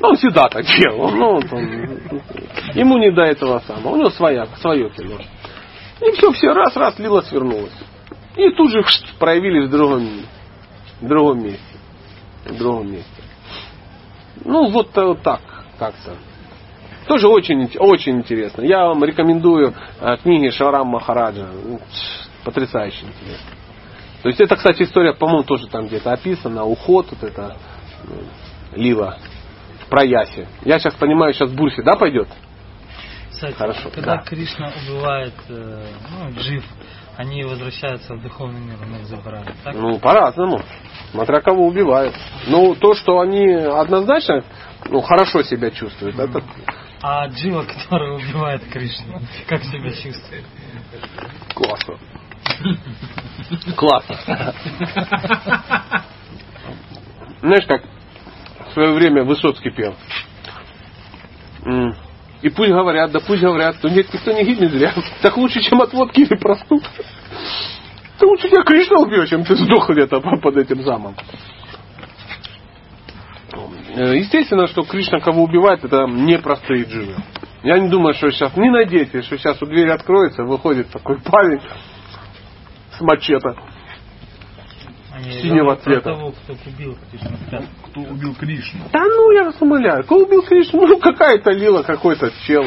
Он всегда так делал. Ну, вот он, ему не до этого самого. У него своя, свое кино. И все, все, раз, раз, лила свернулась. И тут же проявились в другом, в другом месте. В другом месте. Ну, вот, э, вот так, как-то. Тоже очень, очень интересно. Я вам рекомендую э, книги Шарам Махараджа. Потрясающе интересно. То есть это, кстати, история, по-моему, тоже там где-то описана. Уход, вот это лила в проясе. Я сейчас понимаю, сейчас Бурси, да, пойдет? Кстати, Хорошо, когда да. Кришна убивает э, ну, джив, они возвращаются в духовный мир, он их забирает. Так? Ну, по-разному. Смотря кого убивают. Ну, то, что они однозначно ну, хорошо себя чувствуют, это А Джива, который убивает Кришну, как себя чувствует? классно. Классно. <laughs> Знаешь, как свое время Высоцкий пел. И пусть говорят, да пусть говорят, то нет, никто не гибнет зря. <laughs> Так лучше, чем от водки или простуд. <laughs> Ты лучше тебя Кришна убьет, чем ты сдох где-то под этим замом. Э, Естественно, что Кришна кого убивает, это не простые дживы. Я не думаю, что сейчас, не надейтесь, что сейчас у двери откроется, выходит такой парень с мачете. Они Синего цвета. того, кто убил Кришну. Кто убил Кришну? Да ну, я вас умоляю. Кто убил Кришну? Ну, какая-то лила, какой-то чел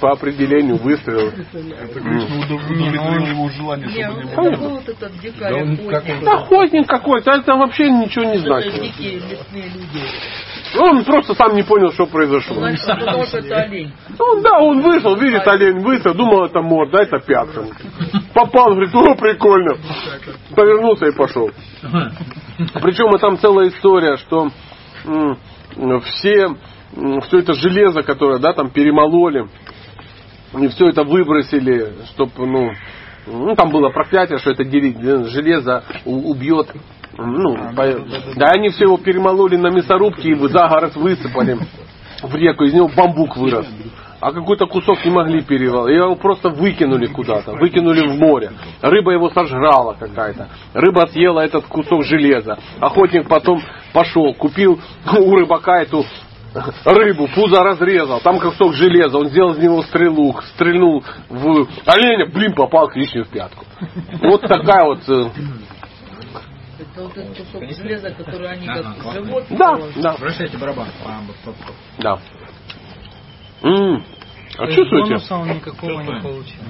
по определению выстрелил. Это Кришна удовлетворил его желание, чтобы ну не какой было. Да охотник. какой-то, а это вообще ничего не значит. люди. Он просто сам не понял, что произошло. Значит, он. Ну да, он вышел, видит олень, выстрел, думал, это морда, это пятка. Попал, говорит, о, прикольно. Повернулся и пошел. Причем и там целая история, что м, все, все это железо, которое, да, там перемололи, и все это выбросили, чтобы, ну, ну, там было проклятие, что это дери- железо убьет. Ну, по- да, они все его перемололи на мясорубке и за город высыпали в реку, из него бамбук вырос. А какой-то кусок не могли перевал. Его просто выкинули куда-то, выкинули в море. Рыба его сожрала какая-то. Рыба съела этот кусок железа. Охотник потом Пошел, купил у рыбака эту рыбу, пузо разрезал, там кусок железа, он сделал из него стрелу, стрельнул в оленя, блин, попал клешню в пятку. Вот такая вот... э, Это вот этот кусок железа, который они как животные. Да, да, Вращайте барабан. Пам. да. М, А чувствуете? он никакого не получил.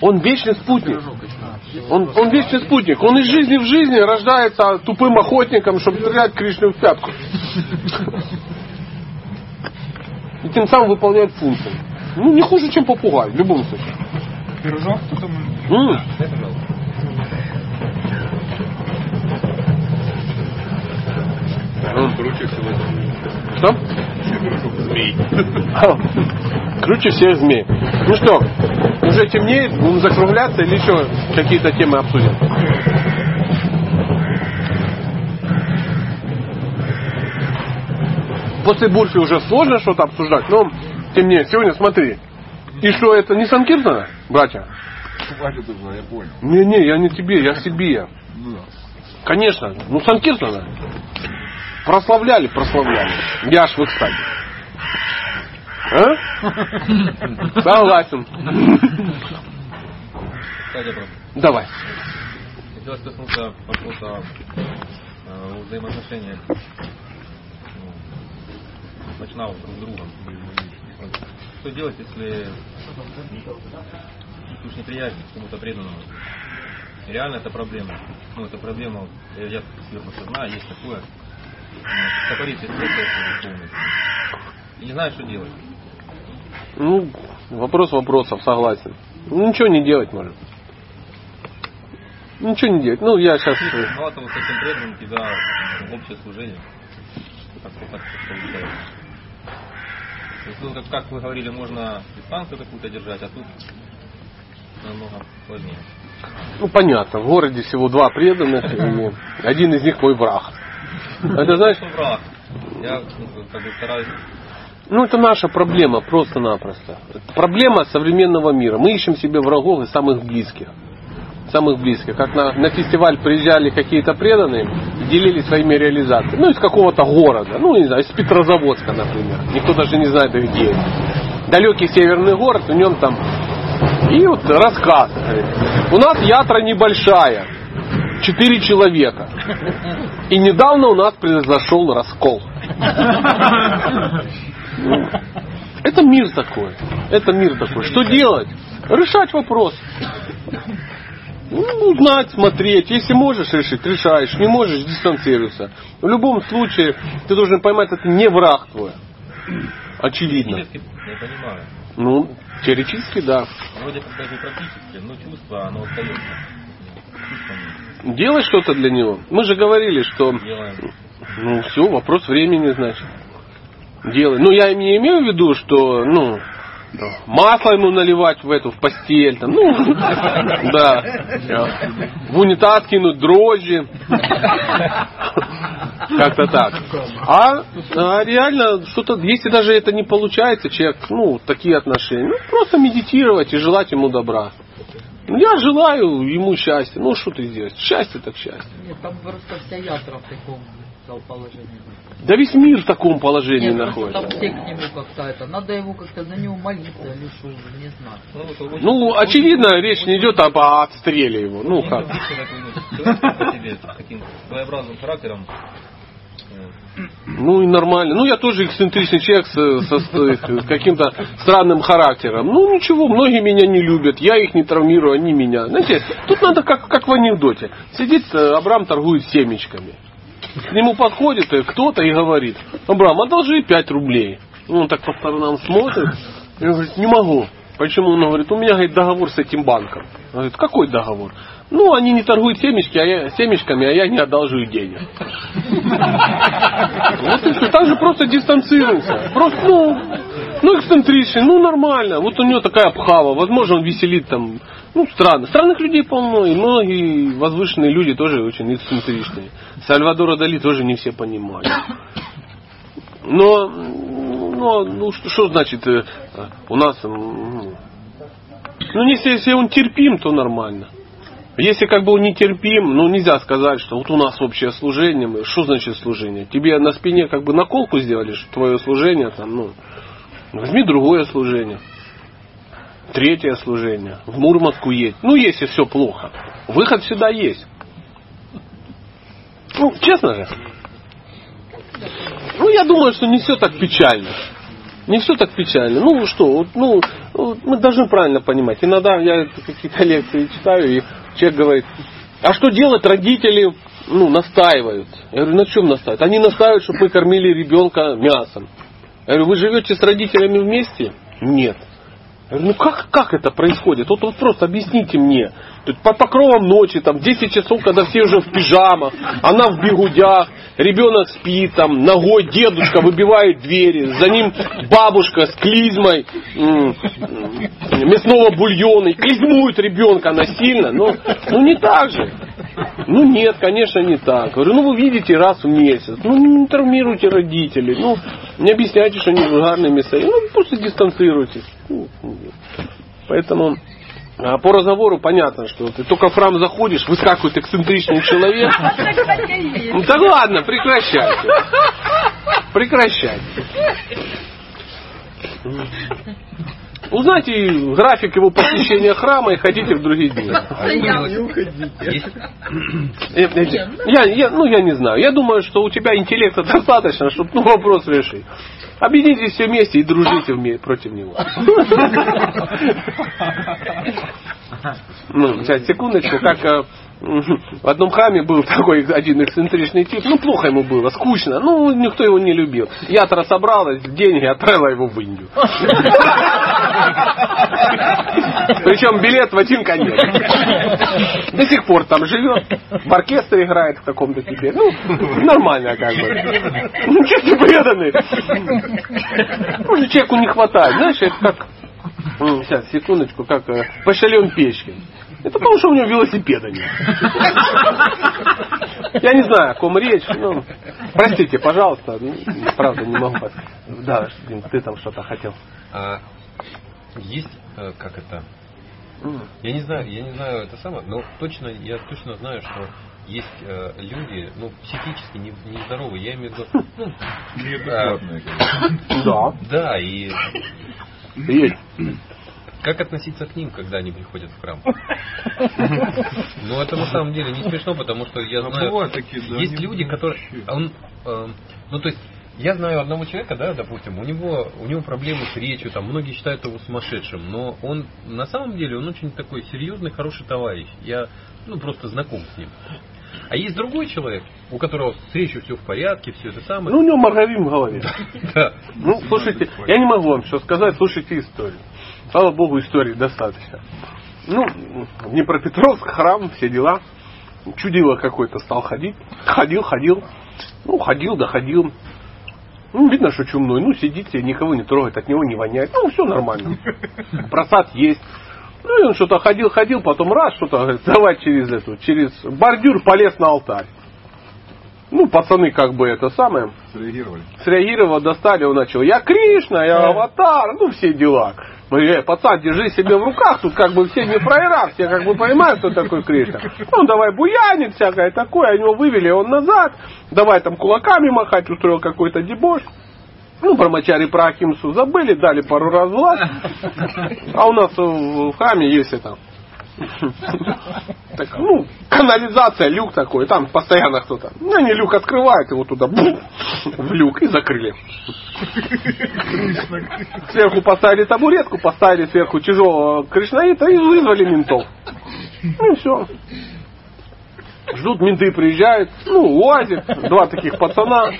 Он вечный спутник. Он, он вечный спутник. Он из жизни в жизни рождается тупым охотником, чтобы стрелять Кришну в пятку. И тем самым выполняет функцию. Ну, не хуже, чем попугай, в любом случае. Пирожок кто-то М. М. Круче всего Что? змей. Круче всех змей. Ну что, уже темнеет, будем закругляться или еще какие-то темы обсудим? После Бурфи уже сложно что-то обсуждать, но тем не менее, сегодня смотри. И что, это не Санкиртона, братья? Я понял. Не-не, я не тебе, я себе. Ну. Конечно, ну Санкиртона. Прославляли, прославляли. Я аж в экстазе. А? Согласен. Давай. Хотелось коснуться вопроса э, взаимоотношения ну, начинал друг с другом. Что делать, если чувствуешь неприязнь к кому-то преданному? Реально это проблема. Ну, это проблема, я, я себе просто знаю, есть такое. Полностью. И не знаю, что делать. Ну, вопрос вопросов, согласен. Ну, ничего не делать может. Ничего не делать. Ну, я сейчас... Мало того, с этим преданным тебя общее служение. Как-то так получается. То есть, ну, как, как вы говорили, можно дистанцию какую-то держать, а тут намного сложнее. Ну, понятно. В городе всего два преданных, и один из них мой враг. Это знаешь, Ну, враг. Я ну, как бы стараюсь ну, это наша проблема, просто-напросто. Проблема современного мира. Мы ищем себе врагов и самых близких. Самых близких. Как на, на фестиваль приезжали какие-то преданные и делились своими реализациями. Ну, из какого-то города. Ну, не знаю, из Петрозаводска, например. Никто даже не знает, где это. Далекий северный город, в нем там... И вот рассказ. говорит, У нас ятра небольшая. Четыре человека. И недавно у нас произошел раскол. Это мир такой. Это мир такой. Что делать? Решать вопрос. Ну, знать, смотреть. Если можешь решить, решаешь. Не можешь, дистанцируйся. В любом случае, ты должен поймать, это не враг твой. Очевидно. я понимаю. Ну, теоретически, да. Вроде как даже практически, но чувство, оно остается. Делай что-то для него. Мы же говорили, что делаем. Ну, все, вопрос времени, значит. Делай. Ну, я не имею в виду, что, ну, масло ему наливать в эту, в постель, там, ну, <laughs> да. В унитаз кинуть дрожжи. <laughs> Как-то так. А, а реально, что-то, если даже это не получается, человек, ну, такие отношения, ну, просто медитировать и желать ему добра. Ну, Я желаю ему счастья. Ну, что ты сделаешь? Счастье так счастье. Нет, там просто вся ятра в таком положении. Да весь мир в таком положении Нет, находится. там все к нему как-то это. Надо его как-то за него молиться или что, не знаю. Ну, вот очень- Ну, очевидно, речь не идет об отстреле его. Ну, Очень как? ну, таким своеобразным характером. Ну и нормально. Ну, я тоже эксцентричный человек со, со- с каким-то странным характером. Ну, ничего, многие меня не любят, я их не травмирую, они меня. Знаете, тут надо как, как в анекдоте. Сидит э, Абрам торгует семечками. К нему подходит э, кто-то и говорит, Абрам, одолжи 5 рублей. Ну, Он так по сторонам смотрит и говорит, не могу. Почему? Он говорит, у меня говорит, договор с этим банком. Он говорит, какой договор? Ну, они не торгуют семечки, а я, семечками, а я не одолжу денег. Вот и все. Так же просто дистанцируется. Просто, ну, ну, эксцентричный, ну, нормально. Вот у него такая обхава. Возможно, он веселит там, ну, странно. Странных людей полно, и многие возвышенные люди тоже очень эксцентричные. Сальвадора Дали тоже не все понимают. Но, но ну, что, что значит э, у нас... м, Ну, если, если он терпим, то нормально. Если как бы он нетерпим, ну нельзя сказать, что вот у нас общее служение. Что значит служение? Тебе на спине как бы наколку сделали, что твое служение там, ну, возьми другое служение. Третье служение. В Мурманску едь. Ну, если все плохо. Выход всегда есть. Ну, честно же. Ну, я думаю, что не все так печально. Не все так печально. Ну что, вот, ну, мы должны правильно понимать. Иногда я какие-то <laughs> лекции читаю, и человек говорит, а что делать родители, ну, настаивают. Я говорю, на чем настаивают? Они настаивают, чтобы мы кормили ребенка мясом. Я говорю, вы живете с родителями вместе? Нет. Я говорю, ну как, как это происходит? Вот, вот просто объясните мне. Под покровом ночи, там, 10 часов, когда все уже в пижамах, она в бегудях, ребенок спит, там, ногой дедушка выбивает двери, за ним бабушка с клизмой мясного бульона, и клизмует ребенка насильно. Ну, ну не так же. Ну нет, конечно, не так. Говорю, ну вы видите раз в месяц. Ну не травмируйте родителей. Ну не объясняйте, что они вульгарные места. Ну просто дистанцируйтесь. Ну. Поэтому по разговору понятно, что ты только в храм заходишь, выскакивает эксцентричный человек. Ну да ладно, прекращайте. Прекращайте. Узнайте график его посещения храма и ходите в другие дни. Не уходите. Я, я- ну, я не знаю. Я думаю, что у тебя интеллекта достаточно, чтобы ну, вопрос решить. Объединитесь все вместе и дружите вме- против него. Ну, сейчас, секундочку, как э, в одном храме был такой один эксцентричный тип, ну, плохо ему было, скучно, ну, никто его не любил. Я-то собралась, деньги отправила его в Индию. Причем билет в один конец. До сих пор там живет, в оркестре играет в каком-то теперь. Ну, нормально как бы. Ну, чуть преданный. Ну, человеку не хватает. Знаешь, это как... М, Сейчас, секундочку, как э, Почтальон Печкин. Это потому, что у него велосипеда нет. Я не знаю, о ком речь. Ну, простите, пожалуйста. ну, Правда, не могу. Да, ты там что-то хотел. Есть, э, как это, я не знаю, я не знаю это самое, но точно, я точно знаю, что есть э, люди, ну, психически не- нездоровые, я имею в виду, ну, Неадекватные, Да. да, и Есть. как относиться к ним, когда они приходят в храм? <laughs> Ну, это на самом деле не смешно, потому что я А знаю, есть люди, которые, а он, э, ну, то есть, я знаю одного человека, да, допустим, у него, у него проблемы с речью, там, многие считают его сумасшедшим, но он, на самом деле, он очень такой серьезный, хороший товарищ. Я, ну, просто знаком с ним. А есть другой человек, у которого с речью все в порядке, все это самое. Ну, у него маргарин в голове. Да. Ну, слушайте, я не могу вам что сказать, слушайте историю. Слава Богу, истории достаточно. Ну, Днепропетровск, храм, все дела. Чудило какой-то стал ходить. Ходил, ходил. Ну, ходил, доходил. Ну, видно, что чумной. Ну, сидит себе, никого не трогает, от него не воняет. Ну, все нормально. <laughs> Просад есть. Ну, и он что-то ходил, ходил, потом раз, что-то, говорит, давай через эту, через бордюр полез на алтарь. Ну, пацаны как бы это самое, Среагировали. среагировал, достали, он начал, я Кришна, я аватар, ну все дела. Говорю, «Эй, пацан, держи себя в руках, тут как бы все не фраера, все как бы понимают, кто такой Кришна. Ну, давай буянит всякое такое, они его вывели, он назад, давай там кулаками махать, устроил какой-то дебош. Ну, про Мачари, про Ахимсу забыли, дали пару раз власть. А у нас в в храме есть это, <laughs> так, ну, канализация, люк такой, там постоянно кто-то. Ну, они люк открывают, его туда бум, в люк и закрыли. Сверху поставили табуретку, поставили сверху тяжелого кришнаита и вызвали ментов. Ну и все. Ждут, менты приезжают, ну, УАЗик, два таких пацана,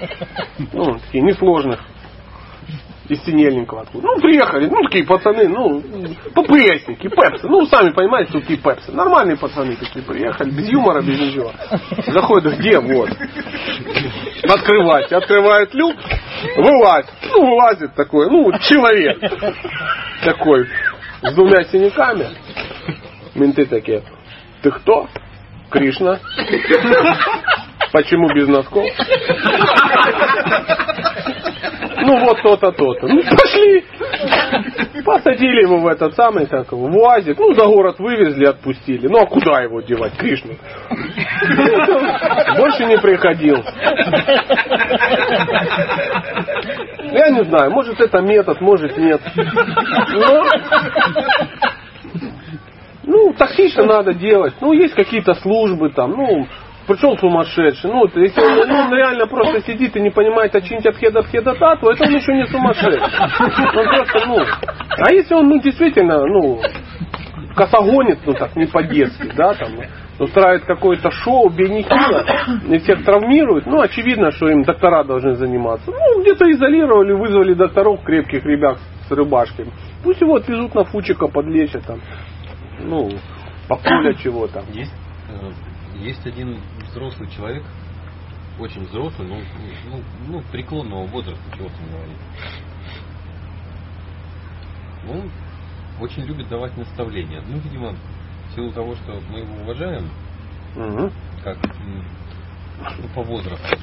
ну, такие несложных, из Синельникова откуда. Ну, приехали, ну, такие пацаны, ну, ППСники, пепсы, ну, сами понимаете, что такие пепсы. Нормальные пацаны такие приехали, без юмора, без ничего. Заходят, где, вот. Открывать, открывают люк, вылазит, ну, вылазит такой, ну, человек такой, с двумя синяками. Менты такие, ты кто? Кришна. Почему без носков? Ну вот то-то, то-то. Ну пошли. Посадили его в этот самый, как в УАЗик. Ну за город вывезли, отпустили. Ну а куда его девать, Кришну? Больше не приходил. Я не знаю, может это метод, может нет. Но, ну, тактично надо делать. Ну, есть какие-то службы там, ну, пришел сумасшедший. Ну, если он, ну, он реально просто сидит и не понимает, очинить от хеда от хеда тату, это он еще не сумасшедший. Он просто, ну, а если он, ну, действительно, ну, косогонит, ну, так, не по-детски, да, там, устраивает какое-то шоу, бенихило, и всех травмирует, ну, очевидно, что им доктора должны заниматься. Ну, где-то изолировали, вызвали докторов крепких ребят с рыбашки. Пусть его отвезут на фучика, подлечат там, ну, по полю чего там. Есть, э, есть один взрослый человек, очень взрослый, ну, ну, ну преклонного возраста, чего там говорить. Он очень любит давать наставления. Ну, видимо, в силу того, что мы его уважаем, Угу. как ну, по возрасту.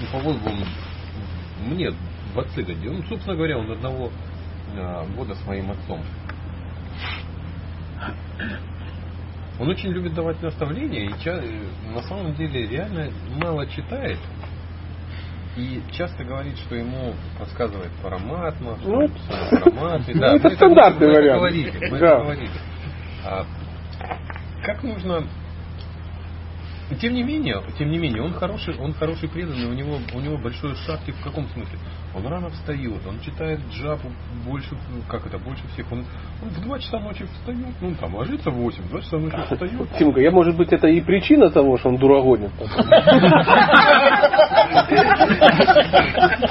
Ну, по возрасту он мне в отцы годил. Ну, собственно говоря, он одного а, года с моим отцом. Он очень любит давать наставления и ча- на самом деле реально мало читает. И часто говорит, что ему подсказывает Параматма, что Ну, Да, это стандартный вариант. Мы это говорили. А, как нужно и Тем не менее, тем не менее, он хороший, он хороший преданный, у него, у него большой шахти в каком смысле? Он рано встает, он читает джапу больше, как это, больше всех. Он, он в 2 часа ночи встает, ну там ложится в 8, в 2 часа ночи встает. Тимка, я, может быть, это и причина того, что он дурагонит. <laughs>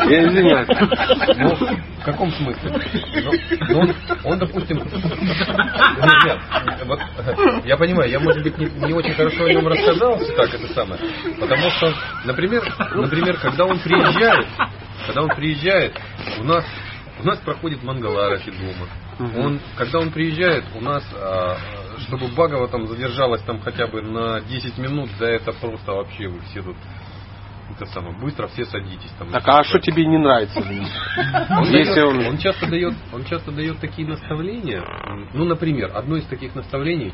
Я извиняюсь. Ну, в каком смысле? Ну, ну, он, он, допустим... Нет, нет, вот, я понимаю, я, может быть, не, не очень хорошо о нем рассказал, как это самое. Потому что, например, например, когда он приезжает, когда он приезжает, у нас, у нас проходит мангаларахи дома. Он, когда он приезжает, у нас, а, чтобы Багова там задержалась там хотя бы на 10 минут, да это просто вообще вы все тут это самое, быстро все садитесь там. Так, а что тебе не нравится? <laughs> Если он- он часто дает, он часто дает такие наставления. Ну, например, одно из таких наставлений,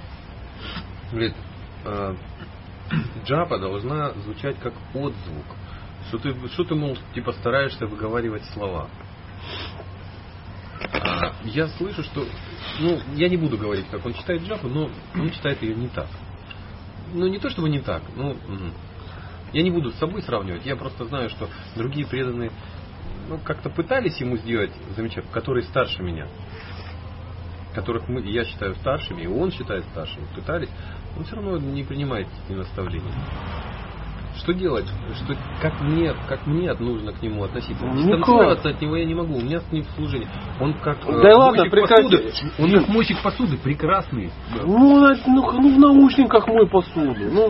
говорит, э, джапа должна звучать как отзвук. Что ты, что ты, мол, типа стараешься выговаривать слова. А, я слышу, что, ну, я не буду говорить, как он читает джапу, но он читает ее не так. Ну, не то чтобы не так, ну, м. Я не буду с собой сравнивать, я просто знаю, что другие преданные ну, как-то пытались ему сделать замечательно, которые старше меня, которых мы, я считаю старшими, и он считает старшими, пытались, он все равно не принимает эти наставления. Что делать? Что, как, мне, как мне нужно к нему относиться? Никак. Дистанцироваться от него я не могу, у меня с ним служение. Он как э, Да ладно, мойщик прекрати. посуды, он как мойщик посуды прекрасный. Ну, ну, ну, в наушниках мой посуду. Ну,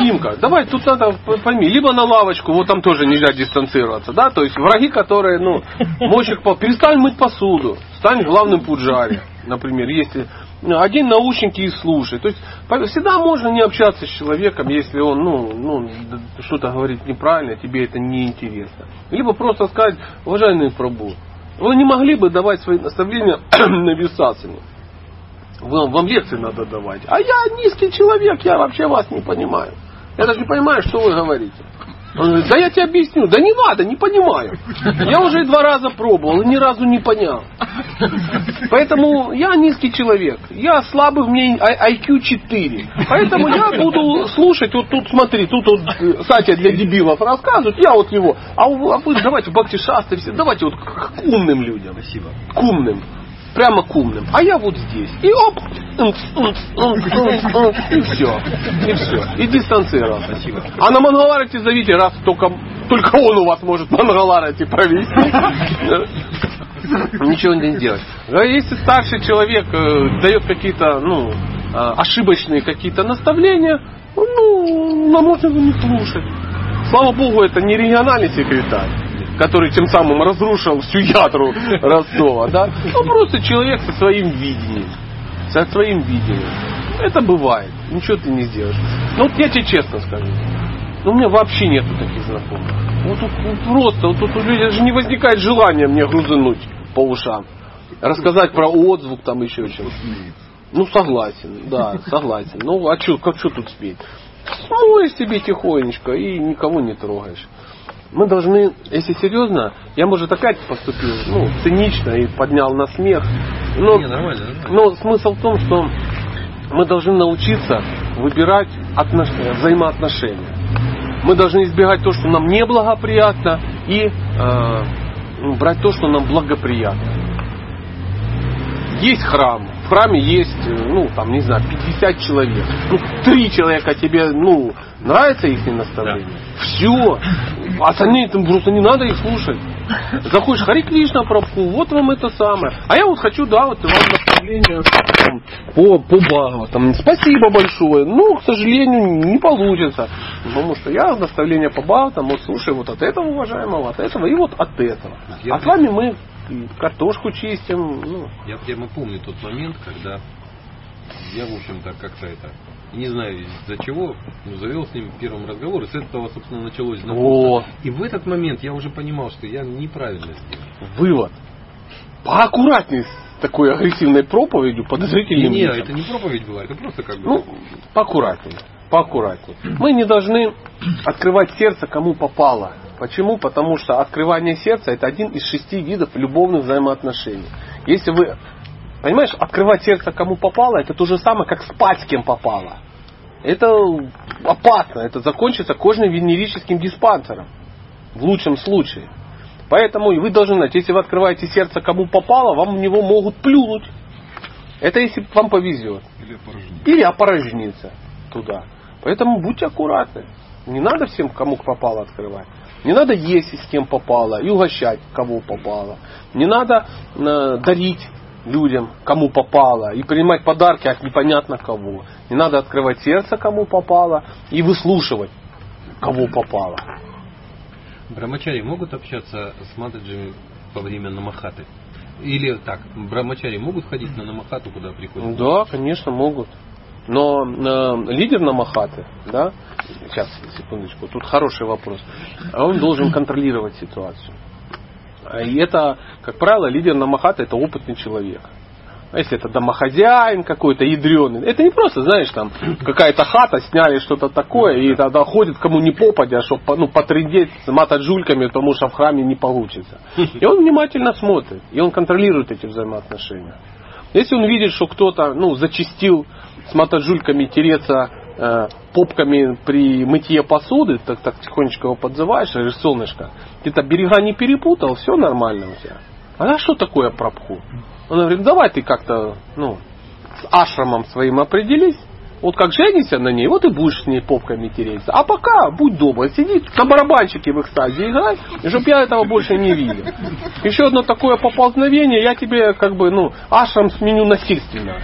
Димка, давай, тут надо пойми, либо на лавочку, вот там тоже нельзя дистанцироваться, да, то есть враги, которые, ну, мойщик, перестань мыть посуду, стань главным пуджари, например, если ну, один наушники и слушай. То есть всегда можно не общаться с человеком, если он ну, ну, что-то говорит неправильно, тебе это не интересно. Либо просто сказать, уважаемый Прабу, вы не могли бы давать свои наставления <clears throat> на висасане? Вам, вам лекции надо давать. А я низкий человек, я вообще вас не понимаю. Я даже не понимаю, что вы говорите. Он говорит, да я тебе объясню. Да не надо, не понимаю. Я уже два раза пробовал и ни разу не понял. Поэтому я низкий человек. Я слабый, у меня IQ 4. Поэтому я буду слушать, вот тут смотри, тут вот э, Сатя для дебилов рассказывает, я вот его. А а вы давайте Бхакти Шастры все, давайте вот к умным людям. Спасибо. К умным. Прямо к умным. А я вот здесь. И оп, и все. И все. И дистанцировался. Спасибо. А на Мангаларате зовите, раз только, только он у вас может Мангаларате провести. <laughs> Ничего не делать. А Если старший человек э, дает какие-то, ну, э, ошибочные какие-то наставления, ну, нам можно его не слушать. Слава Богу, это не региональный секретарь, который тем самым разрушил всю ядру Ростова, да? Ну, просто человек со своим видением. Со своим видением. Это бывает. Ничего ты не сделаешь. Ну, вот я тебе честно скажу. Ну, у меня вообще нету таких знакомых. Вот тут вот просто, вот тут у людей даже не возникает желания мне грузануть по ушам. Рассказать про отзвук, там еще что Ну, согласен, да, согласен. Ну, а что, как что тут спеть? Смоешь себе тихонечко и никого не трогаешь. Мы должны, если серьезно, я, может, опять поступил ну, цинично и поднял на смех. Но, Не, нормально, нормально. но смысл в том, что мы должны научиться выбирать отнош- взаимоотношения. Мы должны избегать то, что нам неблагоприятно, и э, ну, брать то, что нам благоприятно. Есть храм, в храме есть, э, ну, там, не знаю, 50 человек. Ну, три человека тебе, ну, нравится их наставление? Все. А остальные там просто не надо их слушать. Заходишь, Хари Кришна Прабху, вот вам это самое. А я вот хочу, да, вот вам наставление там, по, по Бхагаватам. Спасибо большое. Ну, к сожалению, не получится. Потому что я наставление по Бхагаватам, вот слушай вот от этого уважаемого, от этого и вот от этого. Я А с вами мы картошку чистим. Ну, Я прямо помню тот момент, когда я, в общем-то, как-то это, не знаю из-за чего, ну, завел с ним первым разговор, и с этого, собственно, началось знакомство. И в этот момент я уже понимал, что я неправильно сделал. вывод. Поаккуратней с такой агрессивной проповедью, подозрительным Не, лицам. это не проповедь была, это просто как бы... Ну, поаккуратнее. Поаккуратнее. Мы не должны открывать сердце кому попало. Почему? Потому что открывание сердца это один из шести видов любовных взаимоотношений. Если вы, понимаешь, открывать сердце кому попало, это то же самое, как спать с кем попало. Это опасно. Это закончится кожно-венерическим диспансером. В лучшем случае. Поэтому и вы должны знать, если вы открываете сердце кому попало, вам в него могут плюнуть. Это если вам повезет. Или порожнить. Или опорожниться туда. Поэтому будьте аккуратны. Не надо всем, кому попало, открывать. Не надо есть с кем попало и угощать, кого попало. Не надо э, дарить людям, кому попало, и принимать подарки от непонятно кого. Не надо открывать сердце, кому попало, и выслушивать, кого попало. Брамачари могут общаться с матаджами во время намахаты? Или так, брамачари могут ходить на намахату, куда приходят? Да, конечно, могут. Но э, лидер Намахаты, да, сейчас, секундочку, тут хороший вопрос, он должен контролировать ситуацию. И это, как правило, лидер Намахаты это опытный человек. А если это домохозяин какой-то ядреный, это не просто, знаешь, там какая-то хата, сняли что-то такое, и тогда ходит кому не попадя, чтобы ну, потрындеть с матаджульками, потому что в храме не получится. И он внимательно смотрит, и он контролирует эти взаимоотношения. Если он видит, что кто-то ну, зачистил с матаджульками тереться э, попками при мытье посуды, так, так тихонечко его подзываешь, говоришь, солнышко, ты-то берега не перепутал, все нормально у тебя. А что такое прабху? Он говорит, давай ты как-то ну, с ашрамом своим определись, вот как женишься на ней, вот и будешь с ней попками тереться. А пока, будь добр, сиди на барабанчике в экстазе играй, и чтоб я этого больше не видел. Еще одно такое поползновение, я тебе как бы, ну, ашрам сменю насильственно.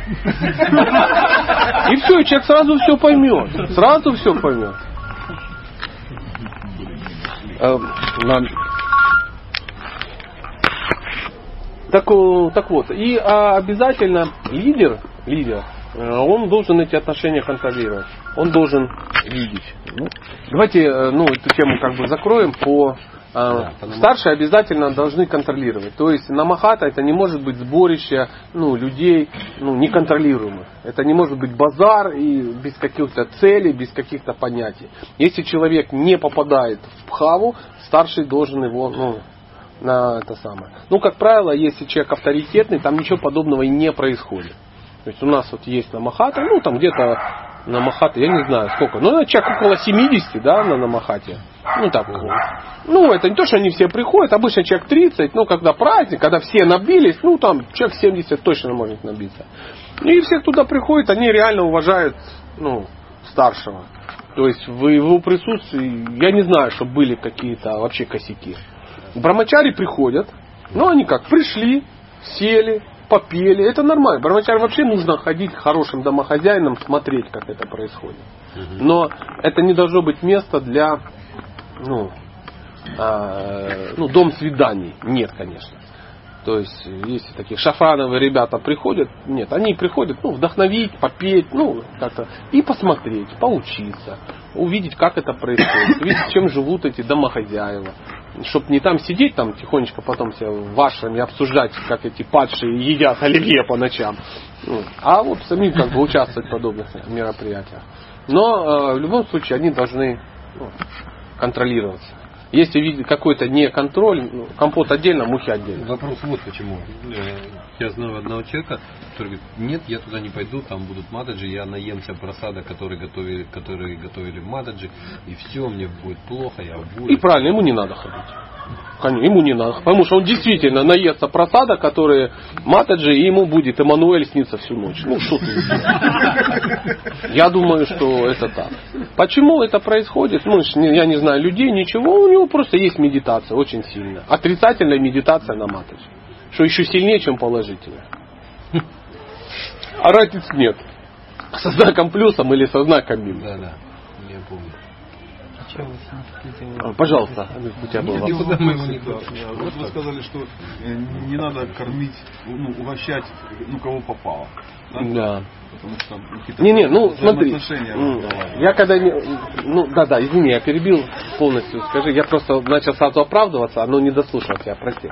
И все, и человек сразу все поймет. Сразу все поймет. Э, нам- Так, э, так вот, и а, обязательно лидер, лидер, он должен эти отношения контролировать. Он должен видеть. Ну, давайте э, ну, эту тему как бы закроем по а, Старшие обязательно должны контролировать. То есть намахата это не может быть сборище ну, людей ну, неконтролируемых. Это не может быть базар и без каких-то целей, без каких-то понятий. Если человек не попадает в пхаву, старший должен его ну, на это самое. Ну, как правило, если человек авторитетный, там ничего подобного и не происходит. То есть у нас вот есть намахата, ну там где-то на Махате, я не знаю сколько, ну человек около 70, да, на Намахате. Ну так, ну это не то, что они все приходят, обычно человек 30, ну когда праздник, когда все набились, ну там человек 70 точно может набиться. И все туда приходят, они реально уважают, ну, старшего. То есть в его присутствии, я не знаю, что были какие-то вообще косяки. Брамачари приходят, ну они как, пришли, сели, попели, это нормально. Брамачари вообще нужно ходить хорошим домохозяинам, смотреть, как это происходит. Но это не должно быть место для, ну, а, ну, дом свиданий. Нет, конечно. То есть, если такие шафрановые ребята приходят, нет, они приходят, ну, вдохновить, попеть, ну, как-то, и посмотреть, поучиться, увидеть, как это происходит, увидеть, чем живут эти домохозяева. Чтобы не там сидеть, там тихонечко потом себя в ашраме обсуждать, как эти падшие едят оливье по ночам. А вот самим как бы участвовать в подобных мероприятиях. Но э, в любом случае они должны ну, контролироваться. Если видит какой-то не контроль, ну, компот отдельно, мухи отдельно. Вопрос вот почему. Э, Я знаю одного человека, который говорит, нет, я туда не пойду, там будут мададжи, я наемся просада, которые готовили, которые готовили мададжи, и все, мне будет плохо, я И уволюсь. правильно, ему не надо ходить. Ему не надо. Потому что он действительно наестся просада, которые матаджи, и ему будет Эммануэль снится всю ночь. Ну, что ты. Я думаю, что это так. Почему это происходит? Ну, я не знаю людей, ничего. У него просто есть медитация очень сильная. Отрицательная медитация на матаджи. Что еще сильнее, чем положительная. А разницы нет. Со знаком плюсом или со знаком минус. Да, да, я помню. А смотрите? А, Пожалуйста, у тебя был вопрос. мы его не да. Вот вы сказали, что э, не надо кормить, ну, угощать, ну, кого попало. Да? Да. Потому что какие-то Не, не, ну смотри, я когда не, ну да, да, извини, я перебил полностью, скажи, я просто начал сразу оправдываться, но не дослушал тебя, прости.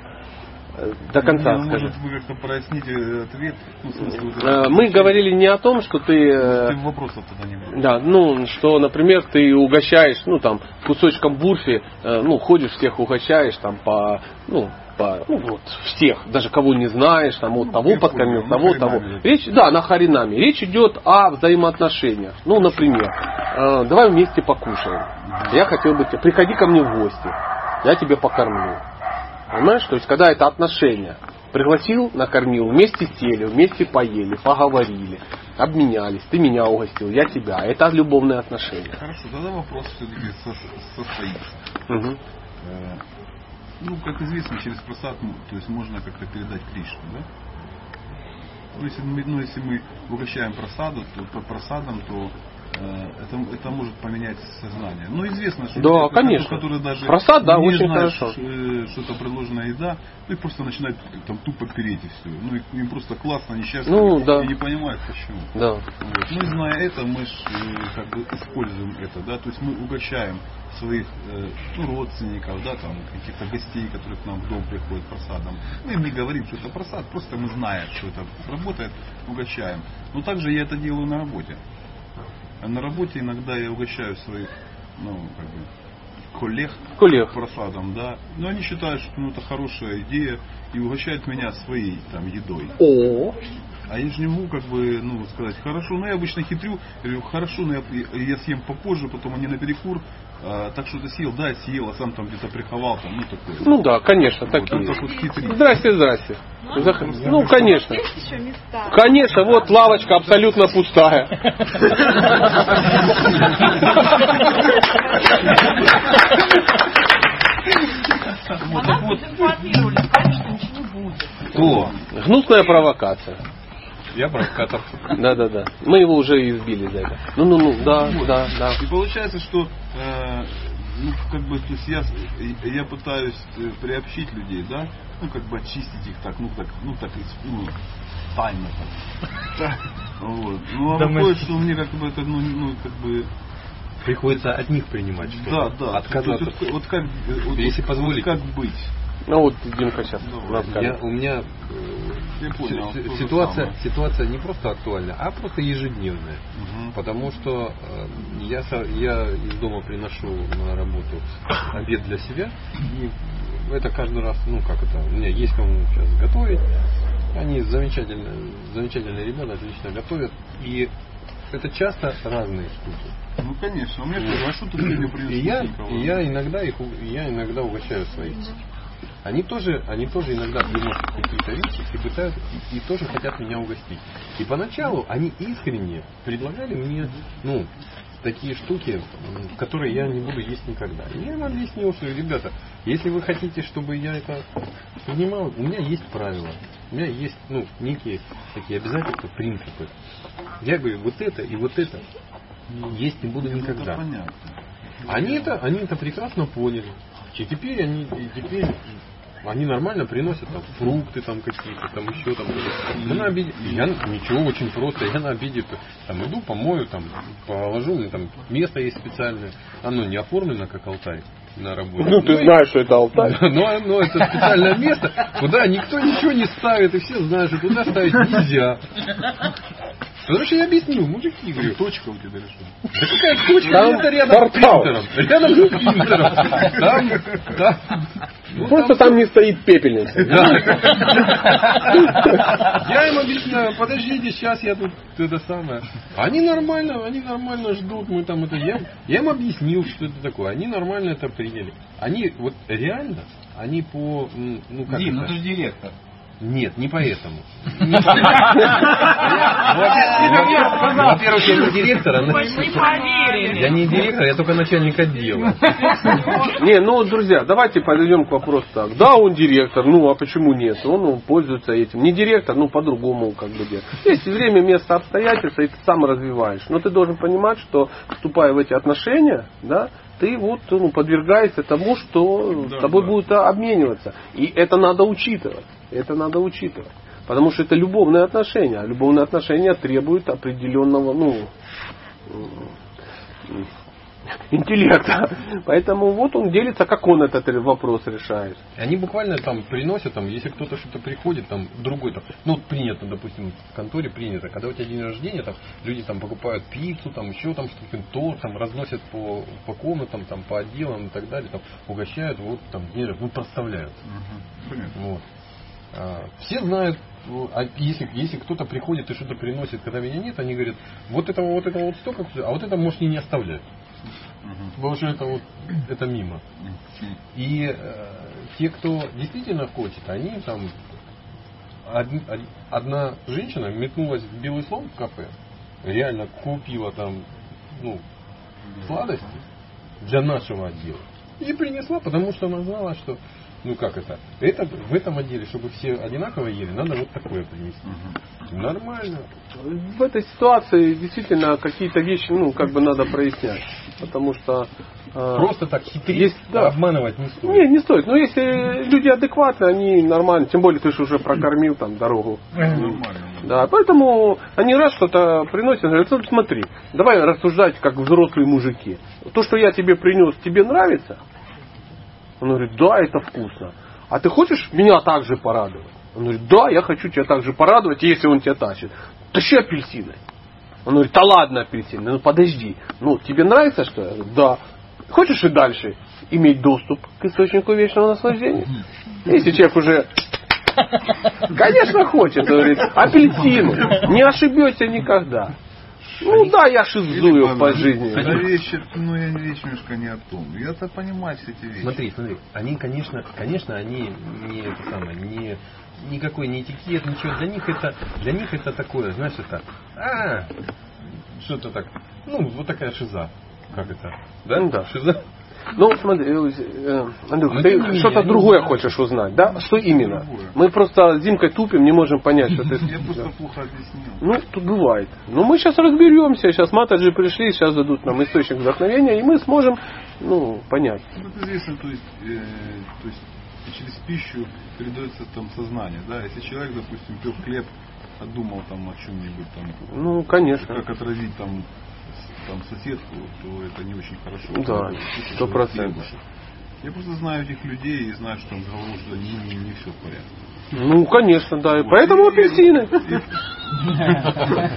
До конца Ну, скажи. Может, вы как-то проясните ответ? Ну, в смысле, вот Э, Мы говорили не о том, что ты, э, Ты вопросов тогда не было. да, ну, что, например, ты угощаешь, ну, там, кусочком бурфи, э, ну, ходишь всех угощаешь, там, по, ну, по, ну, вот, всех, даже кого не знаешь, там, вот, того я подкормил, понял, того, того. Речь, да, на харинами. Речь идет о взаимоотношениях. Ну, например, э, давай вместе покушаем. Я хотел бы, тебе- приходи ко мне в гости, я тебе покормлю. Понимаешь? То есть, когда это отношения. Пригласил, накормил, вместе сели, вместе поели, поговорили, обменялись. Ты меня угостил, я тебя. Это любовные отношения. Хорошо, тогда вопрос все-таки состоится. Мгм. Э, Ну, как известно, через просад, то есть можно как-то передать Кришну, да? Ну, если мы, ну, если мы угощаем просаду, то по просадам, то это, это может поменять сознание. Ну, известно, что Да, конечно. которые даже Просад, да, не очень знают, хорошо. э, что это предложенная еда, ну, их просто начинают там тупо переть и все. Ну, и- им просто классно, они счастливы Ну, да. и не понимают почему. Да. Вот. Ну и зная это, мы ж, э, как бы используем это, да, то есть мы угощаем своих э, ну, родственников, да, там каких-то гостей, которые к нам в дом приходят просадом. Мы им не говорим, что это просад, просто мы знаем, что это работает, угощаем. Но также я это делаю на работе. А на работе иногда я угощаю своих, ну, как бы, коллег, Коллег. просадом, да. Но они считают, что ну, это хорошая идея и угощают меня своей там едой. О, А я же не могу как бы, ну, сказать, хорошо, ну я обычно хитрю, говорю, хорошо, но я, я съем попозже, потом они на перекур, а, так что ты съел, да, съел, а сам там где-то приховал, там, ну такое. ну да, конечно, Вот такие. так вот хитрить. Здрасте, здрасте. Зах- Ну, конечно. Есть? Конечно, вот лавочка абсолютно пустая. А нас тут информировали, сказали, что ничего не будет. О, гнусная провокация. Я провокатор. Да, да, да. Мы его уже избили за это. Ну, ну, ну, да, Вот. да, да. И получается, что э, ну, как бы, то есть я, я пытаюсь э, приобщить людей, да, ну, как бы очистить их так, ну, так, ну, так, из- ну, тайно так. Вот. Ну, а Да мы- выходит, что мне как бы это, ну, ну, как бы, Приходится от них принимать что-то. да, да. Отказаться. Вот, вот- вот как, э, вот- Если вот позволите. как быть? Ну вот Димка сейчас расскажет. Я, у меня Я э, понял, ситуация, ситуация не просто актуальна, а просто ежедневная. Мгм. Потому что э, я, я из дома приношу на работу обед для себя. И это каждый раз, ну как это, у меня есть кому сейчас готовить. Они замечательные, замечательные ребята, отлично готовят. И это часто разные штуки. Ну, конечно. У меня тоже, а что ты сегодня принес И я, и я иногда их, у- я иногда угощаю своих. Они тоже, они тоже иногда приносят какие-то вещи и пытаются, и, и тоже хотят меня угостить. И поначалу они искренне предлагали мне, ну, такие штуки, которые я не буду есть никогда. И я им объяснил, что, ребята, если вы хотите, чтобы я это принимал, у меня есть правила. У меня есть, ну, некие такие обязательства, принципы. Я говорю, вот это и вот это есть не буду Ну, это никогда. понятно. Они это, они это прекрасно поняли. И теперь они, и теперь они нормально приносят там фрукты там какие-то, там еще там. Мы на обеде, я ничего, очень просто, я на обеде там иду, помою, там, положу, меня там место есть специальное, оно не оформлено как алтарь на работе. Ну, ты и- знаешь, что это алтарь. но, но это специальное место, куда никто ничего не ставит, и все знают, что туда ставить нельзя. Что я объяснил, мужики, говорю, Точка у тебя решила. да какая точка? Там это рядом портал. с принтером. Рядом с принтером. Там, там, ну, Просто там не стоит пепельница. да. Я им объясняю, подождите, сейчас я тут это самое. Они нормально, они нормально ждут, мы там это. Я, я им объяснил, что это такое. Они нормально это приняли. Они вот реально, они по, ну как Дим, ну это? ты же директор. Нет, не поэтому. Во-первых, я не директор, а поверили. я не директор, я только начальник отдела. Не, ну, друзья, давайте подойдем к вопросу так. Да, он директор, ну, а почему нет? Он, ну, пользуется этим. Не директор, ну, по-другому как бы делать. Есть время, место, обстоятельства, и ты сам развиваешь. Но ты должен понимать, что, вступая в эти отношения, да, ты вот ну, подвергаешься тому, что с тобой будут а, обмениваться. И это надо учитывать. Это надо учитывать. Потому что это любовные отношения. А любовные отношения требуют определенного, ну, интеллекта. Поэтому вот он делится, как он этот вопрос решает. И Они буквально там приносят, там, если кто-то что-то приходит, там, другой там, ну, вот принято, допустим, в конторе принято, когда у тебя день рождения, там, люди там покупают пиццу, там, еще там что-то, торт, там, разносят по, по комнатам, там, по отделам и так далее, там, угощают, вот, там, день ну, проставляют. Вот. А, Все знают, а если, если кто-то приходит и что-то приносит, когда меня нет, они говорят, вот этого вот этого вот столько, а вот это можешь и не оставлять. Потому что это вот это мимо. И э, те, кто действительно хочет, они там од- од- одна женщина метнулась в белый слон в кафе, реально купила там ну, сладости для нашего отдела. И принесла, потому что она знала, что ну как это? Это в этом отделе, чтобы все одинаково ели, надо вот такое принести. Нормально. В этой ситуации действительно какие-то вещи, ну, как бы надо прояснять. Потому что... э, Просто так хитрить, есть, да. обманывать не стоит. Не, не стоит. Но если люди адекватные, они нормально. Тем более ты же уже прокормил там дорогу. Нормально. Да, поэтому они раз что-то приносят, говорят, «Ну, смотри, давай рассуждать как взрослые мужики. То, что я тебе принес, тебе нравится? Он говорит, да, это вкусно. А ты хочешь меня также порадовать? Он говорит, да, я хочу тебя также порадовать, если он тебя тащит. Тащи апельсины. Он говорит, да ладно апельсины, ну подожди. Ну, тебе нравится что? Я говорю, да. Хочешь и дальше иметь доступ к источнику вечного наслаждения? Если человек уже Конечно хочет, говорит, апельсины. Не ошибешься никогда. Ну да, я шизую по жизни. Это вещь, ну, я речь немножко не о том. Я-то понимаю все эти вещи. Смотри, смотри, они, конечно, конечно, они не это самое, не никакой не этикет, ничего. Для них это, для них это такое, знаешь, это, а, что-то так, ну, вот такая шиза, как это, да? Ну да. Шиза. Ну, смотри, э, э, Андрюх, Но ты что-то другое хочешь узнать, да? Что именно? Другое. Мы просто с Димкой тупим, не можем понять, что ты... Я просто плохо объяснил. Ну, тут бывает. Но мы сейчас разберемся, сейчас матаджи пришли, сейчас дадут нам источник вдохновения, и мы сможем, ну, понять. Ну, это известно, то есть, э, то есть через пищу передается там сознание, да, если человек, допустим, пил хлеб, а думал там о чем-нибудь там, Ну, конечно. как отразить там, там соседку, то это не очень хорошо. Да, сто процентов. Я просто знаю этих людей и знаю, что там с головой что не, не, не все в порядке. Ну, конечно, да. И Вот. поэтому И- апельсины.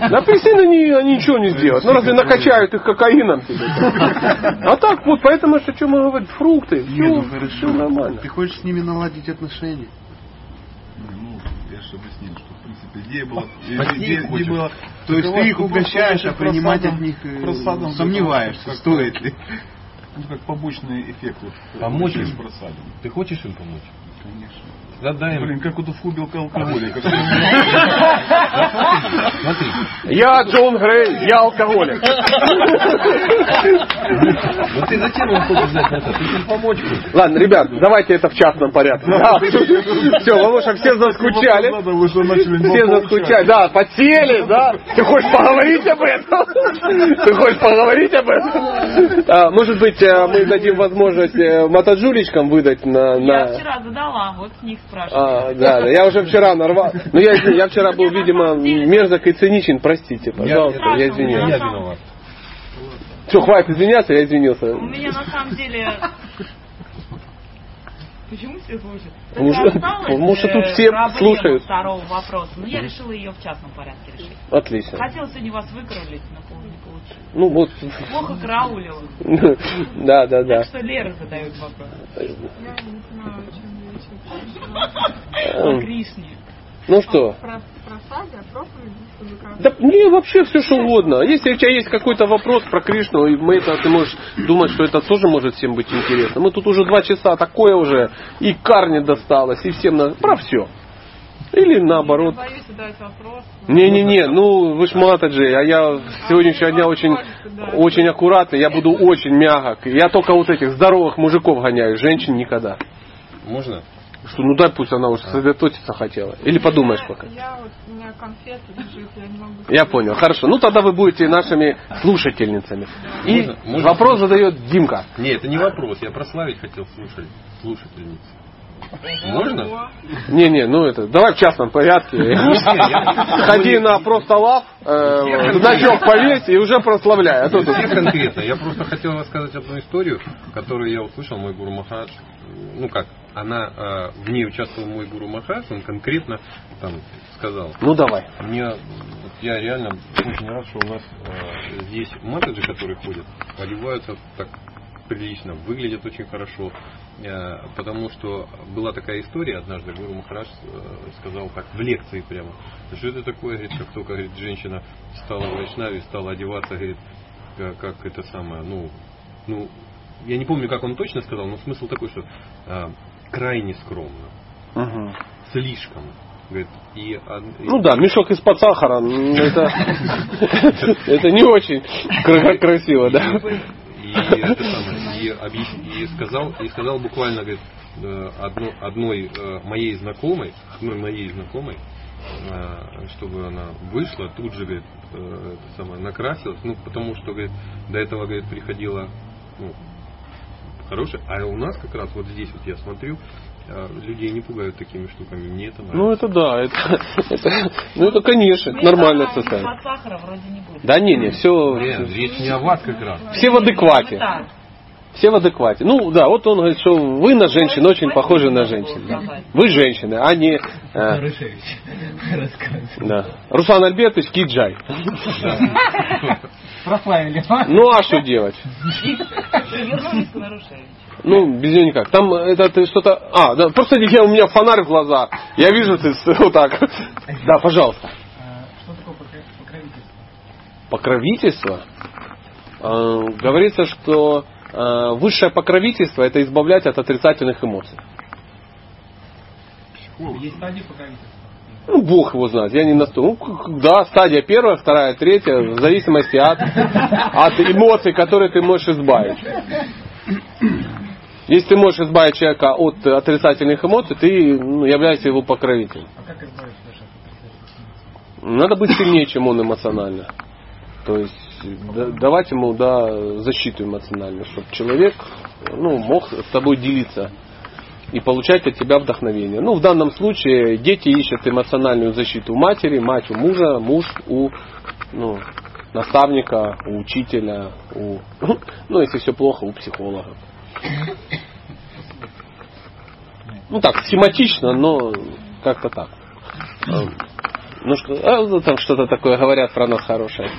На апельсины они, они ничего не сделают. Ну, разве накачают их кокаином? А так вот, поэтому, что, что мы говорим, фрукты, Не, ну все, хорошо. все нормально. Ты хочешь с ними наладить отношения? Ну, я же объяснил, что в принципе идея была... Идея- идея была- То есть ты их Ну, угощаешь, а принимать просадом- от них э, просадом сомневаешься, стоит ли. Ну, как побочный эффект. Вот, Помочь с им? просадом. Ты хочешь им помочь? Конечно. Задай Блин, как вот у фубилка алкоголика. <laughs> Смотри, Я Джон Грей, я алкоголик. ну ты зачем им хочешь знать это? Ты им помочь хочешь. Ладно, ребят, давайте это в частном порядке. Все, что все заскучали. Все заскучали, да, подсели, да. Ты хочешь поговорить об этом? Ты хочешь поговорить об этом? А, может быть, э, мы дадим возможность э, мотоджулечкам выдать на... Я вчера задала, вот с них спрашиваю. А, да, да, я уже вчера нарвал. Ну, я, я вчера был, видимо, мерзок и циничен, простите, пожалуйста, я, Я извиняюсь. Я виноват. Все, хватит извиняться, я извинился. У меня на самом деле... Почему все слушают? Что- потому что тут э, все слушают. второго вопроса. Но я решила ее в частном порядке решить. Отлично. Хотела сегодня вас выкрылить, но пол- не получилось. Ну вот, Плохо караулила. <laughs> да, да, да. Так что Лера задает вопрос. О Кришне. Ну что? Как Да не, вообще все что угодно. Если у тебя есть какой-то вопрос про Кришну, и мы это, ты можешь думать, что это тоже может всем быть интересно. Мы тут уже два часа такое уже, и Карне досталось, и всем на... про все. Или наоборот. Я боюсь задать вопрос. Не-не-не, ну вы ж матаджи, а я с сегодняшнего дня очень, очень аккуратный, я буду очень мягок. Я только вот этих здоровых мужиков гоняю, женщин никогда. Можно? Что, ну дай пусть она уже сосредоточиться хотела. Или подумаешь пока. Я вот, у меня конфеты лежит, я не могу... Я понял. Хорошо. Ну тогда вы будете нашими слушательницами. И Можно- можно- вопрос задает Димка. Не, это не вопрос. Я прославить хотел слушать, слушательницу. Можно? Не-не, ну это, давай в частном порядке. Ходи на просто лав, э, значок повесь и уже прославляй. А конкретно. Я просто хотел рассказать одну историю, которую я услышал, мой гуру Махарадж. Ну как, она, э, в ней участвовал мой гуру Махарадж, он конкретно там сказал. Ну давай. Мне, я реально очень рад, что у нас э, здесь матаджи, которые ходят, одеваются так прилично, выглядят очень хорошо. Э, потому что была такая история однажды, Гуру Махарадж э, сказал так в лекции прямо, что это такое, говорит, как только говорит, женщина стала в вайшнаве, стала одеваться, говорит, как, как это самое, ну, ну, я не помню, как он точно сказал, но смысл такой, что э, крайне скромно, Мгм. слишком. Говорит, и, и- Ну да, мешок из-под сахара, это, <laughs> это не очень кра- красиво, да? И, и, и сказал, и сказал буквально, говорит, э, одно- одной э, моей знакомой, одной моей знакомой, э, чтобы она вышла, тут же, говорит, это самое, накрасилась, ну, потому что, говорит, до этого, говорит, приходила, ну, хорошая, а у нас как раз вот здесь вот я смотрю, людей не пугают такими штуками, мне это нравится. Ну это да, это, <laughs> это- ну это конечно, это нормальное Под состояние. сахара вроде не будет. Да не, не, все, Нет, речь не о вас как раз. все в адеквате. Так. Все в адеквате. Ну да, вот он говорит, что вы на женщин очень похожи на женщин. да. Вы женщины, а не... э, да. Руслан Альбертович Киджай. Прославили. Ну а что делать? Ну, без нее никак. Там это ты что-то... А, да, просто я, у меня фонарь в глазах. Я вижу, ты вот так. Да, пожалуйста. Что такое покровительство? Покровительство? Э, говорится, что э, высшее покровительство это избавлять от отрицательных эмоций. Есть стадии покровительства. Ну, Бог его знает, я не настолько. Ну, да, стадия первая, вторая, третья, в зависимости от, от эмоций, которые ты можешь избавить. Если ты можешь избавить человека от отрицательных эмоций, ты ну, являешься его покровителем. А как от Надо быть сильнее, чем он эмоционально. То есть да- давать ему да, защиту эмоциональную, чтобы человек ну, мог с тобой делиться и получать от тебя вдохновение. Ну, в данном случае дети ищут эмоциональную защиту у матери, мать у мужа, муж у ну, наставника, у учителя, у, <coughs> ну, если все плохо, у психолога. Ну так, схематично, но как-то так. Ну что, а, ну, там что-то такое говорят про нас хорошее.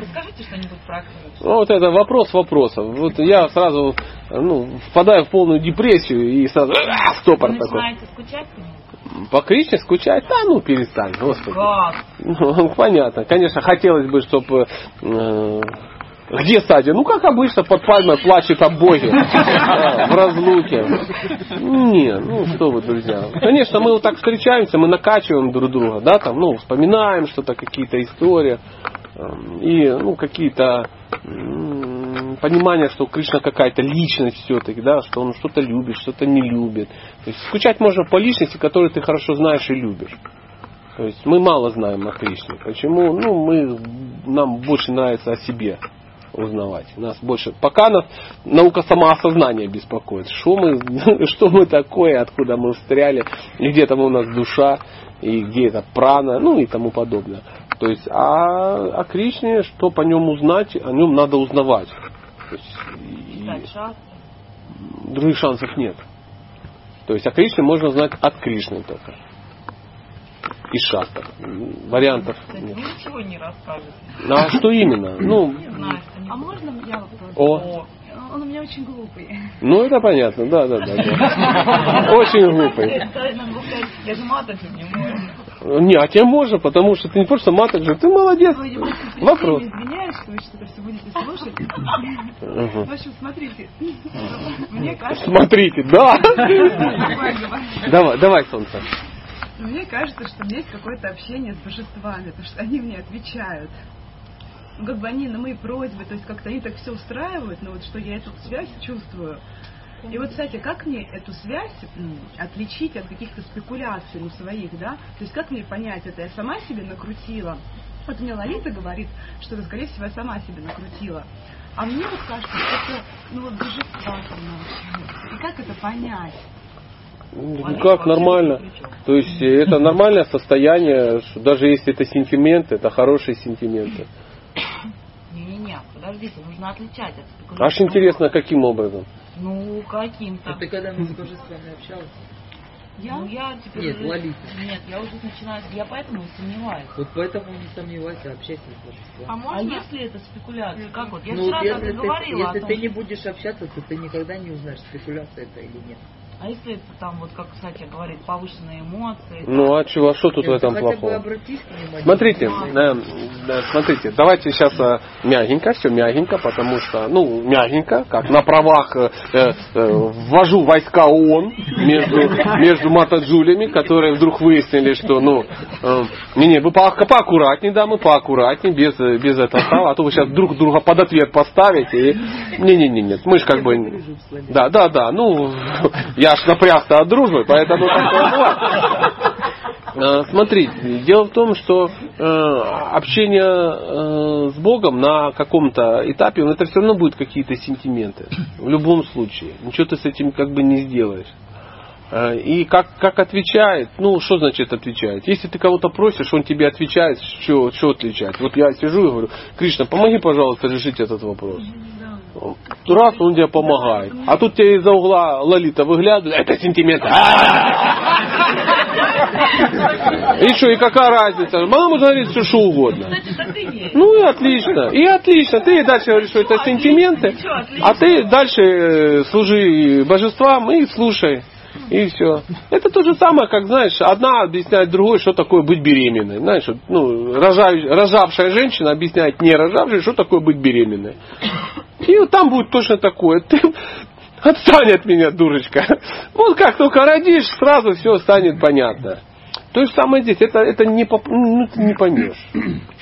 Расскажите что-нибудь про Кришну. Ну, вот это вопрос вопросов. Вот я сразу ну, впадаю в полную депрессию и сразу а, стопор Вы такой. скучать по Кришне скучать? Да ну перестань, господи. Как? Ну, <laughs> понятно. Конечно, хотелось бы, чтобы... где стадия? Ну, как обычно, под пальмой плачет о Боге. <laughs> Да, В разлуке. Не, ну что вы, друзья. Конечно, мы вот так встречаемся, мы накачиваем друг друга, да, там, ну, вспоминаем что-то, какие-то истории. эм, И, ну, какие-то понимание, что Кришна какая-то личность все-таки, да, что он что-то любит, что-то не любит. То есть скучать можно по личности, которую ты хорошо знаешь и любишь. То есть мы мало знаем о Кришне. Почему? Ну, мы, нам больше нравится о себе. Узнавать. Нас больше, пока нас наука самоосознания беспокоит. Что мы, <laughs> что мы такое, откуда мы встряли, и где там у нас душа, и где это прана, ну и тому подобное. То есть, а о Кришне, что по нем узнать, о нем надо узнавать. То есть, и Читать шаг. других шансов нет. То есть о Кришне можно знать от Кришны только. И шастр. Вариантов Кстати, нет. вы ничего не расскажете. Ну, а что именно? Ну, Не знаю. А можно я вопрос? О. Он у меня очень глупый. ну это понятно, да, да, да. да. <laughs> Очень глупый. Я же же не могу. Не, а тебе можно, потому что ты не просто маток же, ты молодец. Ой, я Вопрос. извиняюсь, что вы что-то все будете слушать. В общем, смотрите. Мне кажется... Смотрите, да. Давай, давай. Давай, солнце. Мне кажется, что у меня есть какое-то общение с божествами, потому что они мне отвечают. Ну, как бы они на мои просьбы, то есть как-то они так все устраивают, но вот что я эту связь чувствую. И вот, кстати, как мне эту связь отличить от каких-то спекуляций ну, своих, да? То есть как мне понять это? Я сама себе накрутила. Вот мне Лолита говорит, что это, скорее всего, я сама себе накрутила. А мне вот кажется, что это, ну вот божества там. И как это понять? Ну как, нормально. То есть э, это нормальное состояние, что даже если это сентименты, это хорошие сентименты. Не-не-не, подождите, нужно отличать от спекуляции. Аж интересно, каким образом? Ну, каким-то. А ты когда-нибудь с божествами общалась? Я? Ну, я теперь... Нет, уже- Лолита. Нет, я уже начинаю... Я поэтому и сомневаюсь. Вот поэтому не сомневайся, общайся с божеством. А, можно? если это спекуляция? Как вот? Я ну, вчера вот так если, ты, говорила если о том, ты не будешь общаться, то ты никогда не узнаешь, спекуляция это или нет. А если это там, вот как кстати говорит, повышенные эмоции? Ну а чего, а что тут в этом плохого? Смотрите, э, да, смотрите, давайте сейчас э, мягенько, все мягенько, потому что, ну, мягенько, как на правах э, э, ввожу войска ООН между, между матаджулями, которые вдруг выяснили, что, ну, э, не-не, вы по, поаккуратнее, да, мы поаккуратнее, без, э, без этого а то вы сейчас друг друга под ответ поставите. И... Не-не-не, нет, мы же как бы... Да, да, да, ну, я ж напрягся от дружбы, поэтому. Э, Смотрите, дело в том, что э, общение э, с Богом на каком-то этапе, ну, это все равно будут какие-то сентименты. В любом случае. Ничего ты с этим как бы не сделаешь. И как, как отвечает, ну, что значит отвечает? Если ты кого-то просишь, он тебе отвечает, что, что отвечать. Вот я сижу и говорю, Кришна, помоги, пожалуйста, решить этот вопрос. Раз он тебе помогает. А тут тебе из-за угла Лолита выглядывает, это сентимент. И что, и какая разница? Она может говорить все, что угодно. Ну и отлично. И отлично. Ты дальше говоришь, что это сентименты, а ты дальше э, служи божествам и слушай. И все. Это то же самое, как, знаешь, одна объясняет другой, что такое быть беременной. Знаешь, ну, рожаю- рожавшая женщина объясняет не рожавшей, что такое быть беременной. И вот там будет точно такое. Ты <laughs> отстань от меня, дурочка. Вот как только родишь, сразу все станет понятно. То же самое здесь. Это, это не, ну, не поймешь,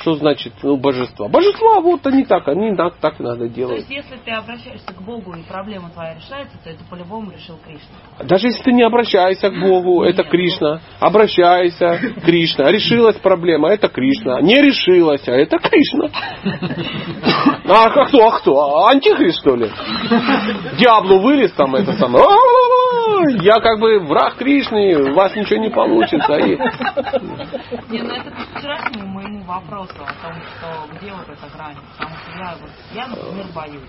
что значит ну, божество. Божества вот они так, они так, так надо То делать. есть, если ты обращаешься к Богу и проблема твоя решается, то это по-любому решил Кришна. Даже если ты не обращаешься к Богу, это Кришна. Обращайся, Кришна. Решилась проблема, это Кришна. Не решилась, а это Кришна. А кто, а кто? Антихрист, что ли? Диаблу вылез там, это самое. «А-а-а, Я как бы враг Кришны, у вас ничего не получится. И- Не, ну это вчерашнему моему вопросу о том, что где вот эта грань. Потому что я, вот, я например, боюсь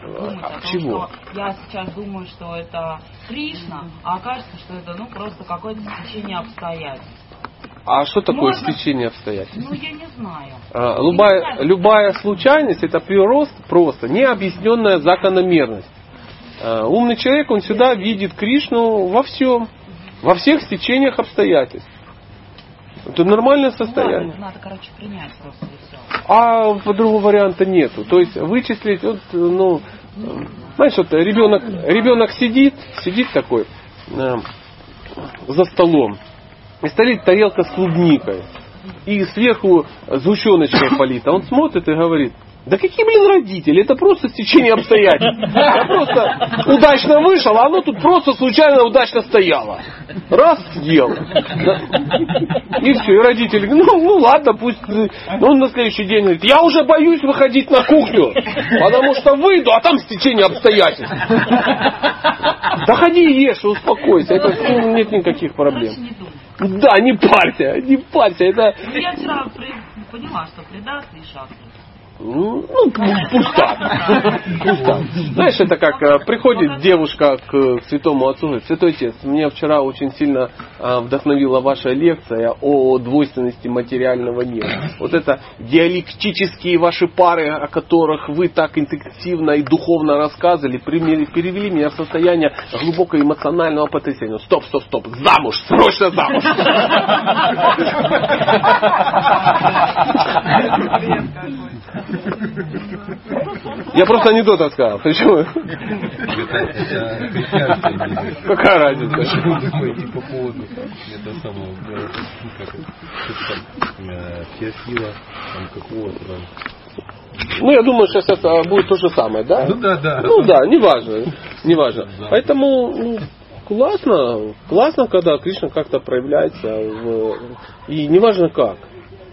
думать о том, чего? что я сейчас думаю, что это Кришна, а окажется, что это ну просто какое-то стечение обстоятельств. А что такое Можно? стечение обстоятельств? Ну, я не знаю. А, Любая, любая случайность это прирост просто необъясненная закономерность. А, Умный человек, он всегда видит Кришну во всем, во всех стечениях обстоятельств. Это нормальное состояние. Надо, короче, принять просто. А по-другому варианта нету. То есть вычислить, вот, ну, знаешь, вот ребенок, ребенок сидит, сидит такой э, за столом, и стоит тарелка с клубникой, и сверху сгущеночкой полита. Он смотрит и говорит, Да какие, блин, родители? Это просто стечение обстоятельств. Я просто удачно вышел, а оно тут просто случайно удачно стояло. Раз съел. И все, и родители ну, ну ладно, пусть. Ну, он на следующий день говорит, я уже боюсь выходить на кухню, потому что выйду, а там стечение обстоятельств. Заходи и ешь, успокойся. Это нет никаких проблем. Да, не парься, не парься. Это... Ну, я вчера поняла, что предаст и счастлив. Ну, ну, пусть так. Пусть так. Знаешь, это как э, приходит девушка к святому отцу, говорит, святой отец, меня вчера очень сильно э, вдохновила ваша лекция о двойственности материального мира. Вот это диалектические ваши пары, о которых вы так интенсивно и духовно рассказывали, перевели меня в состояние глубокого эмоционального потрясения. Стоп, стоп, стоп, замуж, срочно замуж. <laughs> <laughs> Я просто анекдот рассказал. Почему? Какая разница? Пойти по поводу этого самого, как что-то там, какого-то. Ну, я думаю, сейчас это будет то же самое, да? Ну да, да. Ну да, неважно. Неважно. Поэтому ну, классно, классно, когда Кришна как-то проявляется. В, и неважно как.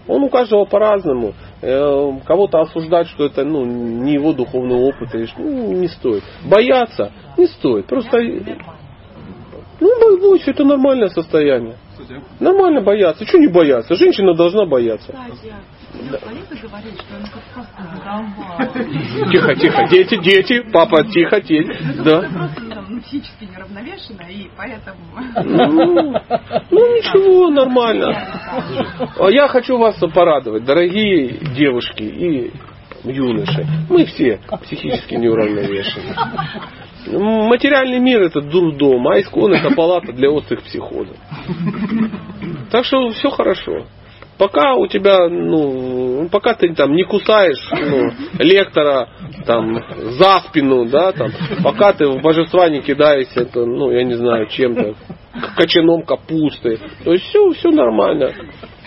Он у каждого по-разному. Э, Кого-то осуждать, что это ну, не его духовный опыт, или ну, не стоит. Бояться не стоит. Просто ну, бойся, это нормальное состояние. Нормально бояться. Чего не бояться? Женщина должна бояться. Задолбала. Тихо, тихо, дети, дети, папа, тихо, дети. Да. Просто ну, ну, психически неравновешена, и поэтому... Ну, ну, ничего, нормально. А Я хочу вас порадовать, дорогие девушки и юноши. Мы все психически неуравновешены. Материальный мир это дурдом, а искон это палата для острых психозов. Так что все хорошо. Пока у тебя, ну, пока ты там не кусаешь ну, лектора там за спину, да, там, пока ты в божества не кидаешься, это, ну, я не знаю, чем-то, кочаном капусты, то есть все, все нормально.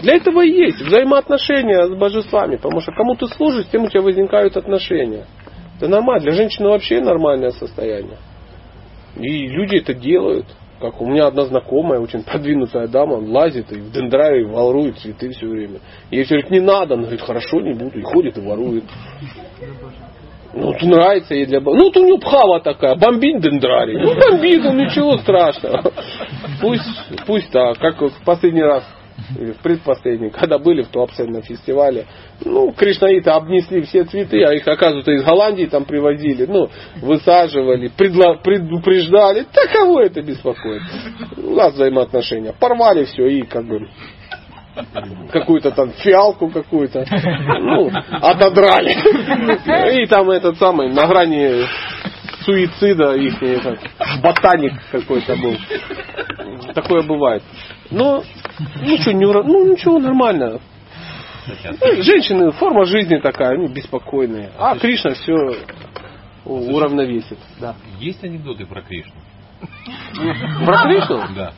Для этого и есть взаимоотношения с божествами, потому что кому ты служишь, тем у тебя возникают отношения. Это нормально. Для женщины вообще нормальное состояние. И люди это делают. Как у меня одна знакомая, очень продвинутая дама, лазит и в дендраре ворует цветы все время. Ей все говорит, не надо. Она говорит, хорошо, не буду. И ходит и ворует. Ну, вот нравится ей для... Ну, вот у нее пхава такая, бомбит дендрарий. Ну, бомбит, ну, ничего страшного. Пусть, пусть так. Как в последний раз, или в предпоследний, <laughs> когда были в Туапсе фестивале, ну, кришнаиты обнесли все цветы, а их, оказывается, из Голландии там привозили, ну, высаживали, предла- предупреждали. Да кого это беспокоит? У нас взаимоотношения. Порвали все и как бы какую-то там фиалку какую-то, ну, отодрали. И там этот самый, на грани суицида их ботаник какой-то был. Такое бывает. Но ничего, не, ура- ну, ничего, нормально. Ну, Женщины, форма жизни такая, они беспокойные. А Кришна все уравновесит. Да. Есть анекдоты про Кришну? <laughs> Про Кришну? Да.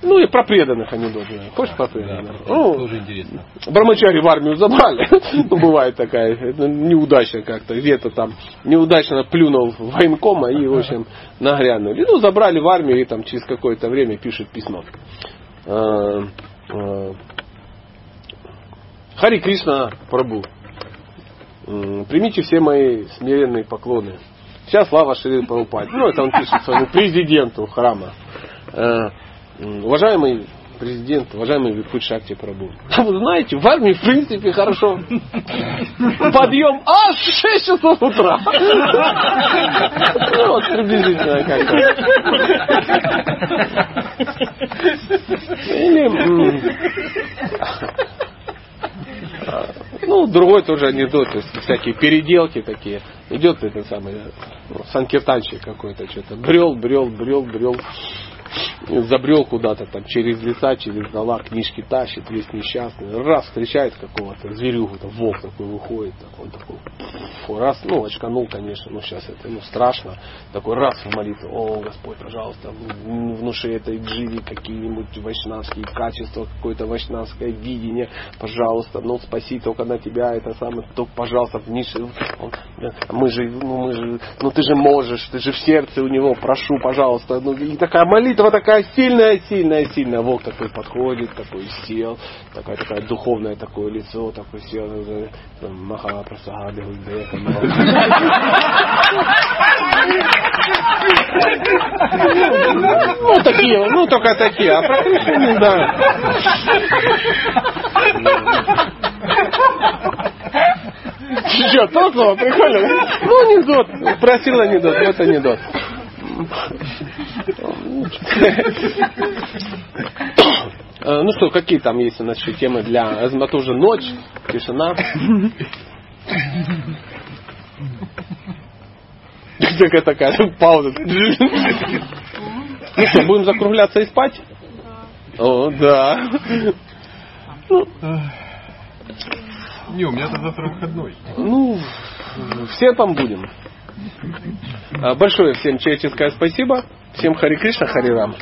Ну и про преданных анекдоты. Хочешь про Да, преданных? про- Ну, тоже интересно. Брамачари в армию забрали. <laughs> Ну, бывает такая неудача как-то. Где-то там неудачно плюнул в военкома и, в общем, нагрянули. Ну, забрали в армию и там через какое-то время пишет письмо. А, а, Хари Кришна Прабу. Примите все мои смиренные поклоны. Вся слава Шри Прабхупаде. Ну, это он пишет своему <laughs> президенту храма. Э, Уважаемый президент, уважаемый Випут Шакти Прабу. А вы знаете, в армии в принципе хорошо. Подъем аж в 6 часов утра. Ну, вот приблизительно как-то. Или, ну, другой тоже анекдот, то есть всякие переделки такие. Идет этот самый ну, санкиртанщик какой-то, что-то брел, брел, брел, брел. Забрел куда-то там через леса, через дола, книжки тащит, весь несчастный. Раз встречает какого-то зверюгу, там волк такой выходит, так, такой, фу, раз, ну, очканул, конечно, ну, сейчас это, ну, страшно. Такой раз в молитву, о, Господь, пожалуйста, внуши этой дживи какие-нибудь вайшнавские качества, какое-то вайшнавское видение, пожалуйста, ну, спаси только на тебя, это самое, только, пожалуйста, вниз. Мы же, ну, мы же, ну, ты же можешь, ты же в сердце у него, прошу, пожалуйста. Ну, и такая молитва такая сильная, сильная, сильная. Волк такой подходит, такой сел, такая, такая духовное такое лицо, такой сел, маха прасагади Ну, такие, ну, только такие, а про не знаю. Что, то слово прикольно? Ну, анекдот. Просил анекдот, вот анекдот. Ну что, какие там есть у нас еще темы для... Это уже ночь, тишина. Такая такая пауза. Ну что, будем закругляться и спать? О, да. Ну, не, у меня-то завтра выходной. Ну, все там будем. Большое всем человеческое спасибо. Всем Хари Кришна, Хари Рам.